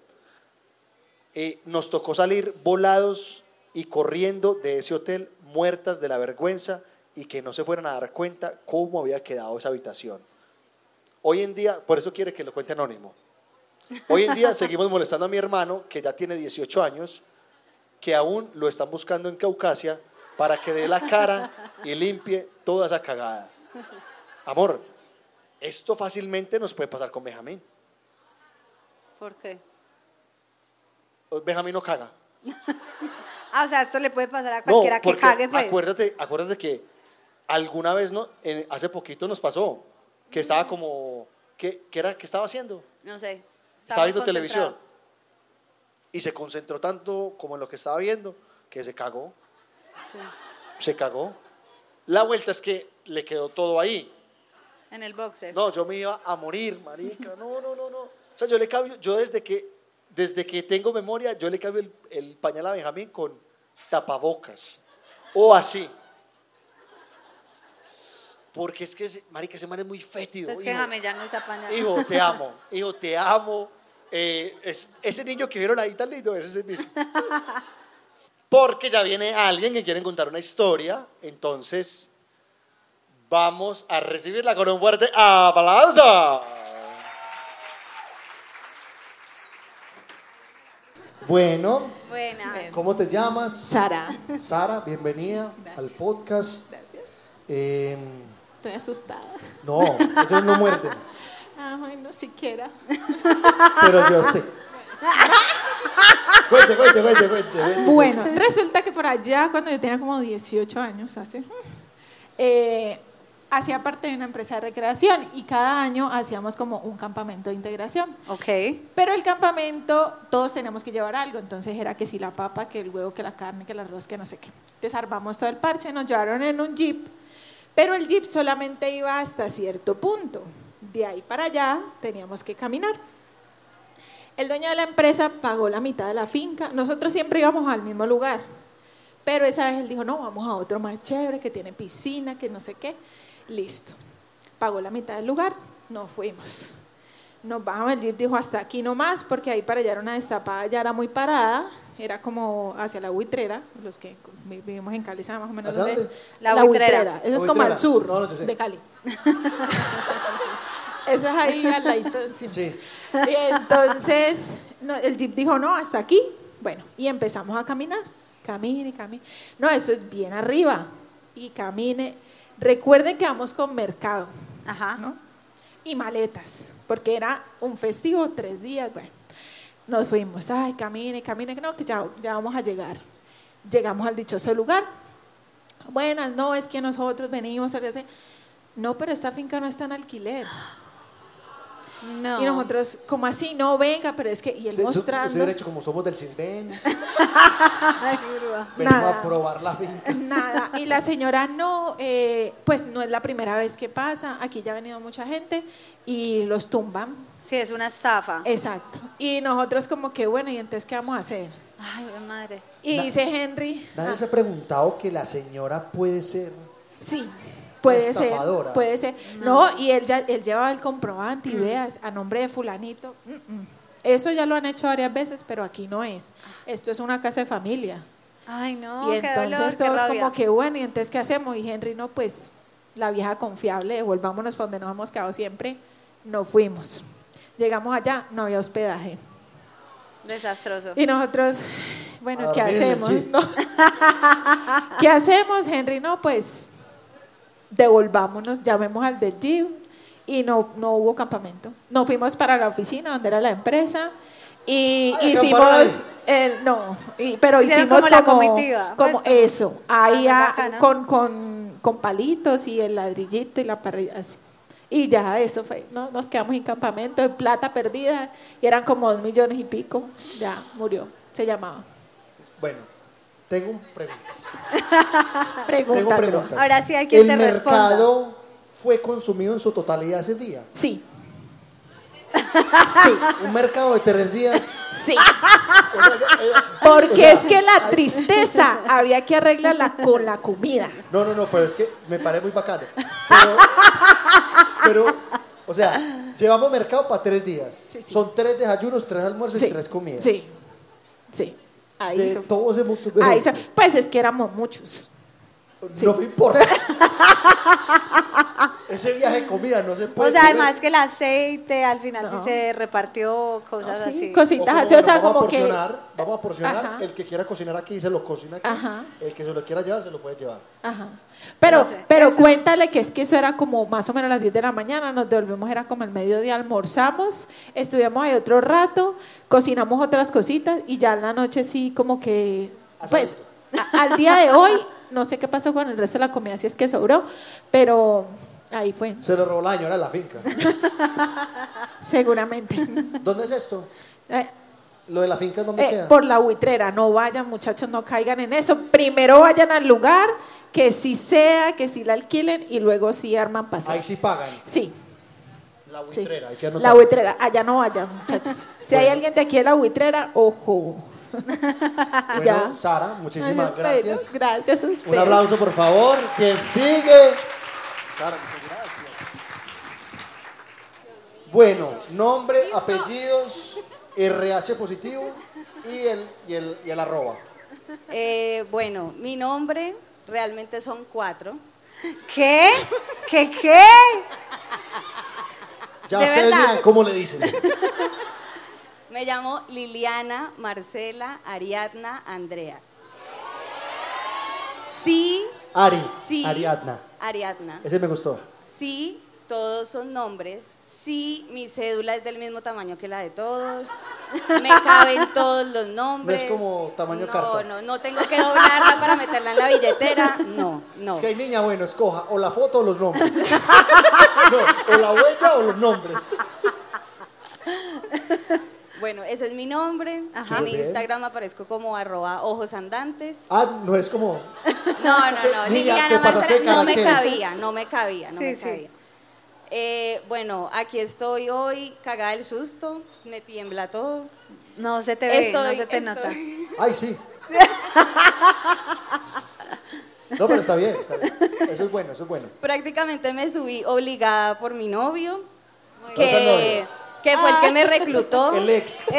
Eh, nos tocó salir volados y corriendo de ese hotel, muertas de la vergüenza y que no se fueran a dar cuenta cómo había quedado esa habitación. Hoy en día, por eso quiere que lo cuente anónimo. Hoy en día seguimos molestando a mi hermano, que ya tiene 18 años, que aún lo están buscando en Caucasia para que dé la cara y limpie toda esa cagada. Amor, esto fácilmente nos puede pasar con Benjamín. ¿Por qué? Benjamín no caga. Ah, o sea, esto le puede pasar a No, cualquiera que cague, pues. acuérdate, acuérdate que alguna vez, no, en- hace poquito nos pasó, que estaba como, ¿qué, qué era, ¿qué estaba haciendo? No sé. Estaba viendo televisión. Y se concentró tanto como en lo que estaba viendo, que se cagó, Sí. se cagó. La vuelta es que le quedó todo ahí. En el boxer. No, yo me iba a morir, marica. No, no, no, no. O sea, yo le cambio, yo desde que, desde que tengo memoria, yo le cambio el, el pañal a Benjamín con tapabocas. O así. Porque es que, marica, ese man es muy fétido. Es que hijo. Jame ya no está pañal. Hijo, te amo. Hijo, te amo. Eh, es- ese niño que vieron ahí tan lindo, ese es el mismo. Porque ya viene alguien que quiere contar una historia. Entonces, vamos a recibirla con un fuerte aplauso. Bueno, Buena. ¿cómo te llamas? Sara. Sara, bienvenida al podcast. Gracias. Eh, Estoy asustada. no, ellos no muerden, Ah, bueno, siquiera. pero yo sé. Cuente, cuente, cuente, cuente. cuente. Bueno, resulta que por allá, cuando yo tenía como 18 años, hace, eh, hacía parte de una empresa de recreación y cada año hacíamos como un campamento de integración. Ok. Pero el campamento, todos teníamos que llevar algo, entonces era que si la papa, que el huevo, que la carne, que el arroz, que no sé qué. Entonces armamos todo el parche, nos llevaron en un jeep, pero el jeep solamente iba hasta cierto punto. De ahí para allá teníamos que caminar. El dueño de la empresa pagó la mitad de la finca. Nosotros siempre íbamos al mismo lugar. Pero esa vez él dijo, no, vamos a otro más chévere, que tiene piscina, que no sé qué. Listo. Pagó la mitad del lugar, nos fuimos. Nos bajamos, el jeep dijo, hasta aquí nomás, porque ahí para allá era una destapada, ya era muy parada. Era como hacia la buitrera, los que vi- vivimos en Cali saben más o menos ¿Hacia dónde es. La Buitrera. Eso es como al sur No, no, de Cali. Eso es ahí al ladito. sí. Sí. Y entonces no, el jeep dijo, no, hasta aquí. Bueno, y empezamos a caminar. Camine, camine. No, eso es bien arriba. Y camine. Recuerden que vamos con mercado, Ajá. ¿no? Y maletas, porque era un festivo, tres días. Bueno, nos fuimos. Ay, camine, camine. No, que ya, ya vamos a llegar. Llegamos al dichoso lugar. Buenas, no, es que nosotros venimos a hacer. No, pero esta finca no está en alquiler. No. Y nosotros, como así? No, venga, pero es que, y él Usted- usted mostrando. derecho, como somos del CISBEN, venimos Nada. a probar la finca. Nada. Y la señora, no, eh, pues no es la primera vez que pasa. Aquí ya ha venido mucha gente y los tumban. Sí, es una estafa. Exacto. Y nosotros, como que, bueno, ¿y entonces qué vamos a hacer? Ay, mi madre. Y Na- dice Henry, Nadie ah, se ha preguntado que la señora puede ser. sí. Puede ser, puede ser. No, y él ya él llevaba el comprobante y veas a nombre de fulanito. mm, mm. Eso ya lo han hecho varias veces, pero aquí no es. Esto es una casa de familia. Ay, no, y qué entonces dolor, qué todos rabia. como que bueno, y entonces ¿qué hacemos? Y Henry no, pues la vieja confiable, devolvámonos para donde nos hemos quedado siempre. No fuimos. Llegamos allá, no había hospedaje. Desastroso. Y nosotros, bueno, ¿qué hacemos? No. ¿Qué hacemos, Henry? No, pues devolvámonos, llamemos al del jeep y no, no hubo campamento. Nos fuimos para la oficina donde era la empresa y Ay, hicimos, eh, no, y- pero hicimos como la como, comitiva, como pues, como- eso, ahí Ah, a- con, con, con palitos y el ladrillito y la parrilla así. Y ya eso fue, ¿no? nos quedamos sin campamento, en plata perdida, y eran como dos millones y pico, ya murió, se llamaba. Bueno, tengo un Pregunta, bro. preguntas. Ahora sí hay quien ¿El te responda. mercado fue consumido en su totalidad ese día? Sí, Sí. Un mercado de tres días. sí. Porque es que la tristeza había que arreglarla con la comida. No, no, no, pero es que me parece muy bacano. Pero, pero, o sea, llevamos mercado para tres días. Sí, sí. Son tres desayunos, tres almuerzos Sí, y tres comidas. Sí, sí. Ahí De se todo ese montón de ahí se-. Pues es que éramos muchos. sí. No me importa. ese viaje de comida no se O puede sea, hacer. además que el aceite al final No. sí se repartió cosas No, sí, así. cositas así, o sea, vamos como a que. porcionar, Vamos a porcionar. Ajá. El que quiera cocinar aquí se lo cocina aquí. Ajá. El que se lo quiera llevar se lo puede llevar. Ajá. Pero, No sé, pero cuéntale que es que eso era como más o menos a las 10 de la mañana, nos devolvemos, era como el mediodía, almorzamos, estuvimos ahí otro rato, cocinamos otras cositas y ya en la noche sí como que, pues, a- al día de hoy No sé qué pasó con el resto de la comida, si es que sobró, pero ahí fue, Se lo robó la señora de la finca. seguramente. ¿Dónde es esto? Eh, ¿Lo de la finca dónde eh, queda? por la buitrera, no vayan muchachos, no caigan en eso. Primero vayan al lugar, que sí sea, que sí la alquilen y luego sí arman paseo. Ahí sí pagan. Sí, La sí. buitrera, hay que anotar. La buitrera, allá no vayan muchachos. Si hay alguien de aquí de la buitrera, ojo. Bueno, Ya. Sara, muchísimas gracias. gracias a ustedes. Un aplauso, por favor, que sigue. Sara, muchas gracias. Bueno, nombre, apellidos, RH positivo y el, y el, y el arroba. Eh, bueno, mi nombre realmente son cuatro. ¿Qué? ¿Qué qué? Ya ¿De ustedes verdad? miren cómo le dicen. Me llamo Liliana, Marcela, Ariadna, Andrea. Sí, Ari, sí. Ariadna. Ariadna. Ese me gustó. Sí, todos son nombres. Sí, mi cédula es del mismo tamaño que la de todos. Me caben todos los nombres. No es como tamaño no, carta. No, no tengo que doblarla para meterla en la billetera. No, no. Es que hay niña, bueno, escoja o la foto o los nombres. No, o la huella o los nombres. Bueno, ese es mi nombre. Ajá. En Muy. Instagram aparezco como arroba ojos andantes. Ah, no es como. No, no, no. Liliana Marcela, no me cabía, no me cabía, no Sí, me sí. cabía. Eh, bueno, aquí estoy hoy, cagada del susto, me tiembla todo. No se te ve, Estoy, no se te nota. Ay, sí. No, pero está bien, está bien. Eso es bueno, eso es bueno. Prácticamente me subí obligada por mi novio, ¿Cuál es el que, novio? Que fue el que me reclutó. El ex.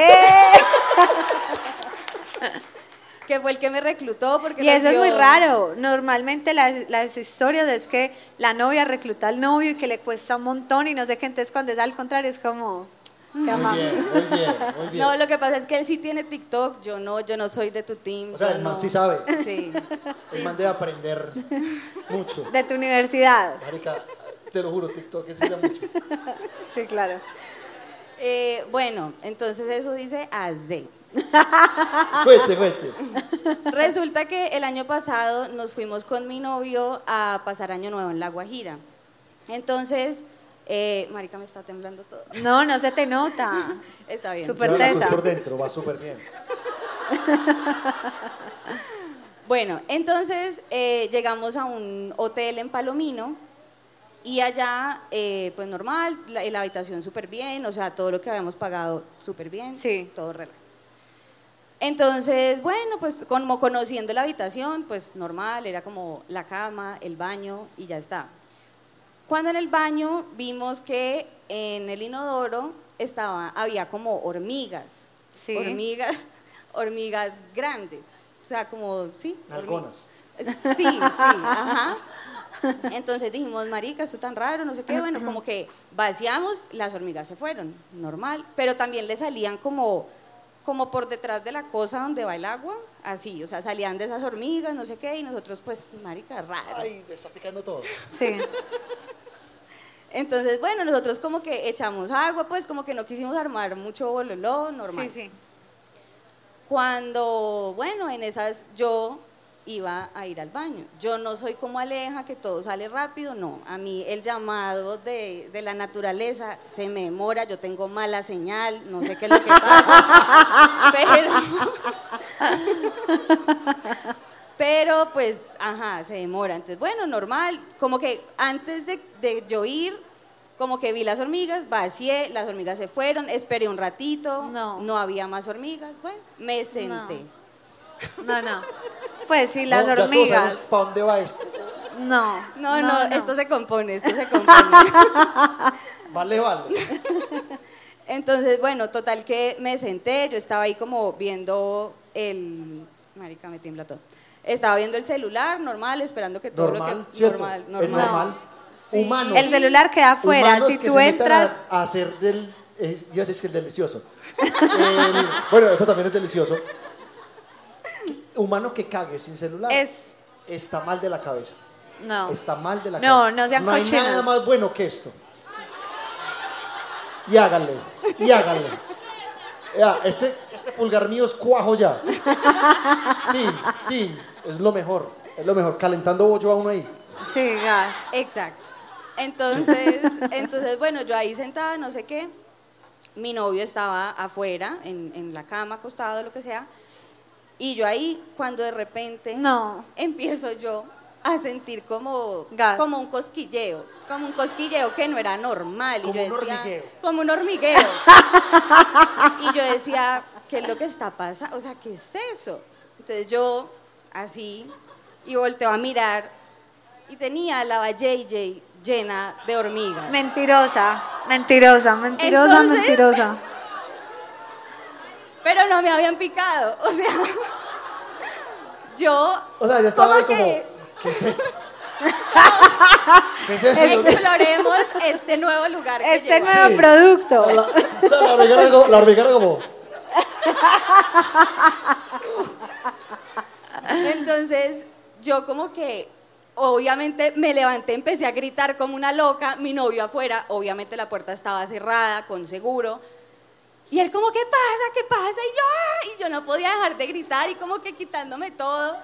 que fue el que me reclutó porque Y eso es muy raro. Normalmente las, las historias es que la novia recluta al novio y que le cuesta un montón y no sé qué. Entonces, cuando es al contrario, es como. Te Muy amamos. bien, muy bien, muy bien. No, lo que pasa es que él sí tiene TikTok, yo no, yo no soy de tu team. O sea, el man no. sí sabe. Sí. El man debe aprender mucho. De tu universidad. Marica, te lo juro, TikTok enseña mucho. Sí, claro. Eh, bueno, entonces eso dice AZ. Cuente, cuente. Resulta que el año pasado nos fuimos con mi novio a pasar Año Nuevo en La Guajira. Entonces, eh, Marica, me está temblando todo. No, no se te nota. Está bien. Súper tesa. por dentro, va súper bien. Bueno, entonces eh, llegamos a un hotel en Palomino y allá, eh, pues normal, la, la habitación súper bien, o sea, todo lo que habíamos pagado súper bien, Sí. todo relax. Entonces, bueno, pues como conociendo la habitación, pues normal, era como la cama, el baño y ya está. Cuando en el baño vimos que en el inodoro estaba, había como hormigas, Sí. hormigas, hormigas grandes, o sea, como, sí, hormi- Nalgonas. Sí, sí, ajá. Entonces dijimos, marica, esto tan raro, no sé qué, bueno, como que vaciamos, las hormigas se fueron, normal, pero también le salían como, como por detrás de la cosa donde va el agua, así, o sea, salían de esas hormigas, no sé qué, y nosotros, pues, marica, raro. Ay, me está picando todo. Sí. Entonces, bueno, nosotros como que echamos agua, pues, como que no quisimos armar mucho bololó, normal. Sí, sí. Cuando, bueno, en esas yo iba a ir al baño. Yo no soy como Aleja, que todo sale rápido, no. A mí el llamado de, de la naturaleza se me demora, yo tengo mala señal, no sé qué es lo que pasa. pero, pero pues, ajá, se demora. Entonces, bueno, normal, como que antes de, de yo ir, como que vi las hormigas, vacié, las hormigas se fueron, esperé un ratito, No. no había más hormigas, bueno, me senté. No, no. Pues sí, las No, ya todos hormigas. sabemos ¿Para dónde va esto? No. No, no, esto se compone, esto se compone. Vale, vale. Entonces, bueno, total que me senté, yo estaba ahí como viendo el... Marica, me tiembla todo. Estaba viendo el celular, normal, esperando que todo Normal, lo que... ¿cierto? Normal, Es normal. normal. Sí. Humanos. El celular queda afuera. Si que tú se entras. A, a hacer del. eh, yo sé que es delicioso. El- bueno, eso también es delicioso. Humano que cague sin celular. Es- Está mal de la cabeza. No. Está mal de la No, cabeza. no sean No hay nada más bueno que esto. Y háganle. Y háganle. Ya, este, este pulgar mío es cuajo ya. Tin, tin, es lo mejor. Es lo mejor, calentando bollo a uno ahí. Sí, gas. Exacto. Entonces, entonces, bueno, yo ahí sentada, no sé qué. Mi novio estaba afuera, en, en la cama, acostado, lo que sea. Y yo ahí, cuando de repente No. empiezo yo a sentir como, Gas. como un cosquilleo, como un cosquilleo que no era normal. Como y yo un decía, hormigueo. como un hormigueo. y yo decía, ¿qué es lo que está pasando? O sea, ¿qué es eso? Entonces yo, así, y volteo a mirar, y tenía la JJ llena de hormigas. Mentirosa, mentirosa, mentirosa, Entonces- mentirosa. Pero no me habían picado, o sea, yo... O sea, ya estaba como, que ¿qué es esto? ¿Qué es exploremos este nuevo lugar que Este llegó. nuevo producto. La, la, como, Entonces, yo como que, obviamente, me levanté, empecé a gritar como una loca, mi novio afuera, obviamente la puerta estaba cerrada, con seguro. Y él como, ¿qué pasa? ¿Qué pasa? Y yo, "Ah", y yo no podía dejar de gritar y como que quitándome todo.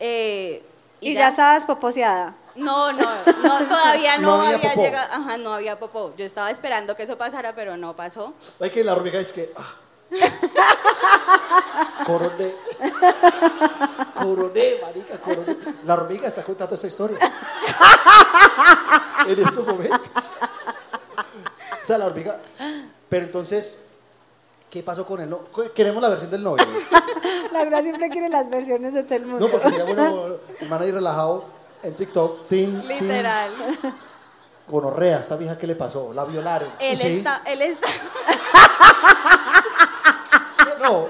Eh, Y ya estabas poposeada. No, no, no, todavía no, No había llegado, ajá, no había popó. Yo estaba esperando que eso pasara, pero no pasó. Ay, que la hormiga es que. ah. Coroné. Coroné, marica, coroné. La hormiga está contando esta historia. en estos momentos. O sea, la hormiga. Pero entonces, ¿qué pasó con el novio? Queremos la versión del novio. Laura siempre quiere las versiones de todo el mundo. No, porque sería bueno, man ahí relajado en TikTok. Tin, tin, Literal. Gonorrea, esta vieja, ¿qué le pasó? La violaron. Él Y sí, está, él está, No.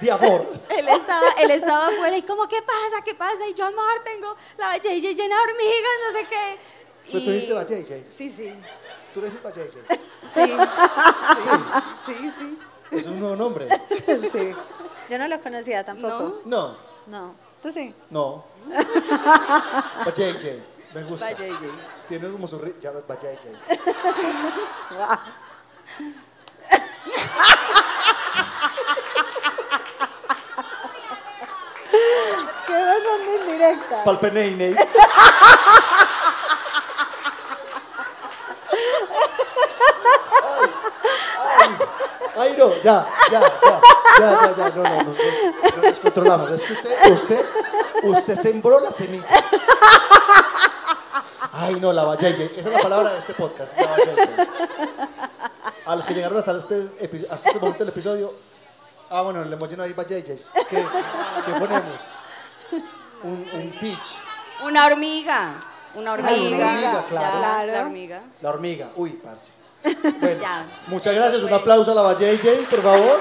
De amor. él estaba, él estaba afuera y como, ¿qué pasa? ¿Qué pasa? Y yo, amor, tengo la JJ llena de hormigas, no sé qué. Pero tú dijiste la JJ. Sí, sí, Tú le dices JJ. sí, sí, sí. Es un nuevo nombre. Sí. Yo no lo conocía tampoco. No, No. ¿Tú sí? no. JJ. Me gusta. JJ. Tiene como su Ya, JJ. ¿Qué pasando en directa? Ay, ay, no, ya, ya, ya, ya, ya, ya, no, no, nos, nos, descontrolamos. Es que usted, usted, usted sembró la semilla. Ay, no, la vajayjay. Esa es la palabra de este podcast. La. A los que llegaron hasta este, hasta este momento del episodio, ah, bueno, le hemos llenado ahí vajayjays. ¿Qué, ¿Qué ponemos? Un, un pitch. Una hormiga, una hormiga. hormiga, claro. Ya, Claro. La hormiga. La hormiga. Uy, parce. Bueno, Ya. muchas gracias. Un aplauso a la vajayjay, por favor.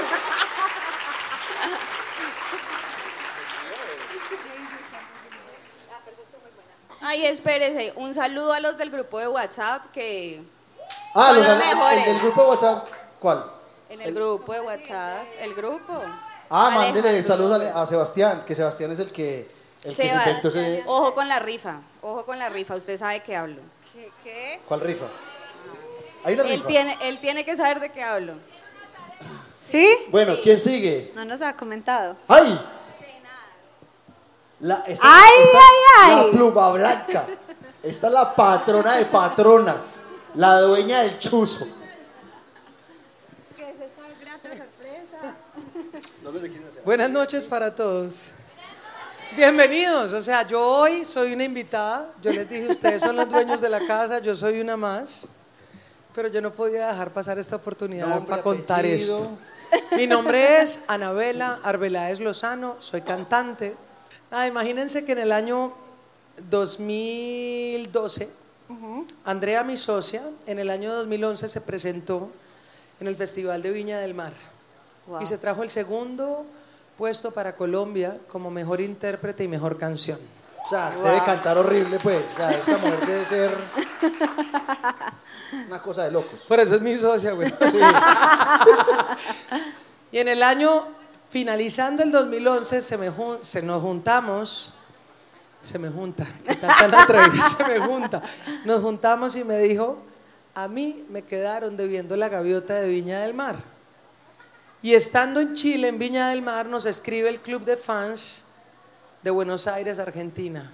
Ay, espérese, un saludo a los del grupo de WhatsApp que Ah, Son los, los el mejores. del grupo de WhatsApp. ¿Cuál? en el grupo de WhatsApp, el grupo. Ah, mándele saludos a, a Sebastián, que Sebastián es el que, el que se Sebas, inventó ese... ojo con la rifa, ojo con la rifa, usted sabe que hablo. ¿Qué? ¿Qué? ¿Cuál rifa? Hay una Él rifa. tiene, él tiene que saber de qué hablo. ¿Sí? Bueno, ¿quién sigue? No nos ha comentado. ¡Ay! La, esta- ¡Ay, esta- ay, ay! La pluma blanca. Esta es la patrona de patronas. La dueña del chuzo. Buenas noches para todos. Bienvenidos. O sea, yo hoy soy una invitada. Yo les dije, ustedes son los dueños de la casa, yo soy una más. Pero yo no podía dejar pasar esta oportunidad Nombre, para contar apellido. esto. Mi nombre es Anabela Arbeláez Lozano, soy cantante. Ah, imagínense que en el año 2012, Andrea, mi socia, en el año 2011 se presentó en el Festival de Viña del Mar Wow. y se trajo el segundo puesto para Colombia como mejor intérprete y mejor canción. O sea, debe cantar horrible, pues. O sea, esa mujer debe ser una cosa de locos. Por eso es mi socia, güey. y en el año, finalizando el 2011, se, me jun- se nos juntamos, se me junta, que tal tan atrevida, se me junta. Nos juntamos y me dijo, a mí me quedaron debiendo la gaviota de Viña del Mar. Y estando en Chile, en Viña del Mar, nos escribe el club de fans de Buenos Aires, Argentina.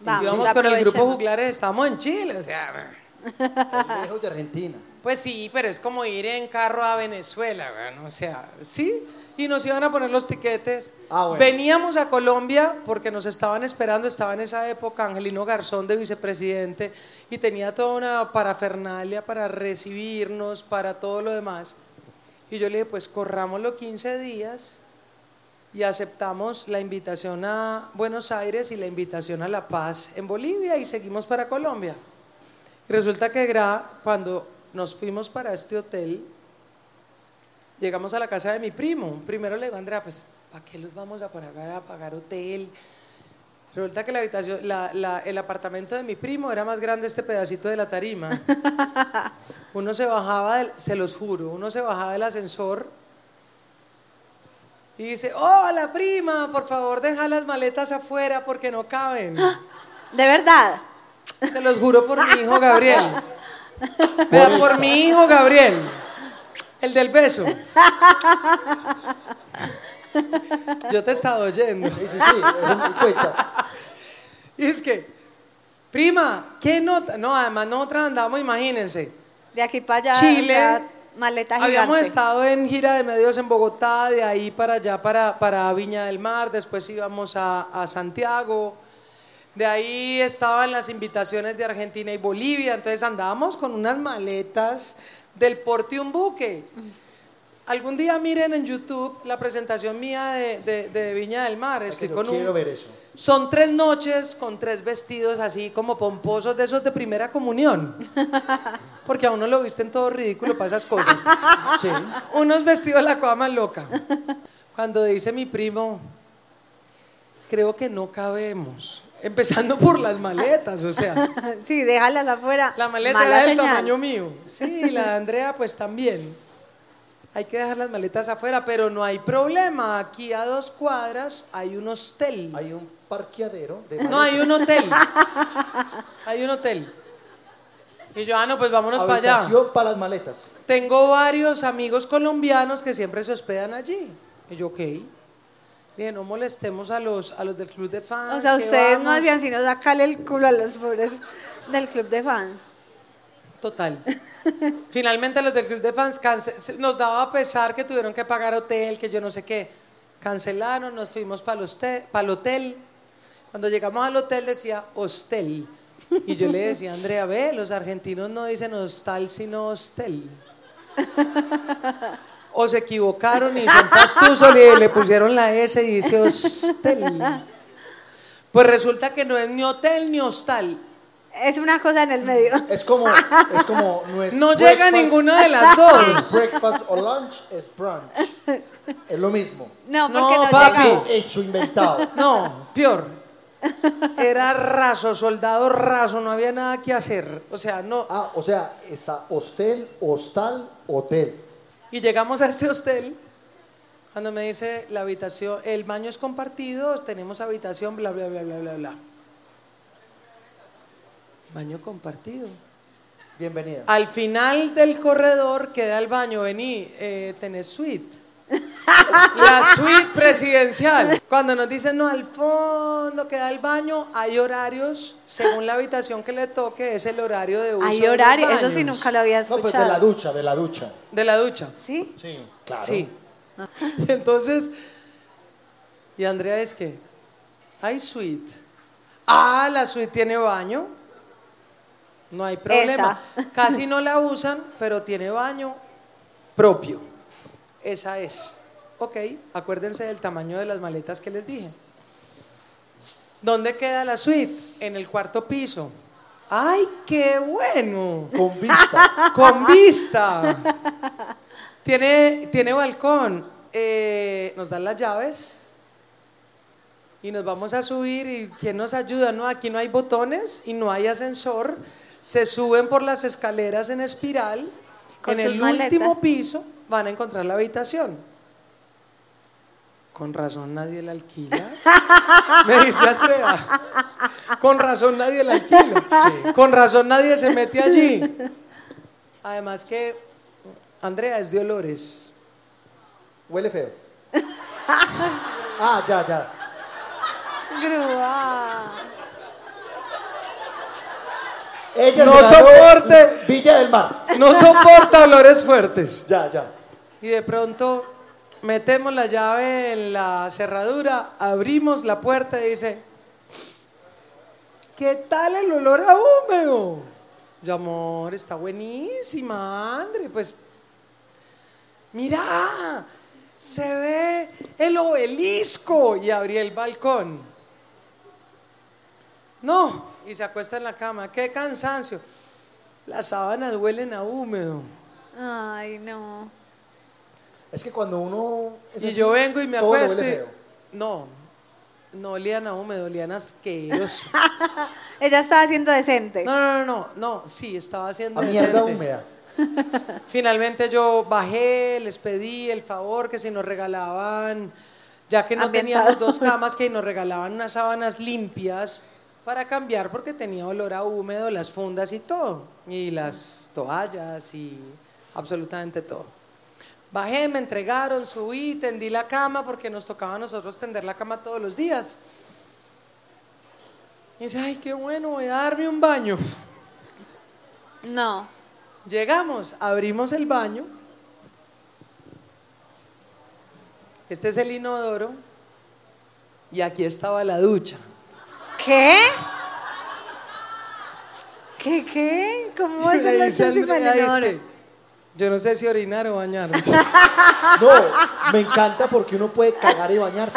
Vamos, Íbamos con el grupo. Juglares, estábamos en Chile, o sea... Viejo de Argentina. Pues sí, pero es como ir en carro a Venezuela, weón, o sea, sí. Y nos iban a poner los tiquetes. Ah, bueno. Veníamos a Colombia porque nos estaban esperando, estaba en esa época Angelino Garzón de vicepresidente y tenía toda una parafernalia para recibirnos, para todo lo demás. Y yo le dije, pues corrámoslo 15 días y aceptamos la invitación a Buenos Aires y la invitación a La Paz en Bolivia y seguimos para Colombia. Resulta que Gra, cuando nos fuimos para este hotel, llegamos a la casa de mi primo. Primero le digo, Andrea, pues, ¿para qué los vamos a pagar a pagar hotel? Resulta que la habitación, la- la- el apartamento de mi primo era más grande este pedacito de la tarima. Uno se bajaba, del- se los juro, uno se bajaba del ascensor y dice, hola prima, por favor deja las maletas afuera porque no caben. ¿De verdad? Se los juro por mi hijo Gabriel. Vea, por mi hijo Gabriel. El del beso. Yo te estaba oyendo. Sí, sí, sí, eso me cuenta. Y es que, prima, ¿qué nota? No, además nosotras andamos, imagínense. De aquí para allá. Chile. maleta gigante. Habíamos estado en gira de medios en Bogotá, de ahí para allá, para, para Viña del Mar, después íbamos a, a Santiago, de ahí estaban las invitaciones de Argentina y Bolivia, entonces andábamos con unas maletas del porte un buque. Algún día miren en YouTube la presentación mía de, de- de Viña del Mar, estoy con un... quiero ver eso. Son tres noches con tres vestidos así como pomposos de esos de primera comunión. Porque a uno lo visten todo ridículo para esas cosas. Sí. Unos vestidos la cosa más loca. Cuando dice mi primo, creo que no cabemos. Empezando por las maletas, o sea. Sí, déjalas afuera. La maleta Mala era del señal. tamaño mío. Sí, la de Andrea pues también. Hay que dejar las maletas afuera, pero no hay problema. Aquí a dos cuadras hay un hostel. Hay un parqueadero de No, hay un hotel. Hay un hotel. Y yo, ah, no, pues vámonos para allá. habitación para las maletas. Tengo varios amigos colombianos que siempre se hospedan allí. Y yo, ok. Dije, no molestemos a los, a los del club de fans. O sea, ustedes no vamos". hacían sino sacarle el culo a los pobres del club de fans. Total. Finalmente los del club de fans nos daba pesar que tuvieron que pagar hotel, que yo no sé qué. Cancelaron, nos fuimos para el hotel. Cuando llegamos al hotel decía hostel. Y yo le decía, Andrea, ve, los argentinos no dicen hostal, sino hostel. O se equivocaron y son le, le pusieron la S y dice hostel. Pues resulta que no es ni hotel ni hostal. Es una cosa en el medio. Es como, es como no es No llega breakfast- ninguna de las dos. es breakfast o lunch, es brunch. Es lo mismo. No, No, porque no, papi. llega. Hecho, inventado. No, peor. Era raso, soldado raso, no había nada que hacer. O sea, no. Ah, o sea, está hostel, hostal, hotel. Y llegamos a este hostel. Cuando me dice la habitación, el baño es compartido, tenemos habitación, bla, bla, bla, bla, bla, bla. Baño compartido. Bienvenida. Al final del corredor queda el baño, vení, eh, tenés suite. La suite presidencial. Cuando nos dicen, no, al fondo queda el baño, hay horarios, según la habitación que le toque, es el horario de uso Hay de los horario, eso sí baños. nunca lo había No, escuchado. pues de la ducha, de la ducha. De la ducha. ¿Sí? Sí, claro. Sí. Entonces, y Andrea es que, hay suite. Ah, la suite tiene baño. No hay problema. Casi no la usan, pero tiene baño propio. Esa es. Ok, acuérdense del tamaño de las maletas que les dije. ¿Dónde queda la suite? En el cuarto piso. ¡Ay, qué bueno! Con vista. Con vista. Tiene, tiene balcón. Eh, nos dan las llaves. Y nos vamos a subir. ¿Y quién nos ayuda? No, aquí no hay botones y no hay ascensor. Se suben por las escaleras en espiral. Con en el maletas. último piso van a encontrar la habitación. Con razón nadie la alquila. Me dice Andrea. Con razón nadie la alquila. Con razón nadie se mete allí. Además que Andrea es de olores. Huele feo. Ah, ya, ya. Grúa. Ella No soporte. Villa del Mar. No soporta olores fuertes. Ya, ya. Y de pronto metemos la llave en la cerradura, abrimos la puerta y dice, ¿qué tal el olor a húmedo? Yo, amor, está buenísima, Andre. Pues, mira, se ve el obelisco. Y abrí el balcón. No, y se acuesta en la cama. Qué cansancio. Las sábanas huelen a húmedo. Ay, no. Es que cuando uno. es Y así, yo vengo y me acuesto. No, no olían a húmedo, olían asqueroso. Ella estaba siendo decente. No, no, no, no, no, sí, estaba haciendo A mierda decente. húmeda. Finalmente yo bajé, les pedí el favor que si nos regalaban, ya que no Ambientado. teníamos dos camas, que nos regalaban unas sábanas limpias para cambiar porque tenía olor a húmedo, las fundas y todo, y las toallas y absolutamente todo. Bajé, me entregaron, subí, tendí la cama porque nos tocaba a nosotros tender la cama todos los días. Y dice, ay, qué bueno, voy a darme un baño. No. Llegamos, abrimos el baño. Este es el inodoro. Y aquí estaba la ducha. ¿Qué? ¿Qué, qué? ¿Cómo va a la ducha sin Andrea, bañador? Yo no sé si orinar o bañarme. No, me encanta porque uno puede cagar y bañarse.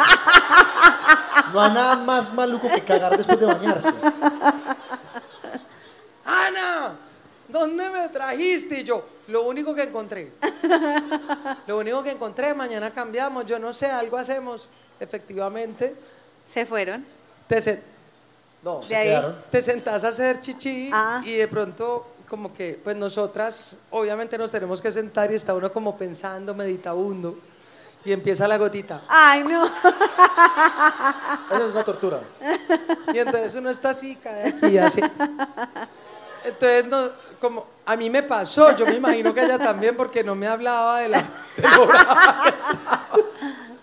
No hay nada más maluco que cagar después de bañarse. Ana, ¿dónde me trajiste? Y yo, lo único que encontré. Lo único que encontré, mañana cambiamos, yo no sé, algo hacemos. Efectivamente, Se fueron. te, se- No, De se ahí. quedaron. te sentás a hacer chichi Ah. y de pronto como que pues nosotras obviamente nos tenemos que sentar y está uno como pensando, meditabundo y empieza la gotita. Ay, no. Esa es una tortura. Y entonces uno está así, cae aquí así. Entonces no, como a mí me pasó, yo me imagino que ella también porque no me hablaba de la de lo brava que estaba.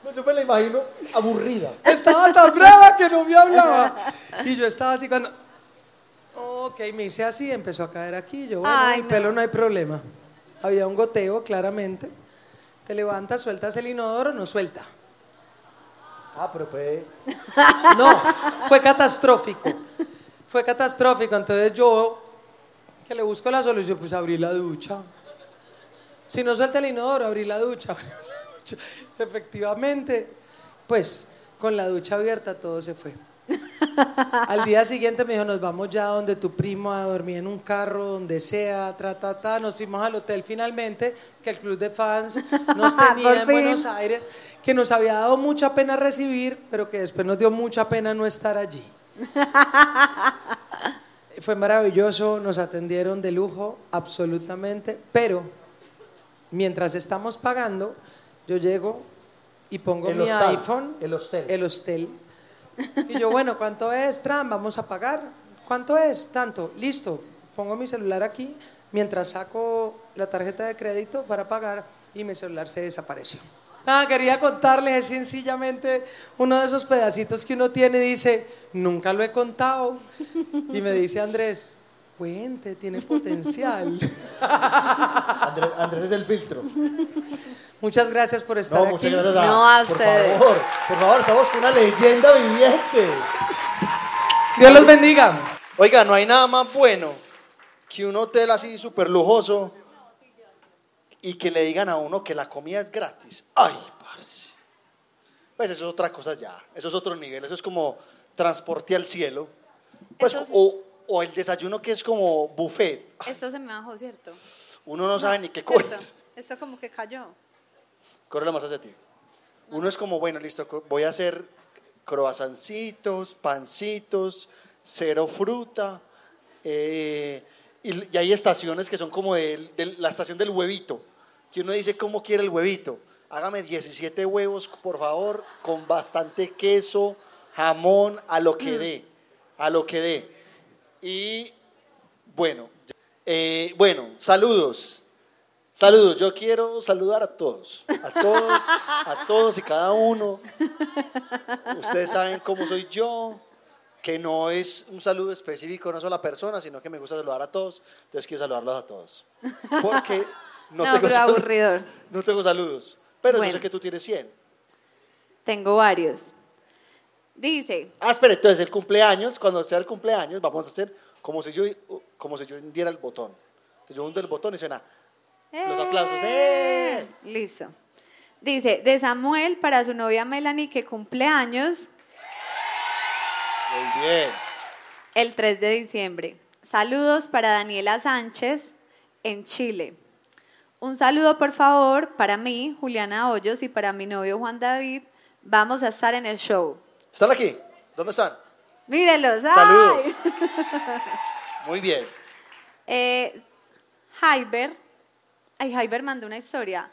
No, yo me la imagino aburrida. Estaba tan brava que no me hablaba. Y yo estaba así cuando Ok, me hice así, empezó a caer aquí. Yo, bueno, Ay, el no. pelo no hay problema. Había un goteo, claramente. Te levantas, sueltas el inodoro, no suelta. Ah, pero puede. No, fue catastrófico. Fue catastrófico. Entonces yo, que le busco la solución, pues abrí la ducha. Si no suelta el inodoro, abrí la ducha. abrí la ducha. Efectivamente, pues con la ducha abierta todo se fue. Al día siguiente me dijo, nos vamos ya donde tu primo a dormir en un carro, donde sea, tra, ta, ta. Nos fuimos al hotel finalmente, que el club de fans nos tenía en fin. Buenos Aires, que nos había dado mucha pena recibir, pero que después nos dio mucha pena no estar allí. Fue maravilloso, nos atendieron de lujo, absolutamente, pero mientras estamos pagando, yo llego y pongo El mi hostal, iPhone, el hostel. el hostel, y yo, bueno, ¿cuánto es, Tran? Vamos a pagar. ¿Cuánto es? Tanto. Listo. Pongo mi celular aquí mientras saco la tarjeta de crédito para pagar y mi celular se desapareció. Nada, quería contarles es sencillamente uno de esos pedacitos que uno tiene y dice, nunca lo he contado. Y me dice Andrés, cuente, tiene potencial. Andrés, Andrés es el filtro. Muchas gracias por estar No, aquí. muchas gracias a, No, a por ustedes. favor, por favor, estamos con una leyenda viviente. Dios los bendiga. Oiga, no hay nada más bueno que un hotel así súper lujoso y que le digan a uno que la comida es gratis. Ay, parce. Pues eso es otra cosa ya. Eso es otro nivel. Eso es como transporte al cielo. Pues, sí. o, o el desayuno que es como buffet. Esto se me bajó, ¿cierto? Uno no sabe ni qué. ¿Cierto? Esto como que cayó. Córrele más hacia ti. Uno es como, bueno, listo, voy a hacer croissancitos, pancitos, cero fruta. eh, y, hay estaciones que son como del- la estación del huevito, que uno dice, ¿cómo quiere el huevito? Hágame 17 huevos, por favor, con bastante queso, jamón, a lo que dé, a lo que dé. Y bueno, eh, bueno, saludos. Saludos, yo quiero saludar a todos, a todos, a todos y cada uno. Ustedes saben cómo soy yo, que no es un saludo específico a una sola persona, sino que me gusta saludar a todos, entonces quiero saludarlos a todos. Porque no, No, tengo, saludos, aburridor. no tengo saludos, pero Bueno. yo sé que tú tienes 100. Tengo varios. Dice, Ah, espera, entonces el cumpleaños, cuando sea el cumpleaños, vamos a hacer como si yo, como si yo diera el botón. Entonces yo hundo el botón y suena los aplausos. ¡Eh! Listo. Dice, de Samuel para su novia Melanie que cumple años Muy bien. el 3 de diciembre. Saludos para Daniela Sánchez en Chile. Un saludo, por favor, para mí, Juliana Hoyos, y para mi novio Juan David. Vamos a estar en el show. ¿Están aquí? ¿Dónde están? Mírenlos. ¡ay! Saludos. Muy bien. Eh, Jaiber, ay, Jaiber mandó una historia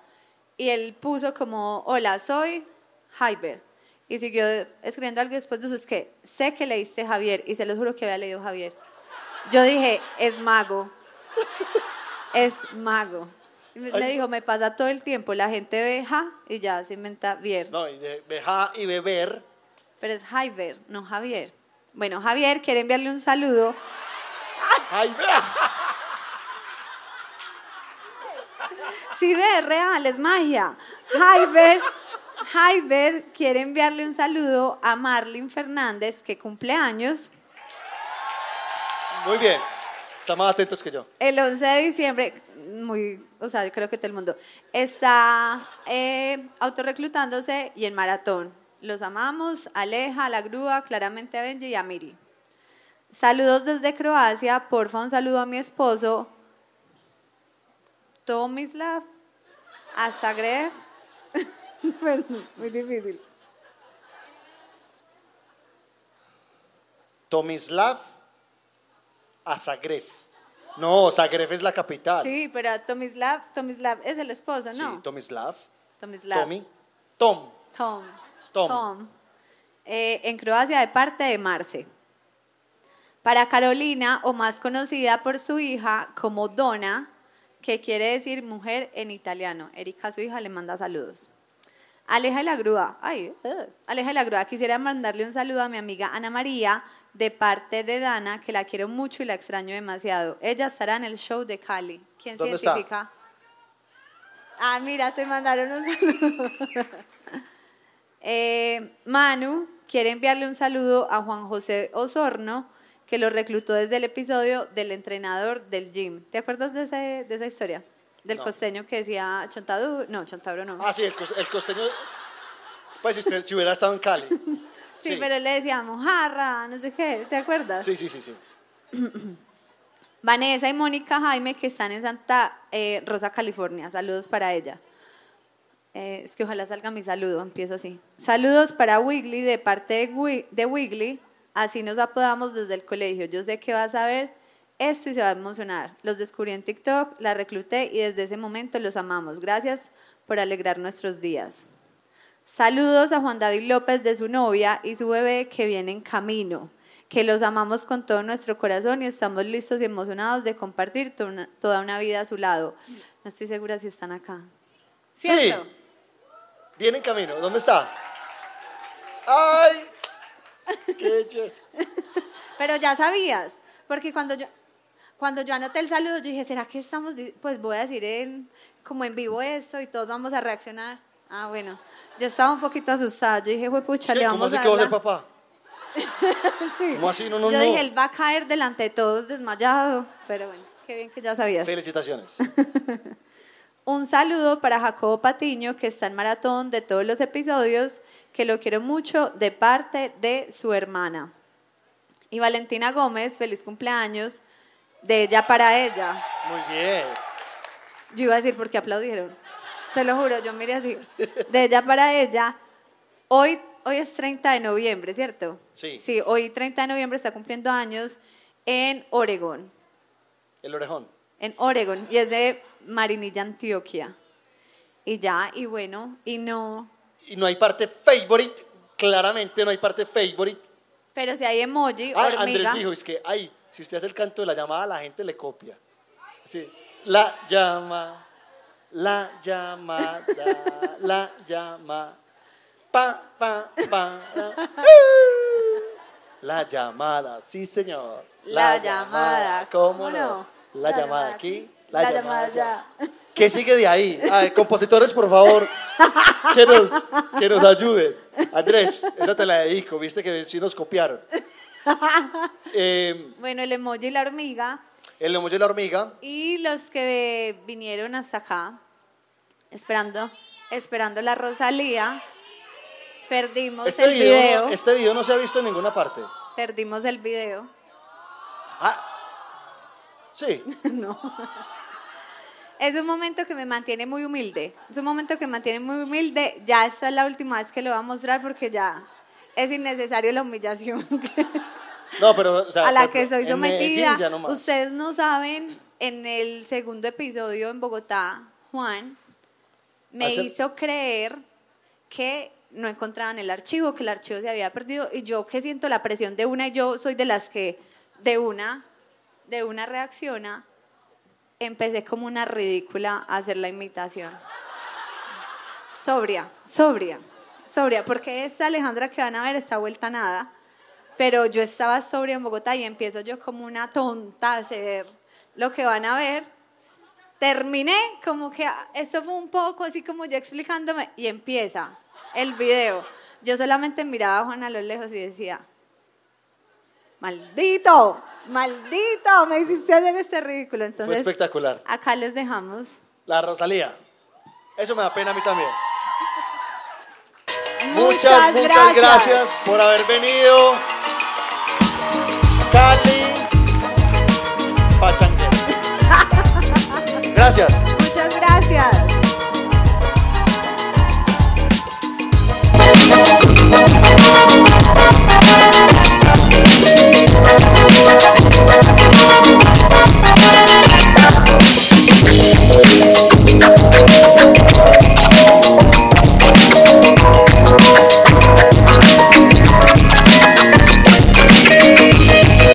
y él puso como, hola, soy Jaiber. Y siguió escribiendo algo después de eso, es que sé que leíste Javier y se lo juro que había leído Javier. Yo dije, es mago, es mago. Y me dijo, me pasa todo el tiempo, la gente ve ja y ya se inventa Vier. No, y de y beber. Pero es Jaiber, no Javier. Bueno, Javier quiere enviarle un saludo Ay, vea. Sí, ve, es real, es magia. Jaiber, Jaiber quiere enviarle un saludo a Marlene Fernández, que cumple años Muy bien. Están más atentos que yo. el 11 de diciembre. Muy, o sea, yo creo que todo el mundo está eh, autorreclutándose y en maratón. Los amamos, Aleja, la grúa, claramente a Benji y a Miri. Saludos desde Croacia, porfa, un saludo a mi esposo, Tomislav, a Zagreb. Muy difícil. Tomislav a Zagreb. No, Zagreb es la capital. Sí, pero Tomislav, Tomislav es el esposo, Sí, ¿no? Tomislav. Tomislav. Tommy. Tom. Tom. Tom. Eh, en Croacia de parte de Marce. Para Carolina, o más conocida por su hija como Donna, que quiere decir mujer en italiano. Erika, su hija, le manda saludos. Aleja de la Grúa, ay, eh, Aleja de la Grúa, quisiera mandarle un saludo a mi amiga Ana María de parte de Dana, que la quiero mucho y la extraño demasiado. Ella estará en el show de Cali. ¿Quién se identifica? Ah, mira, te mandaron un saludo. Eh, Manu quiere enviarle un saludo a Juan José Osorno, que lo reclutó desde el episodio del entrenador del gym. ¿Te acuerdas de, ese- de esa historia? Del No. costeño que decía Chontaduro. No, Chontaduro no. Ah, sí, el, cos- el costeño. Pues si, usted, si hubiera estado en Cali. sí, pero le decía mojarra, no sé qué. ¿Te acuerdas? Sí, sí, sí, sí. Vanessa y Mónica Jaime, que están en Santa eh, Rosa, California. Saludos para ella. Eh, es que ojalá salga mi saludo, empieza así. Saludos para Wiggly de parte de Wiggly. Así nos apodamos desde el colegio. Yo sé que vas a ver esto y se va a emocionar. Los descubrí en TikTok, la recluté y desde ese momento los amamos. Gracias por alegrar nuestros días. Saludos a Juan David López de su novia y su bebé que viene en camino, que los amamos con todo nuestro corazón y estamos listos y emocionados de compartir to- una- toda una vida a su lado. No estoy segura si están acá. ¿Cierto? Sí. Viene en camino. ¿Dónde está? ¡Ay! ¡Qué belleza! Pero ya sabías, porque cuando yo, cuando yo anoté el saludo, yo dije, ¿será que estamos, pues voy a decir en, como en vivo esto y todos vamos a reaccionar? Ah, bueno, yo estaba un poquito asustada, yo dije, pucha, Sí, le ¿Cómo vamos así a que va a ser la-". papá? ¿Cómo así? No, no, Yo no. dije, él va a caer delante de todos desmayado, pero bueno, qué bien que ya sabías. Felicitaciones. Un saludo para Jacobo Patiño, que está en maratón de todos los episodios, que lo quiero mucho de parte de su hermana. Y Valentina Gómez, feliz cumpleaños, de ella para ella. Muy bien. Yo iba a decir por qué aplaudieron. Te lo juro, yo miré así. De ella para ella. Hoy, hoy es 30 de noviembre, ¿cierto? Sí. Sí, hoy 30 de noviembre está cumpliendo años en Oregón. El orejón. En Oregón. Y es de Marinilla, Antioquia. Y ya, y bueno, y no. Y no hay parte favorite. Claramente no hay parte favorite. Pero si hay emoji, Ah, hormiga. Andrés dijo, es que, ay, si usted hace el canto de la llamada, la gente le copia. Sí. La llama. La llamada, la llama. Pa, pa, pa. La llamada, sí señor. La llamada, ¿cómo ¿cómo no? no? La, La llamada llamada aquí, aquí, la, la llamada llamada allá. ¿Qué sigue de ahí? Compositores, por favor, que nos, que nos ayuden. Andrés, esa te la dedico, viste que sí nos copiaron. Eh, Bueno, el emoji y la hormiga. el emoji de la hormiga. Y los que vinieron hasta acá, esperando, esperando la Rosalía, perdimos Este el video, video. no, este video no se ha visto en ninguna parte. Perdimos el video. Ah, sí. Es un momento que me mantiene muy humilde. Es un momento que me mantiene muy humilde. Ya esta es la última vez que lo voy a mostrar porque ya es innecesario la humillación que- No, pero, o sea, a la que soy sometida. Ustedes no saben, en el segundo episodio en Bogotá, Juan me Hace- hizo creer que no encontraban el archivo, que el archivo se había perdido y yo que siento la presión de una y yo soy de las que de una de una reacciona, empecé como una ridícula a hacer la imitación. Sobria, sobria, sobria, porque esta Alejandra que van a ver está vuelta a nada, pero yo estaba sobria en Bogotá y empiezo yo como una tonta a hacer lo que van a ver. Terminé como que ah, esto fue un poco así como yo explicándome y empieza el video. Yo solamente miraba a Juan a lo lejos y decía, maldito, maldito, me hiciste hacer este ridículo. Fue Entonces, espectacular. acá les dejamos. La Rosalía. Eso me da pena a mí también. Muchas, muchas gracias por haber venido. Cali Pachanguero. Gracias. Muchas gracias. Thank you.